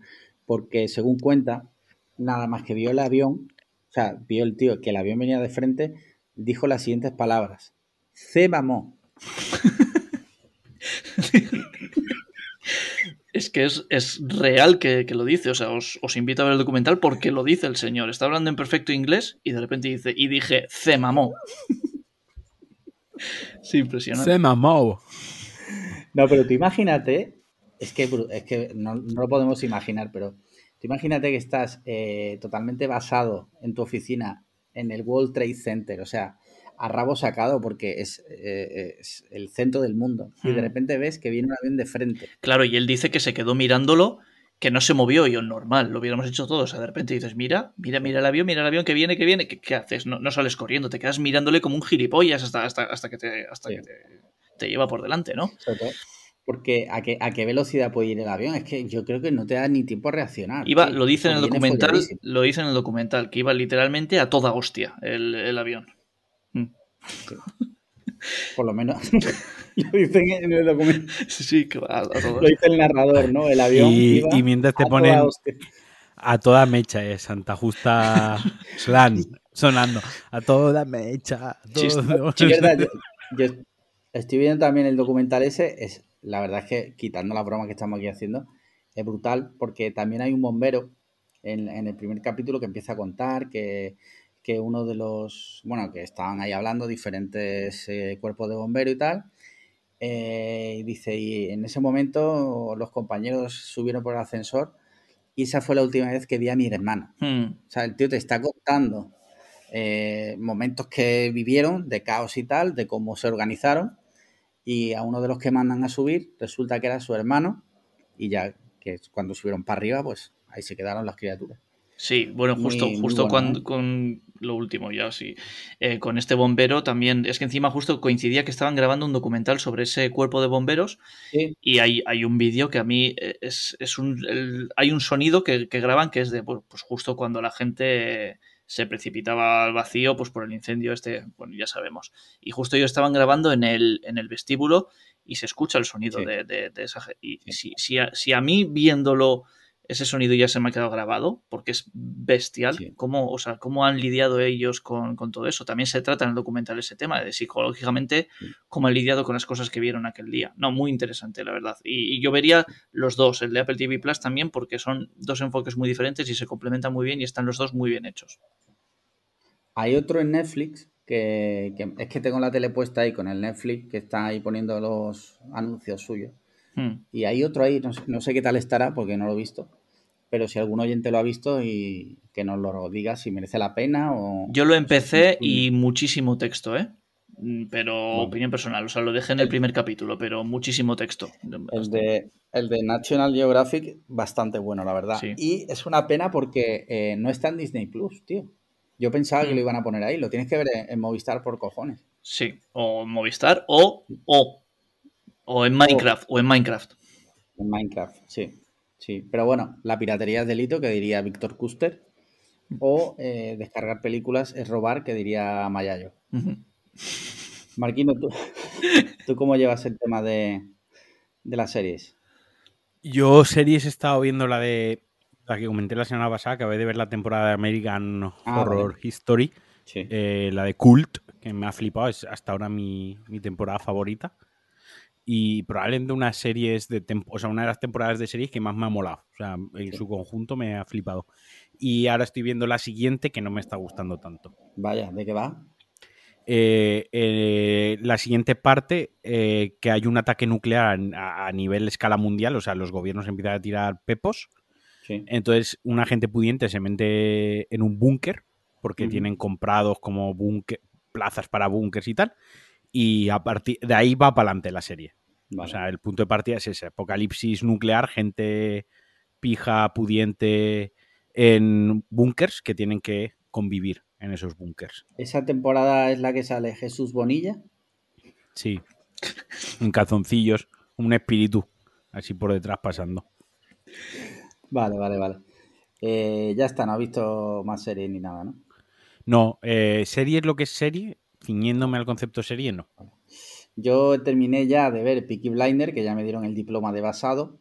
porque según cuenta, nada más que vio el avión, o sea, vio el tío que el avión venía de frente, dijo las siguientes palabras: "Se mamó". Es que es, es real que, que lo dice. O sea, os, os invito a ver el documental porque lo dice el señor. Está hablando en perfecto inglés y de repente dice, y dije, se mamó. Sí, impresionante. Se mamó. No, pero tú imagínate, es que, es que no, no lo podemos imaginar, pero tú imagínate que estás eh, totalmente basado en tu oficina en el World Trade Center, o sea, a rabo sacado porque es, eh, es el centro del mundo. Y de Hmm. repente ves que viene un avión de frente. Claro, y él dice que se quedó mirándolo, que no se movió. Y yo, normal, lo hubiéramos hecho todos. O sea, de repente dices, mira, mira, mira el avión, mira el avión que viene, que viene. ¿Qué, qué haces? No, no sales corriendo, te quedas mirándole como un gilipollas hasta, hasta, hasta que, te, hasta Sí. que te, te lleva por delante, ¿no? Porque ¿a qué, a qué velocidad puede ir el avión, es que yo creo que no te da ni tiempo a reaccionar. Iba, lo dice en el documental, lo dice en el documental, que iba literalmente a toda hostia el, el avión. Por lo menos lo dicen en el documento. Sí, toda Lo dice el narrador, ¿no? El avión. Y, iba y mientras te a toda ponen hostia. a toda mecha, eh, Santa Justa Slan sonando. A toda mecha. a Chiste. todo- Sí, es verdad, yo, yo estoy viendo también el documental ese, es, la verdad es que quitando la broma que estamos aquí haciendo, es brutal porque también hay un bombero en, en el primer capítulo que empieza a contar que, que uno de los, bueno, que estaban ahí hablando diferentes eh, cuerpos de bomberos y tal, eh, dice, y en ese momento los compañeros subieron por el ascensor y esa fue la última vez que vi a mi hermano. Mm. O sea, el tío te está contando eh, momentos que vivieron de caos y tal, de cómo se organizaron. Y a uno de los que mandan a subir resulta que era su hermano. Y ya que cuando subieron para arriba, pues ahí se quedaron las criaturas. Sí, bueno, Muy- justo, muy justo bueno, cuando, ¿eh? con lo último ya, sí. Eh, con este bombero también, es que encima justo coincidía que estaban grabando un documental sobre ese cuerpo de bomberos Sí, y hay, hay un vídeo que a mí eh, es, es un... el- hay un sonido que, que graban que es de, pues pues justo cuando la gente se precipitaba al vacío, pues por el incendio este, bueno, ya sabemos. Y justo ellos estaban grabando en el, en el vestíbulo y se escucha el sonido Sí. de, de- de esa... Y Sí. si, si, a, si a mí viéndolo ese sonido ya se me ha quedado grabado, porque es bestial, Sí. cómo, o sea, cómo han lidiado ellos con, con todo eso. También se trata en el documental ese tema de psicológicamente Sí. cómo han lidiado con las cosas que vieron aquel día. No, muy interesante, la verdad. Y, y yo vería los dos, el de Apple TV Plus también, porque son dos enfoques muy diferentes y se complementan muy bien y están los dos muy bien hechos. hay otro en Netflix que, que es que tengo la tele puesta ahí con el Netflix que está ahí poniendo los anuncios suyos. Hmm. Y hay otro ahí, no sé, no sé qué tal estará porque no lo he visto. Pero si algún oyente lo ha visto y que nos lo diga si merece la pena o... Yo lo empecé y muchísimo texto, ¿eh? Mm, Pero Bueno. opinión personal, o sea, lo dejé en el primer capítulo, pero muchísimo texto. El de, el de National Geographic, bastante bueno, la verdad. Sí. Y es una pena porque eh, no está en Disney Plus, tío. Yo pensaba que Mm. lo iban a poner ahí. Lo tienes que ver en, Movistar por cojones. Sí, o en Movistar o, o, o en Minecraft, o en Minecraft. En Minecraft, sí. Sí. Pero bueno, la piratería es delito, que diría Víctor Custer. O eh, descargar películas es robar, que diría Mayayo. Ujú. Marquino, ¿tú, ¿tú cómo llevas el tema de, de las series? Yo series he estado viendo la de la que comenté la semana pasada, acabé de ver la temporada de American Ah, Horror vale. History, Sí. eh, la de Cult, que me ha flipado, es hasta ahora mi, mi temporada favorita. Y probablemente una series de o sea, una de las temporadas de series que más me ha molado. O sea, en su conjunto me ha flipado. Y ahora estoy viendo la siguiente que no me está gustando tanto. Vaya, ¿de qué va? Eh, eh, la siguiente parte, eh, que hay un ataque nuclear a, a nivel escala mundial, o sea, los gobiernos empiezan a tirar pepos. Sí. Entonces, una gente pudiente se mete en un búnker, porque tienen comprados como plazas para búnkers y tal. Y a partir de ahí va para adelante la serie. Vale. O sea, el punto de partida es ese: apocalipsis nuclear, gente pija, pudiente en búnkers que tienen que convivir en esos búnkers. ¿Esa temporada es la que sale Jesús Bonilla? Sí. En calzoncillos, un espíritu así por detrás pasando. Vale, vale, vale. Eh, ya está, no ha visto más series ni nada, ¿no? No, eh, serie es lo que es serie, ciñéndome al concepto serie, no. Yo terminé ya de ver Peaky Blinder, que ya me dieron el diploma de basado.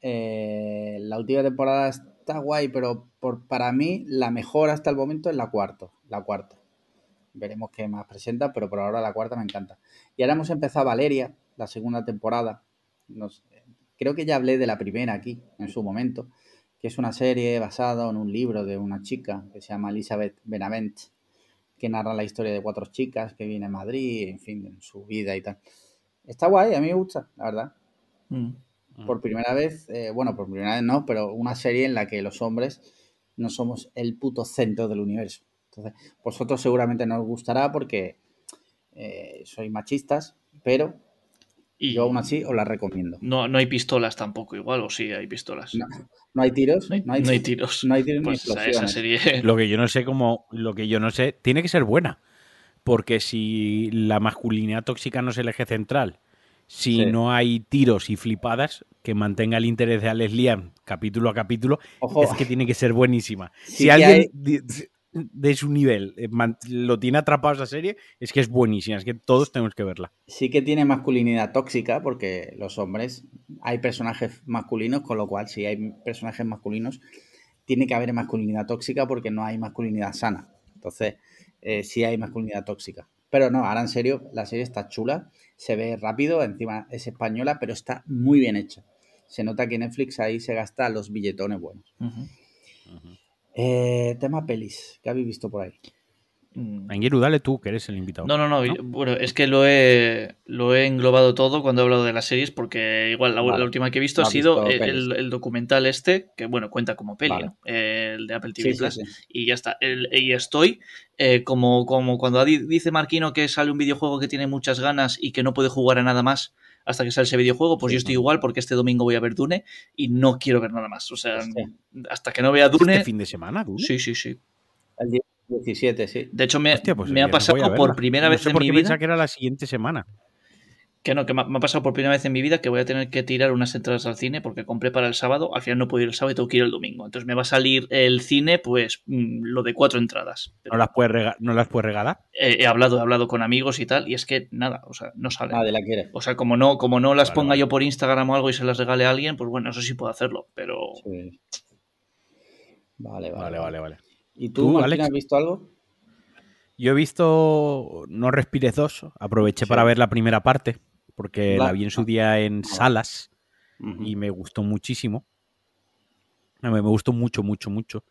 Eh, la última temporada está guay, pero por, para mí la mejor hasta el momento es la cuarta. La cuarta. Veremos qué más presenta, pero por ahora la cuarta me encanta. Y ahora hemos empezado Valeria, la segunda temporada. Creo que ya hablé de la primera aquí, en su momento, que es una serie basada en un libro de una chica que se llama Elizabeth Benavent, que narra la historia de cuatro chicas que vienen a Madrid, en fin, en su vida y tal. Está guay, a mí me gusta, la verdad. Mm. Por primera vez, eh, bueno, por primera vez no, pero una serie en la que los hombres no somos el puto centro del universo. Entonces, vosotros seguramente no os gustará porque eh, sois machistas, pero Y yo aún así os la recomiendo. no, no hay pistolas tampoco, igual, o sí hay pistolas. No, no hay tiros, No hay, no hay, no hay tiros. no hay tiros Pues ni esa, explosiones. esa serie. Lo que yo no sé cómo, lo que yo no sé, tiene que ser buena. Porque si la masculinidad tóxica no es el eje central, si Sí. no hay tiros y flipadas, que mantenga el interés de Alex Liam capítulo a capítulo, Ojo, es que tiene que ser buenísima. Sí si alguien hay- de, su nivel eh, lo tiene atrapado esa serie, es que es buenísima. Es que todos tenemos que verla. sí que tiene masculinidad tóxica porque los hombres, hay personajes masculinos, con lo cual si hay personajes masculinos, tiene que haber masculinidad tóxica porque no hay masculinidad sana. Entonces, eh, sí hay masculinidad tóxica. Pero no, ahora en serio, la serie está chula, se ve rápido, encima es española, pero está muy bien hecha. Se nota que Netflix ahí se gasta los billetones buenos. Ujú. Eh, tema pelis, ¿qué habéis visto por ahí? Mm. Anguiru, dale tú, que eres el invitado. No, no, no, ¿No? Bueno, es que lo he, lo he englobado todo cuando he hablado de las series, porque igual la, Vale. la última que he visto No ha sido visto el, documental este, que bueno, cuenta como peli, Vale. ¿no? El de Apple TV Sí, Plus. sí. Y ya está. El- y estoy eh, como, como cuando di- dice Marquino que sale un videojuego que tiene muchas ganas y que no puede jugar a nada más hasta que sale ese videojuego, pues Sí, yo estoy no. igual porque este domingo voy a ver Dune y no quiero ver nada más. O sea, hasta que no vea Dune. Este fin de semana, Dune? Sí, sí, sí. El día 17, sí. De hecho, me, Hostia, pues me ha pasado por primera No vez sé en por mi vida. pensaba que era la siguiente semana. Que no, que me ha- pasado por primera vez en mi vida que voy a tener que tirar unas entradas al cine porque compré para el sábado, al final no puedo ir el sábado y tengo que ir el domingo. Entonces me va a salir el cine, pues mm, lo de cuatro entradas. Pero, ¿No las puedes, rega- no las puedes regalar? eh, he hablado, he hablado con amigos y tal, y es que nada, o sea, no sale. Nadie la quiere. O sea, como no, como no las Vale, ponga vale. yo por Instagram o algo y se las regale a alguien, pues bueno, eso sí puedo hacerlo, pero Sí. Vale, vale. Vale, vale, vale. ¿Y tú, ¿Tú, Martín, Alex? has visto algo? Yo he visto No Respires 2. Aproveché Sí. para ver la primera parte, porque La- la vi en su día en Ah. salas y me gustó muchísimo. A mí me gustó mucho, mucho, mucho.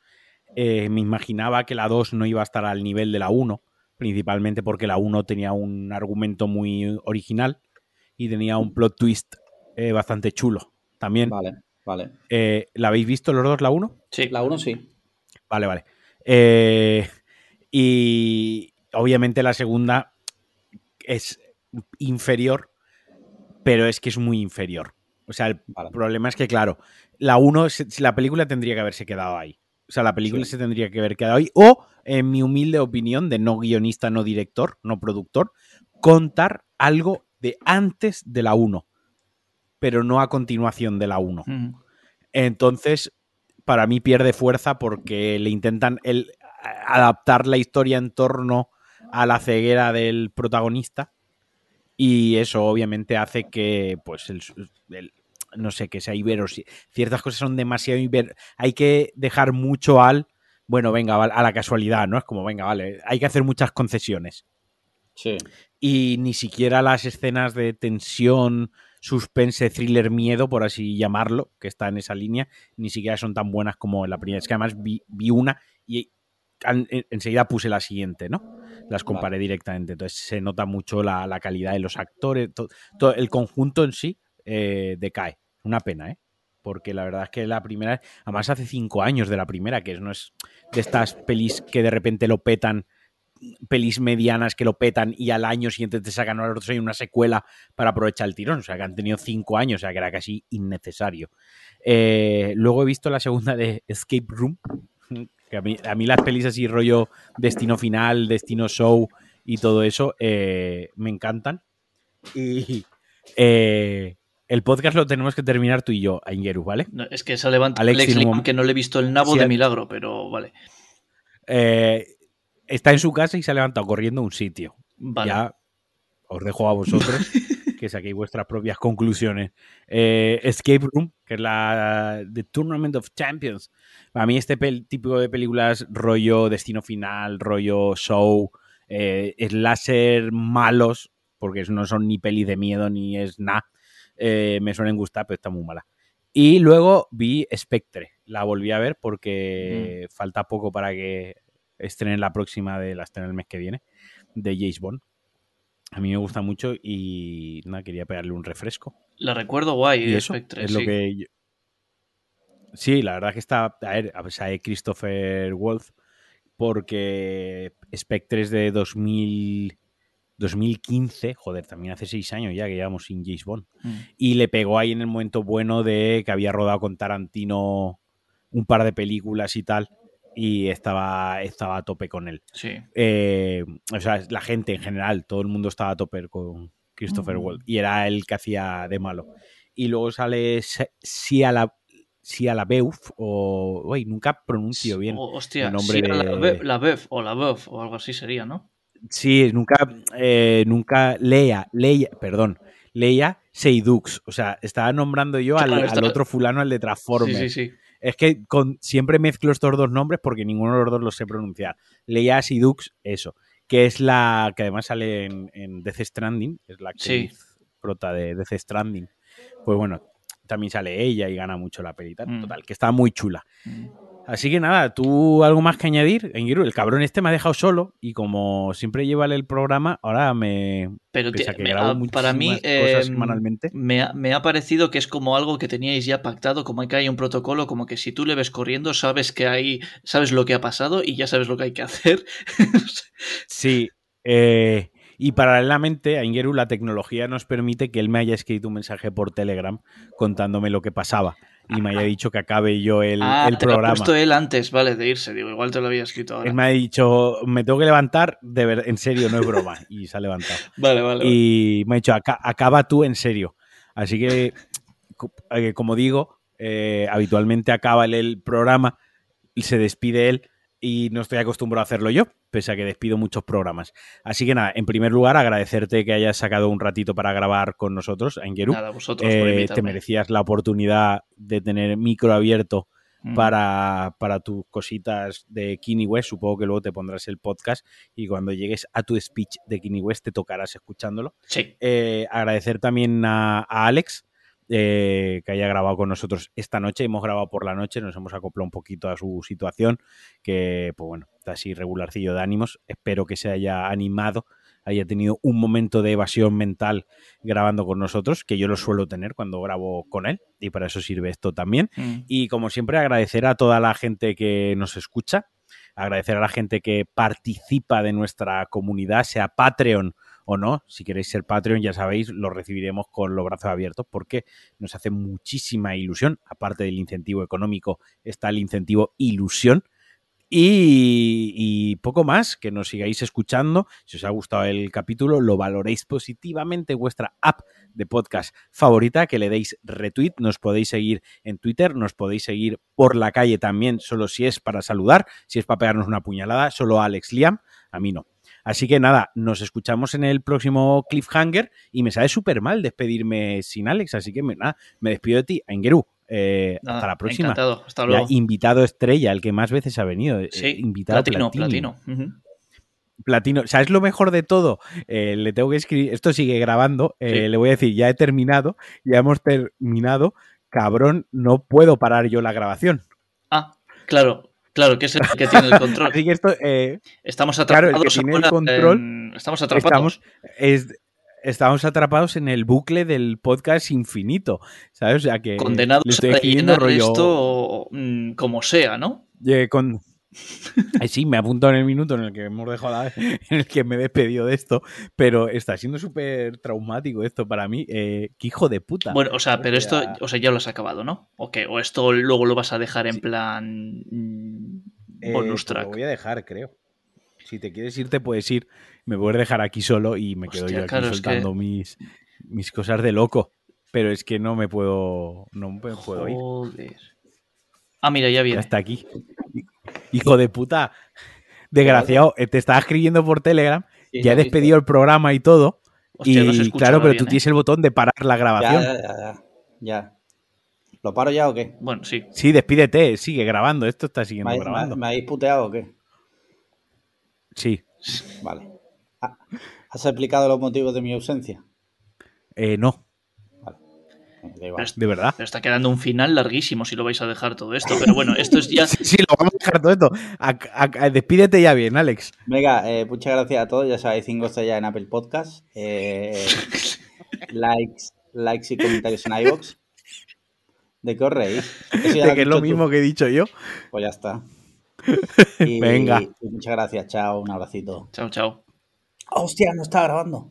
Eh, me imaginaba que la 2 no iba a estar al nivel de la 1, principalmente porque la 1 tenía un argumento muy original y tenía un plot twist eh, bastante chulo. También, Vale, vale. eh, ¿la habéis visto los dos, la 1? sí. La 1 sí. Vale, vale. Eh, y obviamente la segunda es inferior, pero es que es muy inferior. O sea, el Vale. problema es que, claro, la 1, la película tendría que haberse quedado ahí. O sea, la película Sí. se tendría que haber quedado ahí. O, en mi humilde opinión, de no guionista, no director, no productor, contar algo de antes de la 1, pero no a continuación de la 1. Ujú. Entonces, para mí pierde fuerza porque le intentan el, adaptar la historia en torno a la ceguera del protagonista y eso obviamente hace que, pues, el, el- no sé, que sea iberosi- Ciertas cosas son demasiado iber... Hay que dejar mucho al, bueno, venga, a la casualidad, ¿no? Es como, venga, vale, hay que hacer muchas concesiones Sí. y ni siquiera las escenas de tensión, suspense, thriller, miedo, por así llamarlo, que está en esa línea, ni siquiera son tan buenas como en la primera. Es que además vi, vi una y enseguida puse la siguiente, ¿no? Las comparé directamente. Entonces se nota mucho la, la calidad de los actores, to- todo el conjunto en sí eh, decae. Una pena, ¿eh? Porque la verdad es que la primera, además hace cinco años de la primera, que no es de estas pelis que de repente lo petan pelis medianas que lo petan y al año siguiente te sacan una secuela para aprovechar el tirón. O sea, que han tenido cinco años, o sea, que era casi innecesario. Eh, luego he visto la segunda de Escape Room. Que a, mí, a mí las pelis así rollo Destino Final, Destino Show y todo eso eh, me encantan. Y eh, el podcast lo tenemos que terminar tú y yo, Aingeru, ¿vale? No, es que se levanta Alex, Alex, Liam, que no le he visto el nabo Sí, de milagro, pero vale. Eh, está en su casa y se ha levantado corriendo a un sitio. Vale. Ya os dejo a vosotros que saquéis vuestras propias conclusiones. Eh, Escape Room, que es la The Tournament of Champions. A mí este tipo de películas, rollo Destino Final, rollo Show, eh, slasher malos, porque no son ni pelis de miedo ni es nada, eh, me suelen gustar, pero está muy mala. Y luego vi Spectre, la volví a ver porque falta poco para que estrenen la próxima de la estrena el mes que viene, de James Bond. A mí me gusta mucho y nada, quería pegarle un refresco. La recuerdo guay, Y eso Spectre, es lo sí. que. yo- Sí, la verdad que está. A ver, a pesar de Christopher Wolf, porque Spectre es de 2000, 2015, joder, también hace seis años ya que llevamos sin James Bond. Mm. Y le pegó ahí en el momento bueno de que había rodado con Tarantino un par de películas y tal, y estaba, estaba a tope con él. Sí. Eh, o sea, la gente en general, todo el mundo estaba a tope con Christopher Mm. Wolf y era el que hacía de malo. Y luego sale Sia la la Beuf o uy, nunca pronuncio bien. O- hostia, el nombre sí, de- la, Be- la Bev o la Bev o algo así sería, ¿no? Sí, nunca eh, nunca Leia, Leia, perdón, Leia Seidux, o sea, estaba nombrando yo al, Claro, al otro fulano, al de Sí, Transformers. sí, sí. Es que con, siempre mezclo estos dos nombres porque ninguno de los dos los sé pronunciar. Leia Sidux, eso. Que es la que además sale en, en Death Stranding, es la actriz prota de Death Stranding. Pues bueno, también sale ella y gana mucho la pelita. Mm. Total, que está muy chula. Mm. Así que nada, ¿tú algo más que añadir? Engiru, el cabrón este me ha dejado solo y como siempre lleva el programa, ahora me... Pero te- que me- ah, para mí eh, semanalmente. me, ha, me ha parecido que es como algo que teníais ya pactado, como que hay un protocolo, como que si tú le ves corriendo sabes que hay, sabes lo que ha pasado y ya sabes lo que hay que hacer. Sí, eh, y paralelamente a Ingeru la tecnología nos permite que él me haya escrito un mensaje por Telegram contándome lo que pasaba y me haya dicho que acabe yo el, ah, el te lo ha programa. puesto él antes, vale, de irse, digo, igual te lo había escrito ahora. Él me ha dicho, me tengo que levantar, de ver, en serio, no es broma, y se ha levantado. Vale, vale. vale. Y me ha dicho, "Aca- acaba tú en serio. Así que, eh, como digo, eh, habitualmente acaba el, el programa y se despide él y no estoy acostumbrado a hacerlo yo, pese a que despido muchos programas. Así que nada, en primer lugar, agradecerte que hayas sacado un ratito para grabar con nosotros, Engeru. Nada, vosotros Eh, te merecías la oportunidad de tener micro abierto Mm. para, para tus cositas de Kini West. Supongo que luego te pondrás el podcast y cuando llegues a tu speech de Kini West te tocarás escuchándolo. Sí, Eh, agradecer también a, a Alex eh, que haya grabado con nosotros esta noche. Hemos grabado por la noche, nos hemos acoplado un poquito a su situación, que pues bueno, está así regularcillo de ánimos. Espero que se haya animado, haya tenido un momento de evasión mental grabando con nosotros, que yo lo suelo tener cuando grabo con él, y para eso sirve esto también. Mm. Y como siempre, agradecer a toda la gente que nos escucha, agradecer a la gente que participa de nuestra comunidad, sea Patreon o no. Si queréis ser Patreon, ya sabéis, lo recibiremos con los brazos abiertos porque nos hace muchísima ilusión. Aparte del incentivo económico, está el incentivo ilusión. Y, poco más, que nos sigáis escuchando. Si os ha gustado el capítulo, lo valoréis positivamente en vuestra app de podcast favorita, que le deis retweet. Nos podéis seguir en Twitter, nos podéis seguir por la calle también, solo si es para saludar, si es para pegarnos una puñalada, solo a Alex Liam, a mí no. Así que nada, nos escuchamos en el próximo Cliffhanger y me sale súper mal despedirme sin Alex, así que me, nada, me despido de ti, Engeru. Eh, Nada, hasta la próxima. Encantado, hasta Ya, luego. invitado estrella, el que más veces ha venido. eh, Sí, invitado platino, platino. platino. Ujú. Platino. ¿Sabes lo mejor de todo? Eh, le tengo que escribir. Esto sigue grabando. eh, Sí. Le voy a decir, ya he terminado. Ya hemos terminado. Cabrón, no puedo parar yo la grabación. Ah, claro, claro, que es el que tiene el control. Así que esto. eh, Estamos Claro, el atrapados. que tiene el ahora control, en- Estamos atrapados. estamos, es- estamos atrapados en el bucle del podcast infinito. ¿Sabes? O sea que. condenados le estoy a rollo. esto mm, como sea, ¿no? Eh, con... Ay, sí, me apunto en el minuto en el que hemos dejado la- en el que me he despedido de esto, pero está siendo súper traumático esto para mí. Eh, qué hijo de puta. Bueno, o sea, pero esto, o sea, ya lo has acabado, ¿no? ¿O qué? ¿O esto luego lo vas a dejar en Sí. plan mm, Eh, bonus track? Lo voy a dejar, creo. Si te quieres ir, te puedes ir. Me puedes dejar aquí solo y me quedo yo aquí claro, es que- soltando mis, mis cosas de loco. Pero es que no me puedo. No me puedo ir. Joder. Ah, mira, ya viene. está aquí. Hijo de puta. Desgraciado, eh, te estaba escribiendo por Telegram Sí, ya he despedido el programa y todo. Hostia, no se y escucha claro, pero bien, tú ¿eh? tienes el botón de parar la grabación. ya, ya, ya, ya. ¿Lo paro ya o qué? Bueno, sí. Sí, despídete, sigue grabando. Esto está ¿Me, siguiendo grabando. me- me habéis puteado o qué? Sí. Vale. ¿Has explicado los motivos de mi ausencia? Eh, no, de verdad. pero está quedando un final larguísimo si lo vais a dejar todo esto. Pero bueno, esto es ya. Sí, sí, lo vamos a dejar todo esto. A- a- a- despídete ya bien, Alex. Venga, eh, muchas gracias a todos. Ya sabéis, 5 estrellas en Apple Podcast. Eh, likes, likes y comentarios en iVoox. ¿De qué os reís? Eso ya De has que es lo tú. mismo que he dicho yo. Pues ya está. Y- Venga. y muchas gracias. Chao, un abracito. Chao, chao. ¡Hostia! No está grabando.